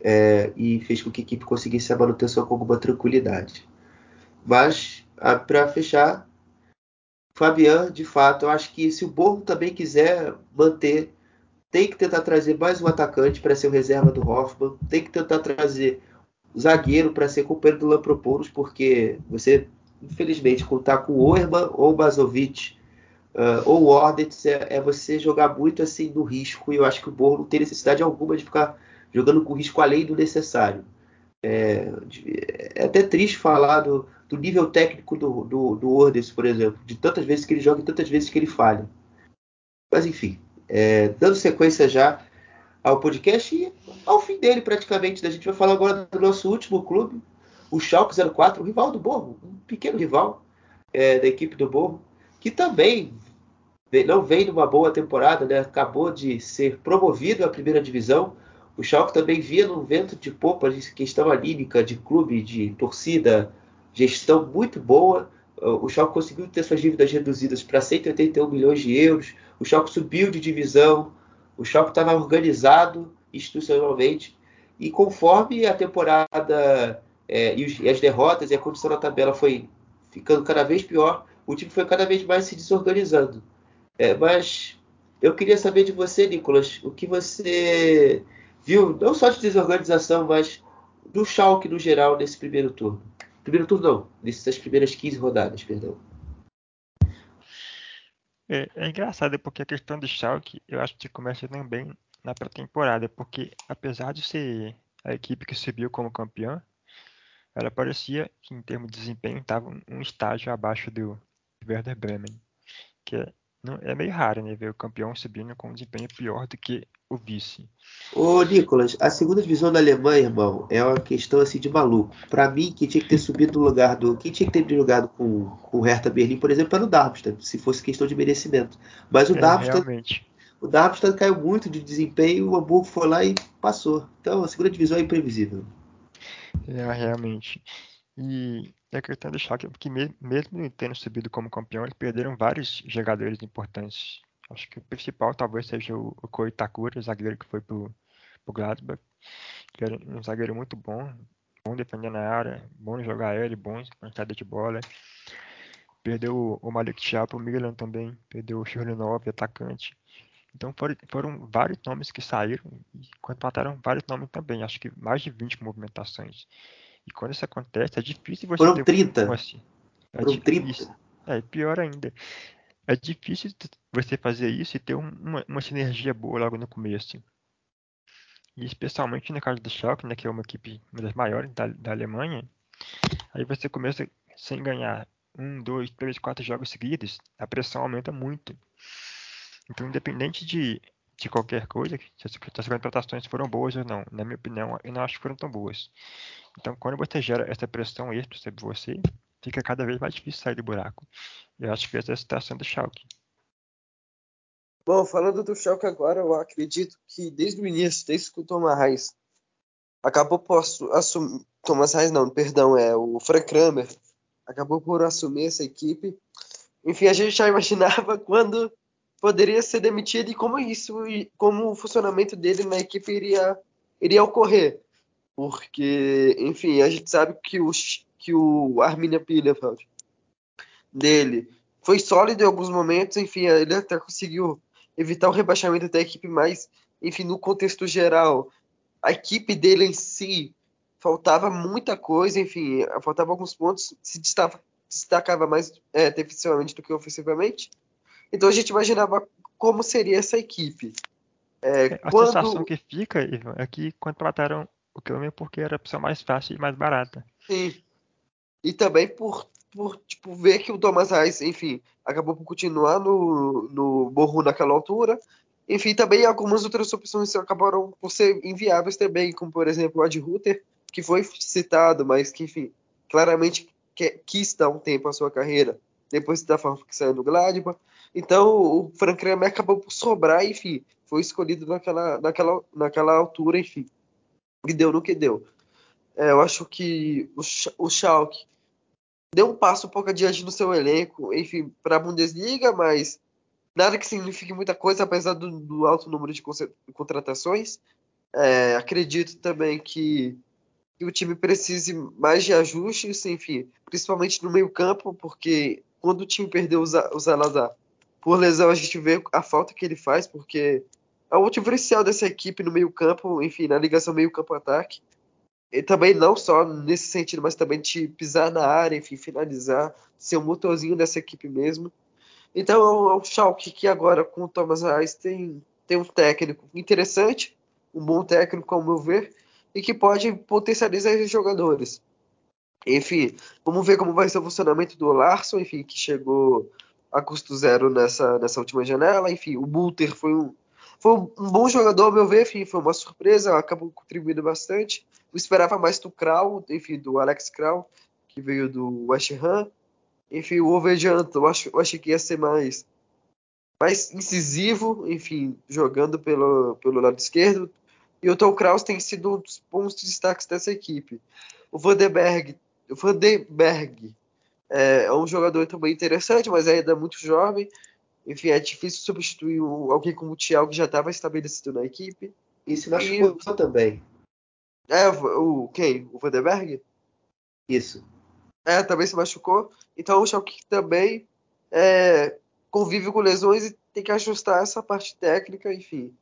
é, e fez com que a equipe conseguisse a manutenção com alguma tranquilidade. Mas, para fechar, Fabian, de fato, eu acho que se o Borro também quiser manter, tem que tentar trazer mais um atacante para ser o reserva do Hoffman, tem que tentar trazer zagueiro para ser companheiro do Lampropoulos, porque você infelizmente, contar com o Oerman ou o Bazovic uh, ou o Ordetz é, é, você jogar muito assim no risco. E eu acho que o Borro não tem necessidade alguma de ficar jogando com risco além do necessário. É, é até triste falar do, do nível técnico do, do, do por exemplo, de tantas vezes que ele joga e tantas vezes que ele falha. Mas enfim, é, dando sequência já ao podcast e ao fim dele praticamente. A gente vai falar agora do nosso último clube, o Schalke 04, o rival do Borro, um pequeno rival é, da equipe do Borro, que também não vem numa boa temporada, né? acabou de ser promovido à primeira divisão. O Schalke também via num vento de popa questão anímica, de clube, de torcida, gestão muito boa. O Schalke conseguiu ter suas dívidas reduzidas para 181 milhões de euros. O Schalke subiu de divisão. O Schalke estava organizado institucionalmente. E conforme a temporada é, e, os, e, as derrotas e a condição da tabela foi ficando cada vez pior, o time foi cada vez mais se desorganizando. É, mas eu queria saber de você, Nicolas, o que você viu, não só de desorganização, mas do Schalke no geral nesse primeiro turno. Primeiro turno não, nessas primeiras 15 rodadas, perdão. É, é engraçado porque a questão do Schalke eu acho que começa também na pré-temporada, porque apesar de ser a equipe que subiu como campeã, ela parecia que, em termos de desempenho, estava um estágio abaixo do Werder Bremen, que é, não, é meio raro, né, ver o campeão subindo com um desempenho pior do que o vice. Ô, Nicolas, a segunda divisão da Alemanha, irmão, é uma questão assim de maluco. Para mim, quem tinha que ter subido no lugar do. Quem tinha que ter jogado com, com o Hertha Berlim, por exemplo, era o Darmstadt, se fosse questão de merecimento. Mas o é, Darmstadt. Realmente. O Darmstadt caiu muito de desempenho, o Hamburgo foi lá e passou. Então, a segunda divisão é imprevisível. É, realmente. E a questão Schalke é que mesmo tendo subido como campeão, eles perderam vários jogadores importantes. Acho que o principal talvez seja o, o Ko Itakura, o zagueiro que foi pro, pro Gladbach, que era um zagueiro muito bom, bom defendendo a área, bom jogar aéreo, bom saída de bola. Perdeu o Malik Thiago pro Milan também, perdeu o Churlinov, atacante. Então foram, foram, vários nomes que saíram e contrataram vários nomes também, acho que mais de 20 movimentações. E quando isso acontece, é difícil você foram ter 30. assim. É foram difícil. 30. É, pior ainda. É difícil você fazer isso e ter uma, uma sinergia boa logo no começo. E especialmente no caso do Schalke, né, que é uma equipe uma das maiores da, da Alemanha, aí você começa sem ganhar um, dois, três, quatro jogos seguidos, a pressão aumenta muito. Então, independente de de qualquer coisa, se as contratações foram boas ou não. Na minha opinião, eu não acho que foram tão boas. Então, quando você gera essa pressão extra sobre você, fica cada vez mais difícil sair do buraco. Eu acho que essa é a situação do Schalke. Bom, falando do Schalke agora, eu acredito que desde o início, desde que o Thomas Reis acabou por assumir... Thomas Reis não, perdão, é o Frank Kramer acabou por assumir essa equipe. Enfim, a gente já imaginava quando poderia ser demitido e como isso, como o funcionamento dele na equipe iria, iria ocorrer. Porque, enfim, a gente sabe que o, que o Arminia Bielefeld dele foi sólido em alguns momentos, enfim, ele até conseguiu evitar o rebaixamento da equipe, mas, enfim, no contexto geral, a equipe dele em si faltava muita coisa, enfim, faltava alguns pontos, se destacava, destacava mais é, defensivamente do que ofensivamente. Então a gente imaginava como seria essa equipe. É, é a quando... sensação que fica, Ivan, é que contrataram o Kramer porque era a opção mais fácil e mais barata. Sim. E também por, por tipo, ver que o Thomas Reis, enfim, acabou por continuar no, no Borro naquela altura. Enfim, também algumas outras opções acabaram por ser inviáveis também, como por exemplo o Ad Ruther, que foi citado, mas que, enfim, claramente quer, quis dar um tempo à sua carreira depois da forma que saiu do Gladbach. Então o Frank Kramer acabou por sobrar, enfim, foi escolhido naquela, naquela, naquela altura, enfim, e deu no que deu. É, eu acho que o, o Schalke deu um passo um pouco adiante no seu elenco, enfim, para a Bundesliga, mas nada que signifique muita coisa, apesar do, do alto número de contratações. É, acredito também que que o time precise mais de ajustes, enfim, principalmente no meio-campo, porque quando o time perdeu o Zalazar por lesão, a gente vê a falta que ele faz, porque é o diferencial dessa equipe no meio-campo, enfim, na ligação meio-campo-ataque. E também não só nesse sentido, mas também de pisar na área, enfim, finalizar, ser o um motorzinho dessa equipe mesmo. Então é um Schalke que agora com o Thomas Reis tem, tem um técnico interessante, um bom técnico, ao meu ver, e que pode potencializar esses jogadores. Enfim, vamos ver como vai ser o funcionamento do Larson, enfim, que chegou a custo zero nessa, nessa última janela. Enfim, o Bulter foi um, foi um bom jogador, ao meu ver, enfim, foi uma surpresa, acabou contribuindo bastante. Eu esperava mais do Kral, enfim, do Alex Kral, que veio do West Ham. Enfim, o Overjant, eu, eu achei que ia ser mais, mais incisivo, enfim, jogando pelo, pelo lado esquerdo. E o Tom Kraus tem sido um dos bons destaques dessa equipe. O Vandenberg, o é, é um jogador também interessante, mas ainda é muito jovem. Enfim, é difícil substituir o, alguém como o Thiago, que já estava estabelecido na equipe. E se machucou e, também. É, o, quem? O Vandenberg? Isso. É, também se machucou. Então o Schalke também é, convive com lesões e tem que ajustar essa parte técnica, enfim.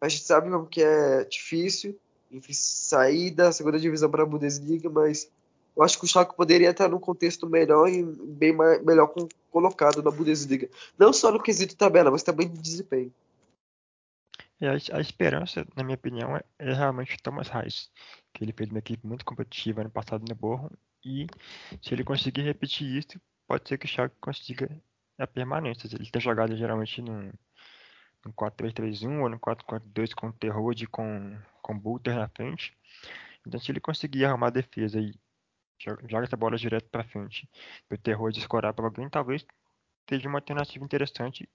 A gente sabe como que é difícil enfim, sair da segunda divisão para a Bundesliga, mas eu acho que o Schalke poderia estar num contexto melhor e bem mais, melhor colocado na Bundesliga. Não só no quesito tabela, mas também de desempenho. E a, a, esperança, na minha opinião, é, é, realmente o Thomas Reis, que ele fez uma equipe muito competitiva ano passado no Borrom, e se ele conseguir repetir isso, pode ser que o Schalke consiga a permanência. Ele tem jogado geralmente num no 4-3-3-1 ou no 4-4-2 com o Terrode com com Buter na frente. Então se ele conseguir arrumar a defesa e joga essa bola direto para frente, o Terrode escorar para alguém, talvez seja uma alternativa interessante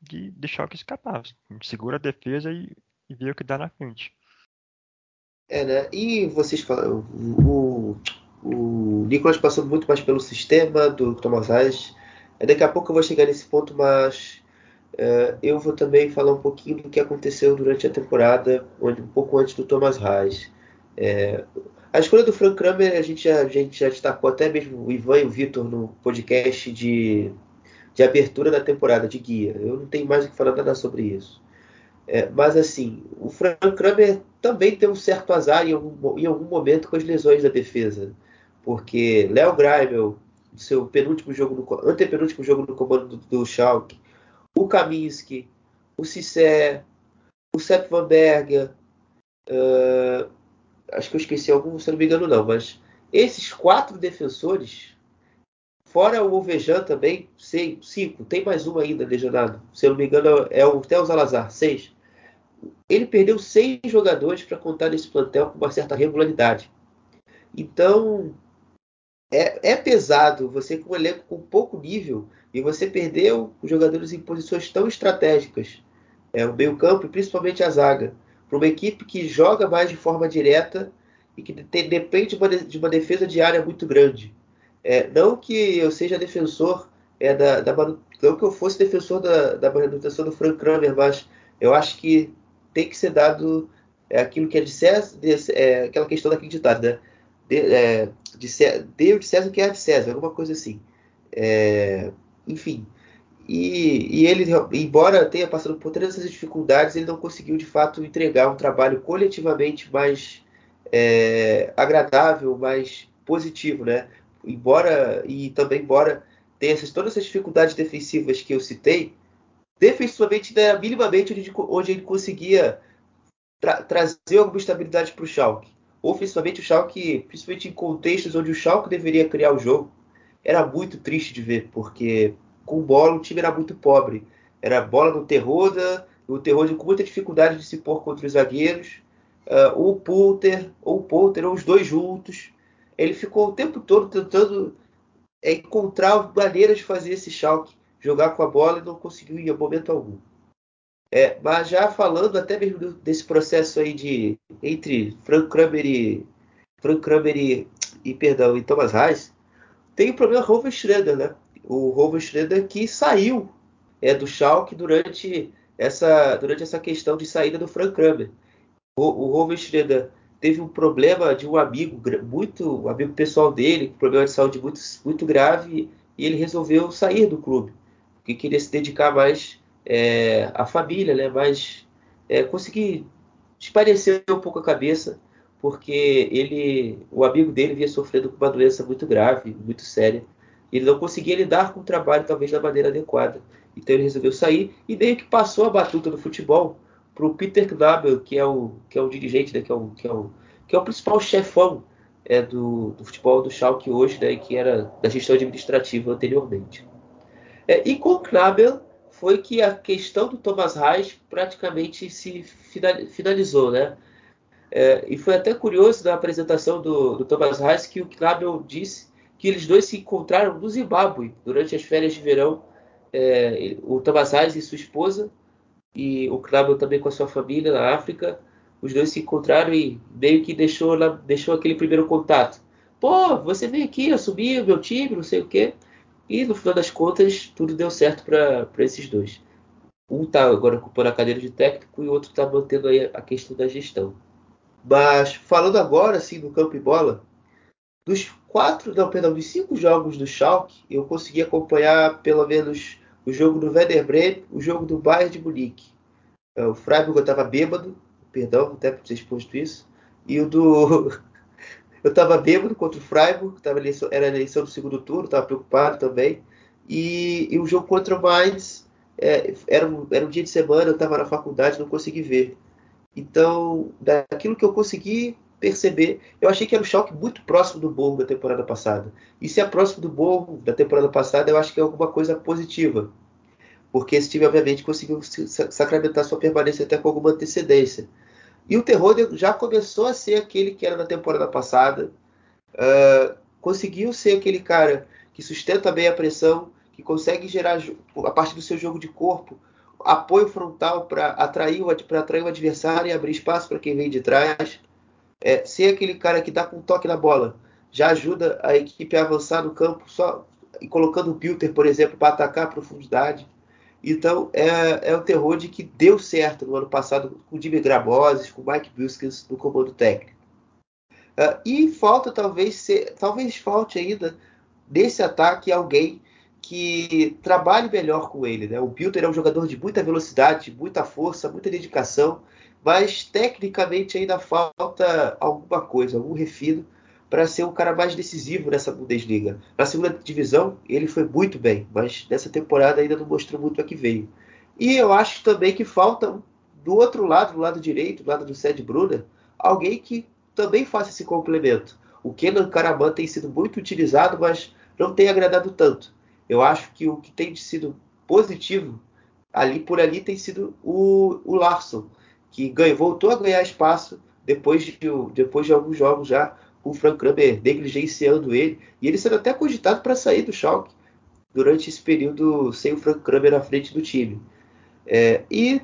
de deixar o que escapar. Segura a defesa e, e vê o que dá na frente. É, né? E vocês falaram, o, o Nicolas passou muito mais pelo sistema do Thomas Reis. Daqui a pouco eu vou chegar nesse ponto, mas Uh, eu vou também falar um pouquinho do que aconteceu durante a temporada, onde, um pouco antes do Thomas Reis. É, a escolha do Frank Kramer, a gente já, a gente já destacou até mesmo o Ivan e o Vitor no podcast de, de abertura da temporada, de guia. Eu não tenho mais o que falar nada sobre isso. É, mas assim, o Frank Kramer também tem um certo azar em algum, em algum momento com as lesões da defesa. Porque Léo Greimel, seu penúltimo jogo no, antepenúltimo jogo no comando do, do Schalke, o Kaminski, o Cissé, o Sepp Van Berger, uh, acho que eu esqueci algum, se não me engano não, mas esses quatro defensores, fora o Ovejan também, sei, cinco, tem mais um ainda lesionado, se eu não me engano é o, até o Zalazar, seis. ele perdeu seis jogadores para contar nesse plantel com uma certa regularidade. Então, é, é, pesado você com um elenco com pouco nível e você perdeu os jogadores em posições tão estratégicas. É, o meio campo e principalmente a zaga. Para uma equipe que joga mais de forma direta e que tem, depende de uma, de uma, defesa de área muito grande. É, não que eu seja defensor é, da, da, não que eu fosse defensor da, da manutenção do Frank Kramer, mas eu acho que tem que ser dado é, aquilo que é de César, de, é, aquela questão daquele ditado, né? De, é, de, de, de César que é de César, alguma coisa assim. É, enfim. E, e, ele, embora tenha passado por todas essas dificuldades, ele não conseguiu de fato entregar um trabalho coletivamente mais é, agradável, mais positivo, né? Embora e também embora tenha essas, todas essas dificuldades defensivas que eu citei, defensivamente era minimamente onde, onde ele conseguia tra trazer alguma estabilidade para o Schalke. Ofensivamente o Schalke, principalmente em contextos onde o Schalke deveria criar o jogo, era muito triste de ver, porque com bola o time era muito pobre. Era bola no Terroda, o Terroda com muita dificuldade de se pôr contra os zagueiros, uh, ou o Poulter, ou o Poulter, ou os dois juntos. Ele ficou o tempo todo tentando é, encontrar maneiras de fazer esse Schalke jogar com a bola e não conseguiu em momento algum. É, mas já falando até mesmo desse processo aí de entre Frank Kramer e Frank Kramer e, e perdão e Thomas Reis, tem o problema Rover Schroeder, né? O Rover Schroeder que saiu é do Schalke durante essa durante essa questão de saída do Frank Kramer. O, o Rover Schroeder teve um problema de um amigo muito um amigo pessoal dele, um problema de saúde muito muito grave e ele resolveu sair do clube porque queria se dedicar mais é, à família, né? Mais é, conseguir esparecer um pouco a cabeça porque ele, o amigo dele vinha sofrendo com uma doença muito grave, muito séria. Ele não conseguia lidar com o trabalho talvez da maneira adequada. Então ele resolveu sair e meio que passou a batuta do futebol para o Peter Knabel, que é o que é o dirigente, né, que é o que é o, que é o principal chefão é, do, do futebol do Schalke hoje, né, que era da gestão administrativa anteriormente. É, e com o Knabel foi que a questão do Thomas Reis praticamente se finalizou, né? É, e foi até curioso na apresentação do, do Thomas Reis que o Knabel disse que eles dois se encontraram no Zimbábue durante as férias de verão. É, o Reis e sua esposa, e o Knabel também com a sua família na África. Os dois se encontraram e meio que deixou, deixou aquele primeiro contato. Pô, você veio aqui assumir o meu time, não sei o quê. E no final das contas, tudo deu certo para esses dois. Um está agora ocupando a cadeira de técnico e o outro está mantendo aí a questão da gestão. Mas falando agora assim do campo e bola, dos quatro, não, perdão, dos cinco jogos do Schalke, eu consegui acompanhar pelo menos o jogo do Werder Bremen, o jogo do Bayern de Munique. É, o Freiburg estava bêbado, perdão, até por ter exposto isso, e o do eu estava bêbado contra o Freiburg, tava eleição, era a eleição do segundo turno, estava preocupado também. E, e, o jogo contra o Mainz é, era, um, era um dia de semana, eu estava na faculdade, não consegui ver. Então, daquilo que eu consegui perceber, eu achei que era um choque muito próximo do Borgo da temporada passada. E se é próximo do Borgo da temporada passada, eu acho que é alguma coisa positiva. Porque esse time, obviamente, conseguiu sacramentar sua permanência até com alguma antecedência. E o terror já começou a ser aquele que era na temporada passada. Uh, conseguiu ser aquele cara que sustenta bem a pressão, que consegue gerar, a partir do seu jogo de corpo, apoio frontal para atrair, atrair o adversário e abrir espaço para quem vem de trás. É, ser aquele cara que dá com um toque na bola, já ajuda a equipe a avançar no campo, só e colocando o Pilter, por exemplo, para atacar a profundidade. Então é, é o terror de que deu certo no ano passado com o Jimmy Graboses, com o Mike Buskins no comando técnico. Uh, e falta talvez ser, talvez falte ainda desse ataque alguém que trabalhe melhor com ele. Né? O Pilter é um jogador de muita velocidade, muita força, muita dedicação, mas tecnicamente ainda falta alguma coisa, algum refino para ser o cara mais decisivo nessa Bundesliga. Na segunda divisão, ele foi muito bem, mas nessa temporada ainda não mostrou muito a que veio. E eu acho também que falta do outro lado, do lado direito, do lado do Sed Brunner, alguém que também faça esse complemento. O Kenan Karaman tem sido muito utilizado, mas não tem agradado tanto. Eu acho que o que tem sido positivo ali por ali tem sido o, o Larson, que ganhou, voltou a ganhar espaço depois de, depois de alguns jogos já, com o Frank Kramer negligenciando ele, e ele sendo até cogitado para sair do Schalke durante esse período sem o Frank Kramer à frente do time. É, e,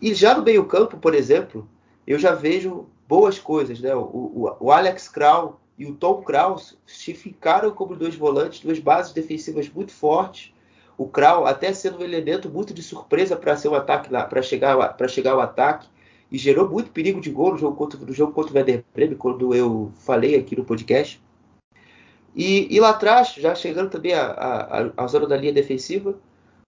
e já no meio campo, por exemplo, eu já vejo boas coisas. Né? O, o, o Alex Krau e o Tom Kraus se ficaram como dois volantes, duas bases defensivas muito fortes. O Krau até sendo um elemento muito de surpresa para ser um ataque para chegar para chegar ao ataque e gerou muito perigo de gol no jogo contra, no jogo contra o Werder Bremen, quando eu falei aqui no podcast. E, e lá atrás, já chegando também à zona da linha defensiva,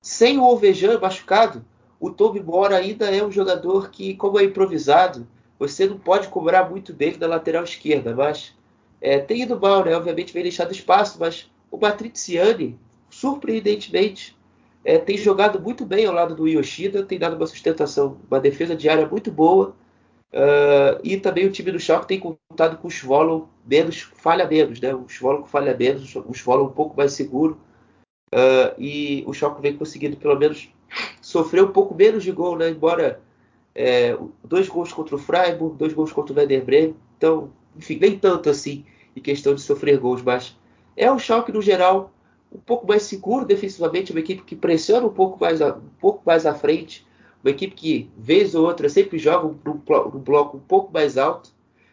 sem o Alvejan machucado, o Toby Mora ainda é um jogador que, como é improvisado, você não pode cobrar muito dele na lateral esquerda, mas é, tem ido mal, né? Obviamente vem deixado espaço, mas o Patriziani, surpreendentemente, é, tem jogado muito bem ao lado do Yoshida, tem dado uma sustentação, uma defesa diária muito boa. Uh, e também o time do Schalke tem contado com o Svolo menos, falha menos, né? O Svolo falha menos, o Svolo um pouco mais seguro. Uh, e o Schalke vem conseguindo pelo menos sofrer um pouco menos de gol, né? Embora é, dois gols contra o Freiburg, dois gols contra o Werder Bremen. Então, enfim, nem tanto assim em questão de sofrer gols, mas é um Schalke no geral um pouco mais seguro defensivamente, uma equipe que pressiona um pouco mais, a, um pouco mais à frente, uma equipe que, vez ou outra, sempre joga um, bloco um pouco mais alto,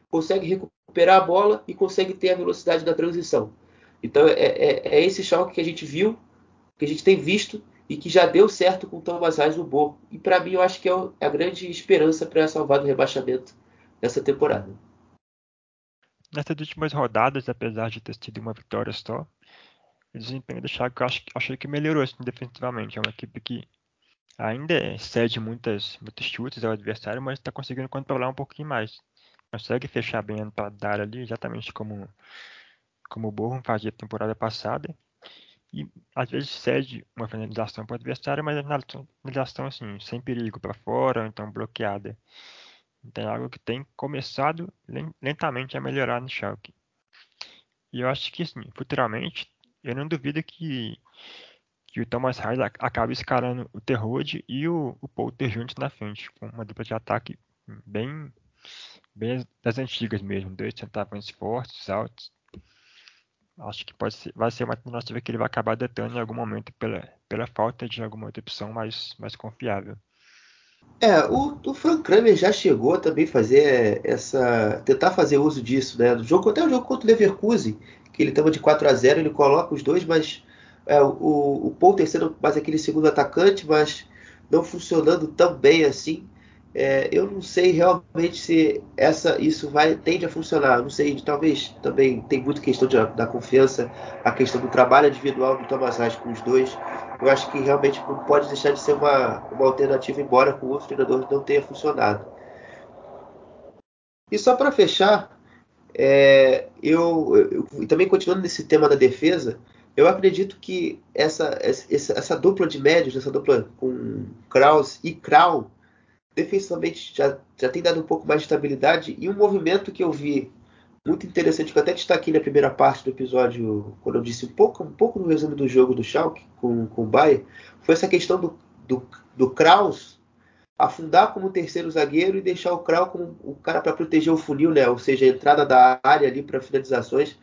consegue recuperar a bola e consegue ter a velocidade da transição. Então é, é, é esse choque que a gente viu, que a gente tem visto e que já deu certo com o Thomas Reis no Borro. E para mim eu acho que é, a grande esperança para salvar do rebaixamento nessa temporada. Nessas últimas rodadas, apesar de ter sido uma vitória só, o desempenho do Schalke eu acho, que melhorou assim, defensivamente. É uma equipe que ainda cede muitas, muitos chutes ao adversário, mas está conseguindo controlar um pouquinho mais. Consegue fechar bem a entrada ali, exatamente como, como o Borrom fazia a temporada passada. E às vezes cede uma finalização para o adversário, mas a finalização assim, sem perigo para fora, ou então bloqueada. Então é algo que tem começado lentamente a melhorar no Schalke. E eu acho que assim, futuramente eu não duvido que, que o Thomas Hardy acabe escalando o Terrode e o, o Poulter juntos na frente, com uma dupla de ataque bem, bem das antigas mesmo, dois centavos fortes, altos. Acho que pode ser, vai ser uma alternativa que ele vai acabar adotando em algum momento pela, pela falta de alguma outra opção mais, mais confiável. É, o, o Frank Kramer já chegou a também fazer essa. tentar fazer uso disso, né? Do jogo, até o jogo contra o Leverkusen, que ele estava de 4 a 0 ele coloca os dois, mas é, o, o terceiro mais aquele segundo atacante, mas não funcionando tão bem assim. É, eu não sei realmente se essa isso vai tende a funcionar. Não sei, talvez também tem muita questão de, da confiança, a questão do trabalho individual do Thomas Reis com os dois. Eu acho que realmente não pode deixar de ser uma, uma alternativa, embora com o outro treinador não tenha funcionado. E só para fechar, é, eu, eu, também continuando nesse tema da defesa, eu acredito que essa, essa, essa dupla de médios, essa dupla com Kraus e Krau, defensivamente já, já tem dado um pouco mais de estabilidade e um movimento que eu vi muito interessante, que eu até destaquei na primeira parte do episódio, quando eu disse um pouco, um pouco no resumo do jogo do Schalke com, com o Bayern, foi essa questão do, do, do Kraus afundar como terceiro zagueiro e deixar o Kraus como o cara para proteger o funil, né? ou seja, a entrada da área ali para finalizações.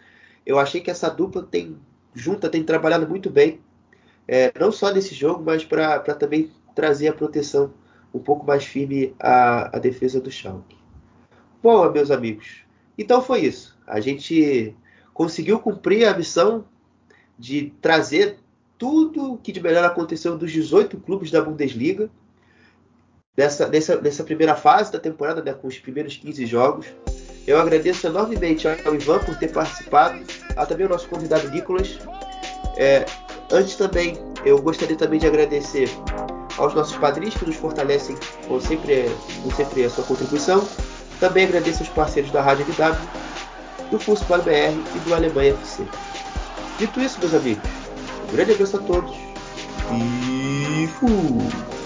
Eu achei que essa dupla tem junta tem trabalhado muito bem, é, não só nesse jogo, mas para também trazer a proteção um pouco mais firme à, à defesa do Schalke. Bom, meus amigos, então foi isso. A gente conseguiu cumprir a missão de trazer tudo que de melhor aconteceu dos 18 clubes da Bundesliga nessa, nessa, nessa primeira fase da temporada, né, com os primeiros 15 jogos. Eu agradeço enormemente ao Ivan por ter participado, a também ao nosso convidado Nicolas. É, antes também, eu gostaria também de agradecer aos nossos padrinhos que nos fortalecem com sempre, com sempre a sua contribuição. Também agradeço aos parceiros da Rádio MW, do Fußball BR e do Alemanha FC. Dito isso, meus amigos, um grande abraço a todos e fui!